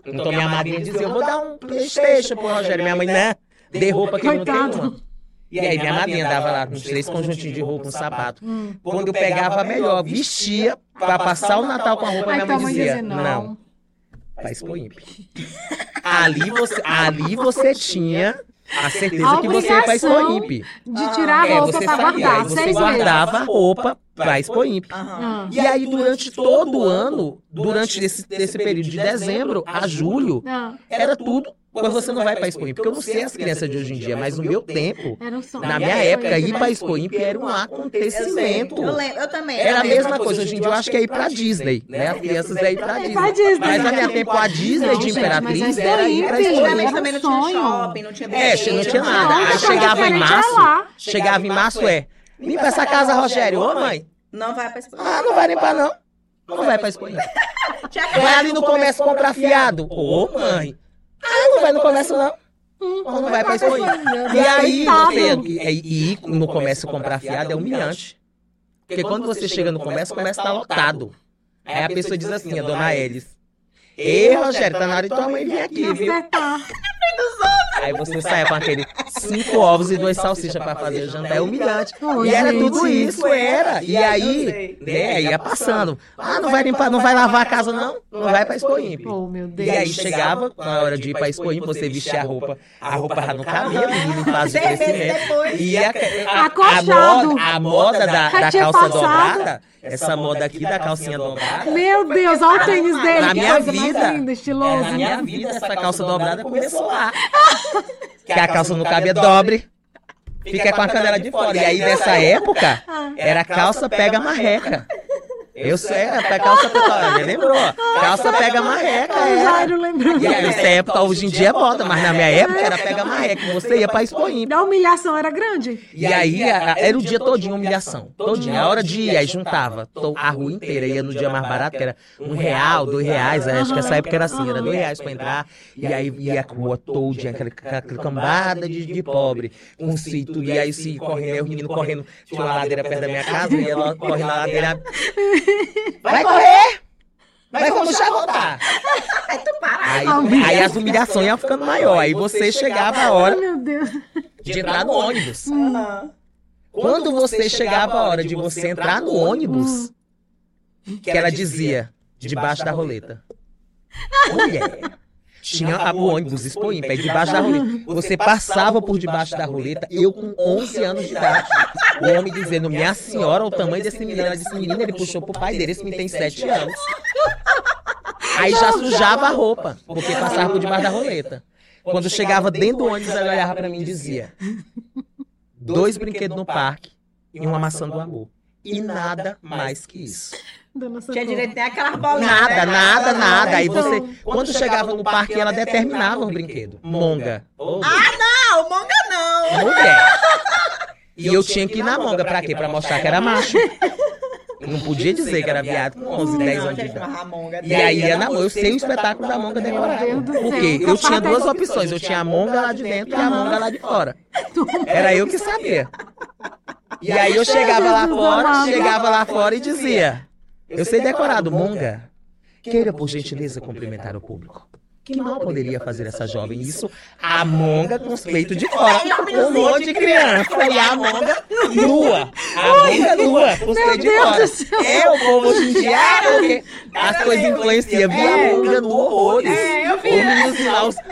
C: Então minha madrinha dizia, eu vou dar um Playstation pro Rogério. Minha mãe, né? Dê roupa que ele não tem
B: Coitado.
C: uma. E aí minha madrinha dava lá com uns três conjuntinhos de roupa, um sapato.
B: Hum.
C: Quando eu pegava melhor, vestia pra passar o Natal com a roupa, minha mãe dizia, não,
B: não.
C: pra Expo Imp. Ali você, ali você tinha a certeza
B: A
C: que você ia pra Expo
B: obrigação
C: Imp.
B: De tirar a
C: É,
B: roupa
C: você
B: pra
C: sabia,
B: guardar.
C: aí você
B: seis
C: guardava a
B: meses.
C: roupa pra Expo Imp.
A: Aham.
B: Ah.
C: E aí, durante todo o ano, durante esse, esse período de dezembro a julho,
B: Ah.
C: era tudo Pois você não vai pra Expo Imp, porque eu não sei as crianças de hoje em dia, mas no meu tempo,
B: Era um
C: na minha época, ir pra Expo Imp era um acontecimento.
A: Eu, lembro, eu também.
C: Era a mesma coisa, hoje em dia eu acho que é ir pra Disney, né? As crianças é ir pra
B: É
C: Disney. Mas na minha tempo a Disney de Imperatriz
B: mas
C: era ir pra
B: Expo Imp
A: também não tinha shopping, não tinha
C: É, não tinha nada. Aí chegava em
B: é
C: março,
B: lá.
C: chegava em março, é, limpa essa casa, Rogério. Ô, mãe,
A: Não vai pra Expo.
C: ah, não vai limpar, não. Não vai pra Expo Imp. Vai ali no comércio comprar fiado. Ô, mãe. Ah, não vai no comércio, não. Ou não vai pra Expo Imp. E aí,
B: Coitado.
C: você, e, e ir no comércio comprar fiado é humilhante. Porque quando você chega no comércio, o comércio tá lotado. Aí a pessoa diz assim, a dona Elis. Ei, Rogério, tá na hora de tua mãe vir aqui, viu? Aí você saia com aquele cinco ovos e duas salsichas pra fazer o jantar. É humilhante.
B: Ô,
C: E era
B: gente.
C: tudo isso, era. E aí, né, ia passando. Ah, não vai limpar, não vai lavar a casa, não? Não vai pra Expo Imp.
B: Oh, meu Deus.
C: E aí chegava, na hora de ir pra Expo Imp, você vestia a roupa. A roupa não cabia, menino, em fase de crescimento.
A: depois.
C: E a, a, a, moda, a moda da, da calça dobrada, essa moda aqui da calcinha dobrada,
B: Meu Deus, olha o tênis dele.
C: na
B: que
C: minha vida,
B: linda,
C: é,
B: estiloso.
C: na minha vida, essa calça dobrada começou lá. Que a calça não cabe, é dobre. Fica com a canela de fora. E aí, nessa época, era calça pega marreca. Eu sei, era calça pega Ele lembrou? Calça pega marreca,
B: O
C: era.
B: Jairo lembrou.
C: E aí, nessa época, hoje em dia é moda, mas na minha época era pega marreca. Você ia pra Expo Imp.
B: A humilhação era grande.
C: E aí, era o dia todinho humilhação. Todinho. A hora de ir, aí juntava a rua inteira. Ia no dia mais barato, que era um real, dois reais. Acho que essa época era assim, era dois reais pra entrar. E aí ia a rua todinha, aquela, aquela cambada de, de pobre. Com sítio. E aí se correndo, aí os meninos correndo. Tinha uma ladeira perto da minha casa, ia lá, correndo na ladeira. Vai correr! Vai como chacotar!
A: Aí tu para.
C: Aí, aí as humilhações iam ficando maior. Aí você chegava a hora
B: Meu Deus.
C: de entrar no ônibus.
A: Aham.
C: Quando você chegava a hora de você entrar no ônibus, que ela dizia, debaixo da roleta. Mulher. Tinha a- o ônibus Expo Imp, aí debaixo da roleta. Você passava por debaixo da roleta, eu com 11 anos de idade. O homem dizendo, minha senhora, o tamanho desse menino. Ela disse, menino, ele puxou pro pai dele, esse menino tem 7 anos. Aí já sujava a roupa, porque passava por debaixo da roleta. Quando chegava dentro do ônibus, ela olhava pra mim e dizia: dois brinquedos no parque e uma maçã do amor. E nada mais que isso.
A: Tinha direito nem aquelas bolinhas.
C: Nada,
A: né?
C: nada, nada. Aí
B: Então-
C: você, quando chegava no parque, ela determinava o brinquedo. Monga.
A: Não, monga não.
C: Mulher. E eu tinha que ir na monga pra quê? Pra mostrar que era macho. Não podia dizer que era viado com 11, 10
A: Não,
C: anos de idade. E aí ia na eu sei o espetáculo da monga decorada.
B: Meu Deus do
C: Porque eu tinha duas opções. Eu tinha a monga lá de dentro e a monga lá de fora. Era eu que sabia. E aí eu chegava lá fora, chegava lá fora e dizia: Eu sei decorado, monga. Queira, por gentileza, cumprimentar o público. Que mal poderia fazer essa jovem isso? A monga com os peitos de fora. Um monte de criança. E a monga nua. A monga nua, com os peitos de fora. É, o povo hoje em dia, ah, porque as coisas influenciam. Vi a monga no horrores.
A: É, eu vi.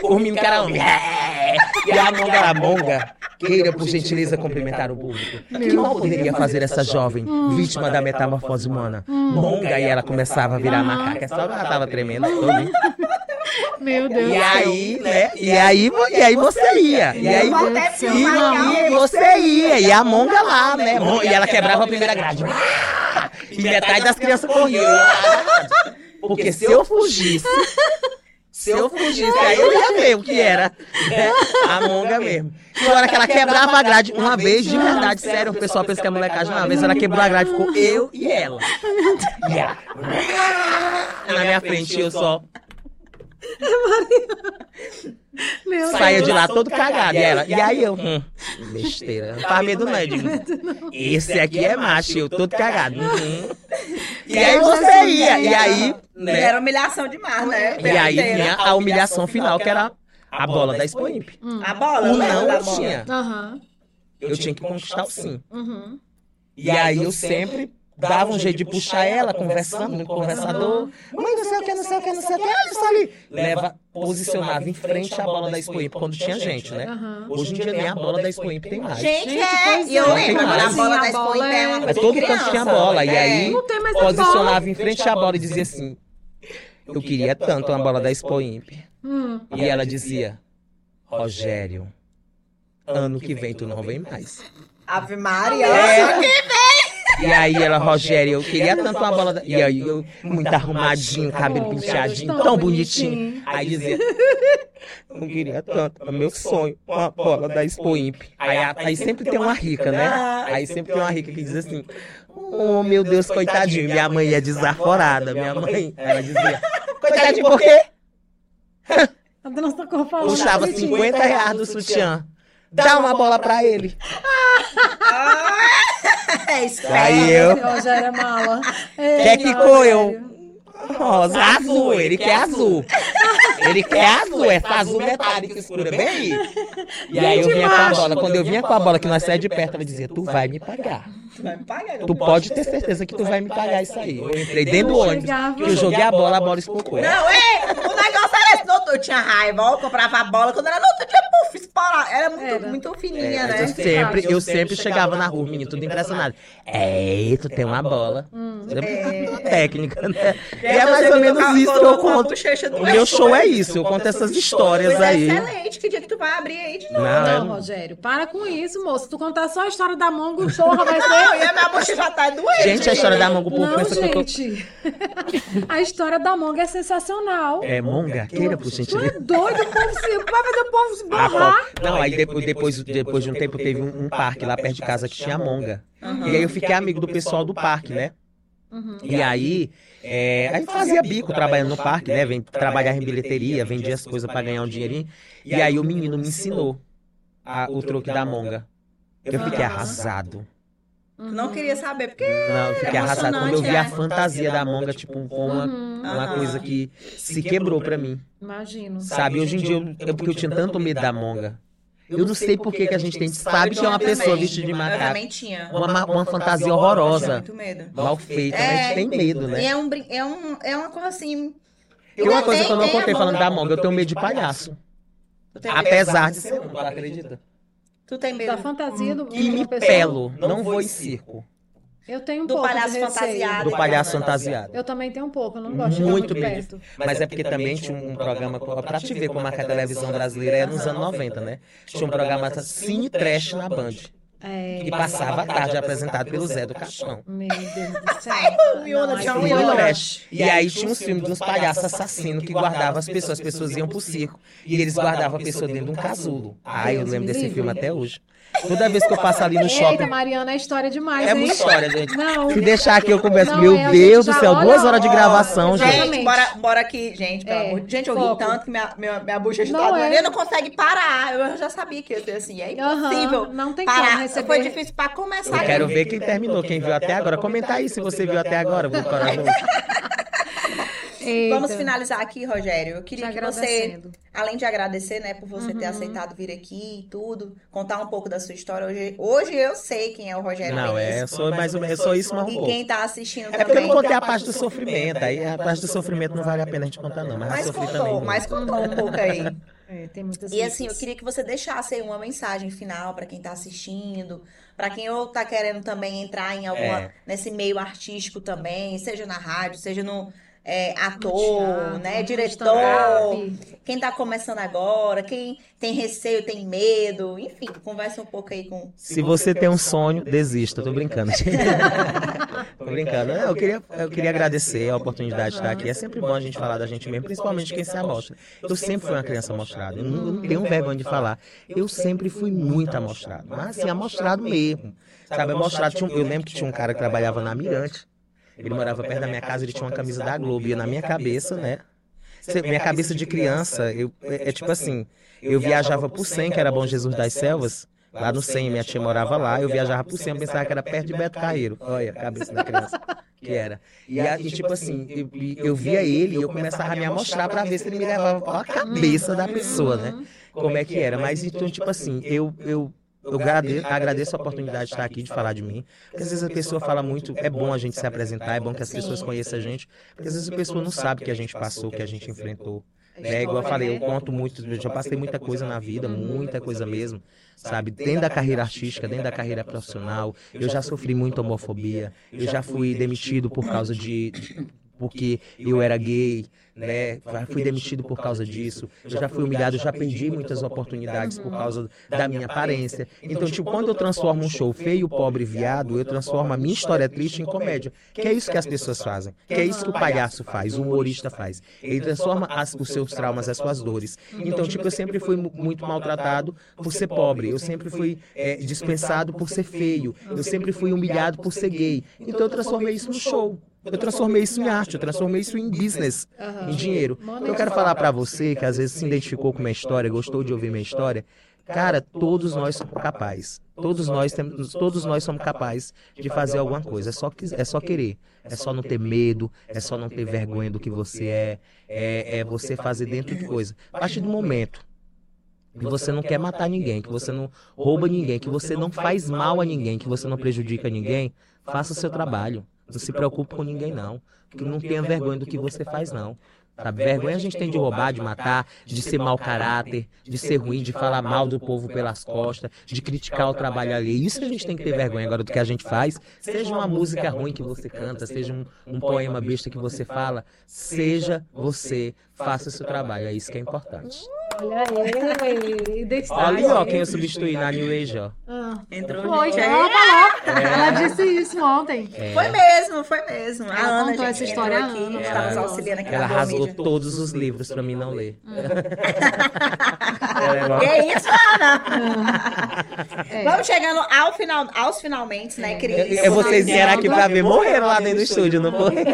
C: Os meninos que eram... "É". E a monga era monga. Queira, por gentileza, cumprimentar o público. Que mal poderia fazer essa jovem, vítima da metamorfose humana? Monga, e ela começava a virar macaca. Só que ela tava tremendo toda.
B: Meu Deus.
C: E aí, né? E aí, e aí você ia. E aí, e você ia. E a monga lá, né? E ela quebrava a primeira grade. E metade das crianças corriam. Porque se eu fugisse, se eu fugisse, aí eu ia ver o que era né? a monga mesmo. E na hora que ela quebrava a grade, uma vez, de verdade, sério, o pessoal pensa que é molecagem, uma vez ela quebrou a grade, ficou eu e ela. E ela na minha frente, eu só
B: Meu
C: saia de lá todo cagado. E, ela, e aí eu, hum, besteira. Não faz medo não, eu digo, esse aqui é macho, eu todo cagado. Uhum. E aí você ia, e aí, né?
A: Era humilhação demais, né?
C: E aí vinha a humilhação final, que era a bola da Expo Imp.
A: A bola?
C: O não eu tinha. Eu tinha que conquistar o sim.
B: Uhum.
C: E aí eu sempre dava um jeito de puxar ela, conversando no conversador. Mãe, não sei o que, não sei o que, não sei o que, olha só ali. Leva, posicionava em frente à bola da Expo Imp, quando tinha gente, né?
B: Aham.
C: Hoje em dia nem a bola da Expo Imp tem mais.
A: Gente, é. E eu
B: é.
A: lembro,
C: Não tem
A: agora a bola da Expo Imp é uma
B: é-
C: todo canto tinha bola. E
A: É.
C: aí posicionava em frente à bola e dizia assim: Eu queria tanto uma bola da Expo Imp.
B: Hum.
C: E ela dizia: Rogério, ano que vem tu não vem mais.
A: Ave Maria.
C: É. E aí ela, Rogério, eu queria tanto uma bola. Da... E aí eu, muito arrumadinho, cabelo penteadinho, tão bonitinho. Aí dizia, não queria tanto, é meu sonho, uma bola da Expo Imp. Aí, aí sempre tem uma rica, né? Aí sempre tem uma rica que diz assim, oh meu Deus, coitadinho, minha mãe é desaforada, minha mãe. Ela dizia, coitadinho por quê? Puxava 50 reais do sutiã. Dá uma bola pra ele.
A: É isso.
C: Aí eu,
B: é mala.
C: Quer que cor eu? Rosa, azul, ele quer azul. Ele quer azul, essa azul metálica escura, bem aí. E aí eu vinha com a bola. Quando eu vinha com a bola, que nós saímos de perto, ela dizia, tu vai me pagar.
A: Tu vai me pagar.
C: Tu pode ter certeza que tu vai me pagar isso aí. Eu entrei dentro do ônibus, que eu joguei a bola, a bola espocou.
A: Não, é, o negócio era esse. Eu tinha raiva, eu comprava a bola. Quando era no outro dia, puf, esporava. Era muito,
B: Era.
A: muito
C: É,
A: fininha,
C: mas eu
A: né?
C: sempre, eu sempre chegava na rua, menino, tudo impressionado. É, tu tem uma bola. É uma técnica, né? E é mais ou menos isso que eu conto. O meu show é isso, eu conto essas histórias
A: é,
C: aí.
A: excelente. Que dia que tu vai abrir aí de novo?
C: Não,
B: Rogério, para com isso, moço. Tu contar só a história da Mongo, o show vai
A: Não, e a minha bochecha já tá doente.
C: Gente, a história da Mongo, o povo
B: Não,
C: pensa que eu tô...
B: gente. A história da Mongo é sensacional.
C: É monga? Queira, por
B: Tu
C: gentileza.
B: é doido, o povo se... vai fazer o povo se
C: Ah,
B: borrar.
C: pô. Não, aí depois, depois, depois de um tempo teve um, um parque lá perto de casa que tinha monga. E aí eu fiquei amigo do pessoal do parque, né? E aí, é, a gente fazia bico trabalhando no parque, né? Vem trabalhar em bilheteria, vendia as coisas pra ganhar um dinheirinho. E aí o menino me ensinou a- o truque da monga. Eu fiquei arrasado.
A: Não queria saber, porque
C: Não, eu fiquei arrasado quando eu vi a
A: emocionante, né?
C: fantasia da monga, tipo, com uma, uma
A: Aham.
C: coisa que se quebrou pra mim.
B: Imagino.
C: Sabe, hoje em dia, eu, eu- porque eu tinha tanto medo da monga. Eu não sei por que que a gente tem, sabe que é uma pessoa vestida de
A: Eu
C: macaco.
A: também tinha.
C: Uma, ma- uma fantasia horrorosa,
A: muito medo.
C: mal feita, mas a gente tem medo, né?
A: é, um, é, um, é uma coisa assim.
C: E uma coisa que eu não
A: a
C: contei falando da monga, eu tenho medo de palhaço. Apesar de ser, tu acredita?
A: Tu tem medo
B: Da fantasia do,
C: E
B: de
C: me
B: uma pessoa.
C: pelo, não vou em circo.
B: Eu tenho um
A: Do
B: pouco
A: palhaço
B: de
A: fantasiado.
C: Do palhaço fantasiado.
B: Eu também tenho um pouco, eu não gosto de
C: Muito
B: ficar muito perto.
C: Mas é porque também tinha um programa, pra te ver como é que a televisão brasileira é nos anos 90, né? Tinha um programa Cine Trash na Band.
B: É...
C: Que passava a tarde apresentado pelo Zé do Caixão.
B: Meu Deus do céu.
A: Miona, tinha um.
C: E aí tinha uns filmes dos palhaços assassinos que guardavam as pessoas. As pessoas iam pro circo. E eles guardavam a pessoa dentro de um casulo. Ah, eu lembro desse filme até hoje. Toda vez que eu passo ali no
B: Eita,
C: shopping.
B: Mariana, é história demais,
C: É
B: hein?
C: muita história, gente.
B: Não.
C: Se deixar aqui eu converso.
B: Não,
C: Meu
B: é,
C: Deus do céu, duas horas de gravação, gente.
A: Gente, bora, bora aqui, gente, pelo
B: É,
A: amor de Gente, eu ri tanto que minha, minha, minha bochecha
B: Não
A: tá doendo.
B: é.
A: Eu não consegue parar. Eu já sabia que ia ser assim. É impossível.
B: não tem como
A: parar.
B: receber-
A: Foi difícil pra começar.
C: Eu quero ver quem terminou, quem viu até agora. Comenta aí se você viu até agora. Vou corajoso.
B: Eita,
A: Vamos finalizar aqui, Rogério. Eu queria que você, além de agradecer, né, por você ter aceitado vir aqui e tudo, contar um pouco da sua história. Hoje, hoje eu sei quem é o Rogério
C: Não, é, eu sou mais ou menos, eu sou isso, mas um
A: E quem tá assistindo
C: É porque eu
A: também.
C: não contei a parte do sofrimento. Aí a parte do sofrimento não vale a pena a gente contar, não. Mas,
A: Mas
C: sofri
A: contou,
C: também.
A: mas contou um pouco aí.
B: É, tem muitas
A: E assim, eu queria que você deixasse aí uma mensagem final pra quem tá assistindo, pra quem ou tá querendo também entrar em alguma
C: É.
A: nesse meio artístico também, seja na rádio, seja no é, ator, né,
B: no
A: diretor, quem tá começando agora, quem tem receio, tem medo, enfim, conversa um pouco aí com
C: Se você tem um sonho, desista. Tô brincando. Tô brincando. Eu queria, eu queria agradecer a oportunidade de estar aqui. É sempre bom a gente falar da gente mesmo, principalmente quem se amostra. Eu sempre fui uma criança amostrada. Eu não, eu não tenho vergonha de falar. Eu sempre fui muito amostrado. Mas assim, amostrado mesmo. Sabe, amostrado. Tinha um- eu lembro que tinha um cara que trabalhava na Mirante. Ele morava perto da minha casa, ele tinha uma camisa da Globo. E na minha cabeça, né? Cê- Minha cabeça de criança, eu, é, é tipo assim, eu viajava por 100, que era Bom Jesus das Selvas, lá no 100, minha tia morava lá, eu viajava por 100, eu pensava que era perto de Beto Carreiro. Olha a cabeça da criança, que era. E, a- e, tipo assim, eu, e eu via ele e eu começava a me amostrar pra ver se ele me levava a cabeça da pessoa, né? Como é que era. Mas então, tipo assim, eu... eu eu agrade- agradeço a oportunidade de estar aqui, de falar de mim. Porque às vezes a pessoa fala muito, é bom a gente se apresentar, é bom que as pessoas conheçam a gente. Porque às vezes a pessoa não sabe o que a gente passou, o que a gente enfrentou. Né? Igual eu falei, eu conto muito, eu já passei muita coisa na vida, muita coisa mesmo, sabe? Dentro da carreira artística, dentro da carreira profissional, eu já sofri muita homofobia, eu já fui demitido por causa de. Porque eu era gay, né? Fui demitido por causa disso. Eu já fui humilhado, já perdi muitas oportunidades por causa da minha aparência. Então, tipo, quando eu transformo um show feio, pobre, viado, eu transformo a minha história triste em comédia. Que é isso que as pessoas fazem. Que é isso que o palhaço faz, o humorista faz. Ele transforma as, os seus traumas, as suas dores. Então, tipo, eu sempre fui muito maltratado por ser pobre. Eu sempre fui é, dispensado por ser feio. Eu sempre fui humilhado por ser gay. Então, eu transformei isso no show. Eu transformei isso em arte, eu transformei isso em business, uhum. em dinheiro. Então, eu quero falar para você que às vezes se identificou com minha história, gostou de ouvir minha história. Cara, todos nós somos capazes. Todos nós temos, todos nós somos capazes de fazer alguma coisa. É só, é só querer. É só não ter medo. É só não ter vergonha do que você é. É, é você fazer dentro de coisa. A partir do momento que você não quer matar ninguém, que você não rouba ninguém, que você não faz mal a ninguém, que você não prejudica ninguém, faça o seu trabalho. Não se preocupe com ninguém, não. Porque não tenha vergonha do que você faz, não. Sabe? Vergonha a gente tem de roubar, de matar, de ser mau caráter, de ser ruim, de falar mal do povo pelas costas, de criticar o trabalho ali. Isso a gente tem que ter vergonha agora do que a gente faz. Seja uma música ruim que você canta, seja um, um poema besta que você fala, seja você, faça o seu trabalho. É isso que é importante.
B: Olha aí,
C: Olha ali, ó, quem eu substituí na New Age, ó.
B: Ah, Entrou foi, ela falou. É. Ela disse isso ontem.
A: É. Foi mesmo, foi mesmo.
B: Ela a Ana, contou essa história aqui. Ana,
A: aqui
C: Ela rasgou todos os livros pra mim não ler.
A: é, que isso, Ana? É. Vamos chegando ao final, aos finalmente, né, Cris?
C: É, vocês vieram aqui pra ver, morreram lá dentro do estúdio, não foi?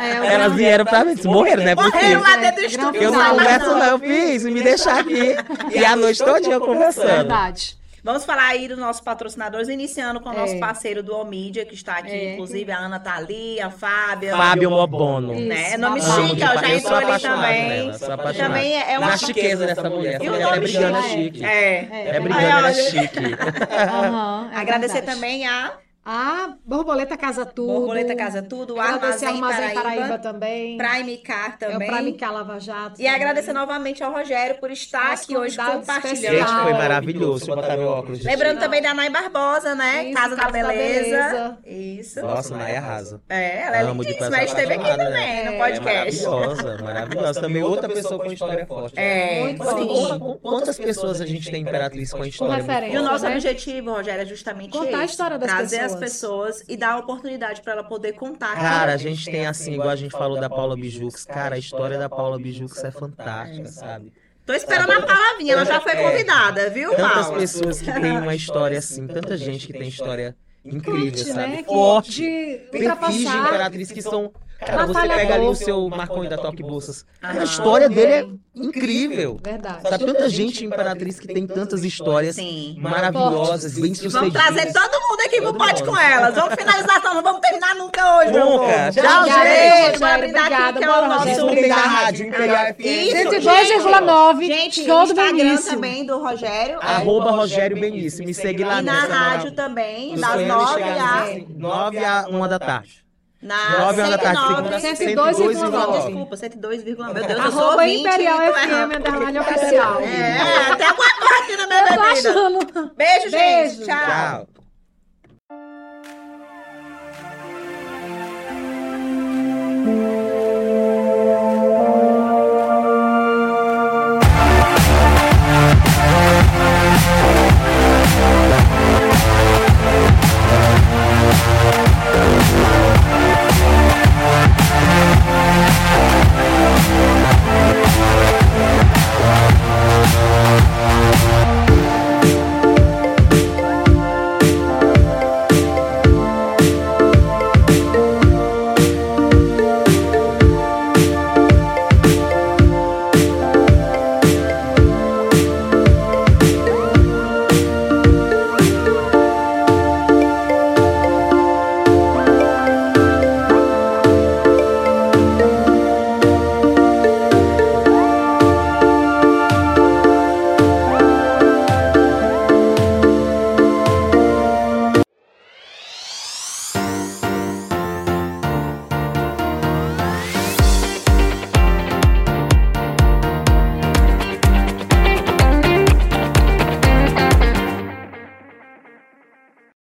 C: É, Elas vieram pra ver, morreram, né?
A: Morreram lá dentro do estúdio.
C: Eu não converso não, eu fiz, me deixar aqui. E a noite toda conversando.
B: Verdade.
A: Vamos falar aí dos nossos patrocinadores, iniciando com o nosso é. parceiro do Omídia, que está aqui, é. inclusive a Ana tá ali, a Fábia.
C: Fábio Mobono.
A: Né? Nome chique, ó, já entrou ali também.
C: Também é uma... Na chiqueza dessa mulher. Essa mulher é brigando é chique. É. É brigando é chique.
A: Uhum, Agradecer também a...
B: A Borboleta Casa Tudo.
A: Borboleta Casa Tudo. Agradecer
B: Armazém, Armazém Paraíba, Paraíba, também.
A: Prime Car também.
B: É o Prime Car Lava Jato.
A: E também. agradecer novamente ao Rogério por estar Nosso aqui hoje compartilhando.
C: Gente, foi maravilhoso. Deixa eu botar meu óculos.
A: Lembrando também da Nay Barbosa, né? Isso, Casa, da, Beleza. da, Beleza. Isso.
C: Nossa, Nay arrasa.
A: É, ela é Amo lindíssima. Ela esteve aqui também né? no podcast.
C: É maravilhosa, maravilhosa. Também outra pessoa com história forte.
A: É, Muito sim.
C: Quantas pessoas a gente tem Imperatriz com história
A: E o nosso objetivo, Rogério, é justamente
B: Contar a história das
A: pessoas. Pessoas e dar a oportunidade para ela poder contar.
C: Cara, a gente tem assim, igual a gente falou da Paula Bijux. Cara, a história da Paula Bijux é fantástica, sabe?
A: Tô esperando a Paula ela já foi é. convidada, viu,
C: Paula?
A: Tantas
C: pessoas que têm uma história assim, tanta gente que tem história incrível, sabe? Né? Forte, perfis de imperatriz que são Cara, você pega ali o seu Marconi da Toque Bolsas. a história dele é incrível.
B: Verdade.
C: Tá tanta gente imperatriz que tem tantas histórias Sim. maravilosas, bem sucedidas.
A: Vamos trazer todo mundo aqui pro pote com elas. Vamos finalizar, só não vamos terminar nunca hoje,
C: Nunca.
A: Tchau, gente. Bora brindar aqui, que é o nosso...
C: Da rádio Imperial FM.
B: 102,9.
A: Gente, Show do Instagram também do Rogério.
C: Arroba Rogério Benício. Me segue lá.
A: E na rádio também, das nove às...
C: Nove a uma da tarde.
A: Na 9 horas da tarde, 102,9. Desculpa, 102,9. Meu Deus, eu sou
B: Arroba Imperial FM, underline oficial.
A: É, até agora aqui na minha bebida. Beijo, gente. Tchau. Tchau.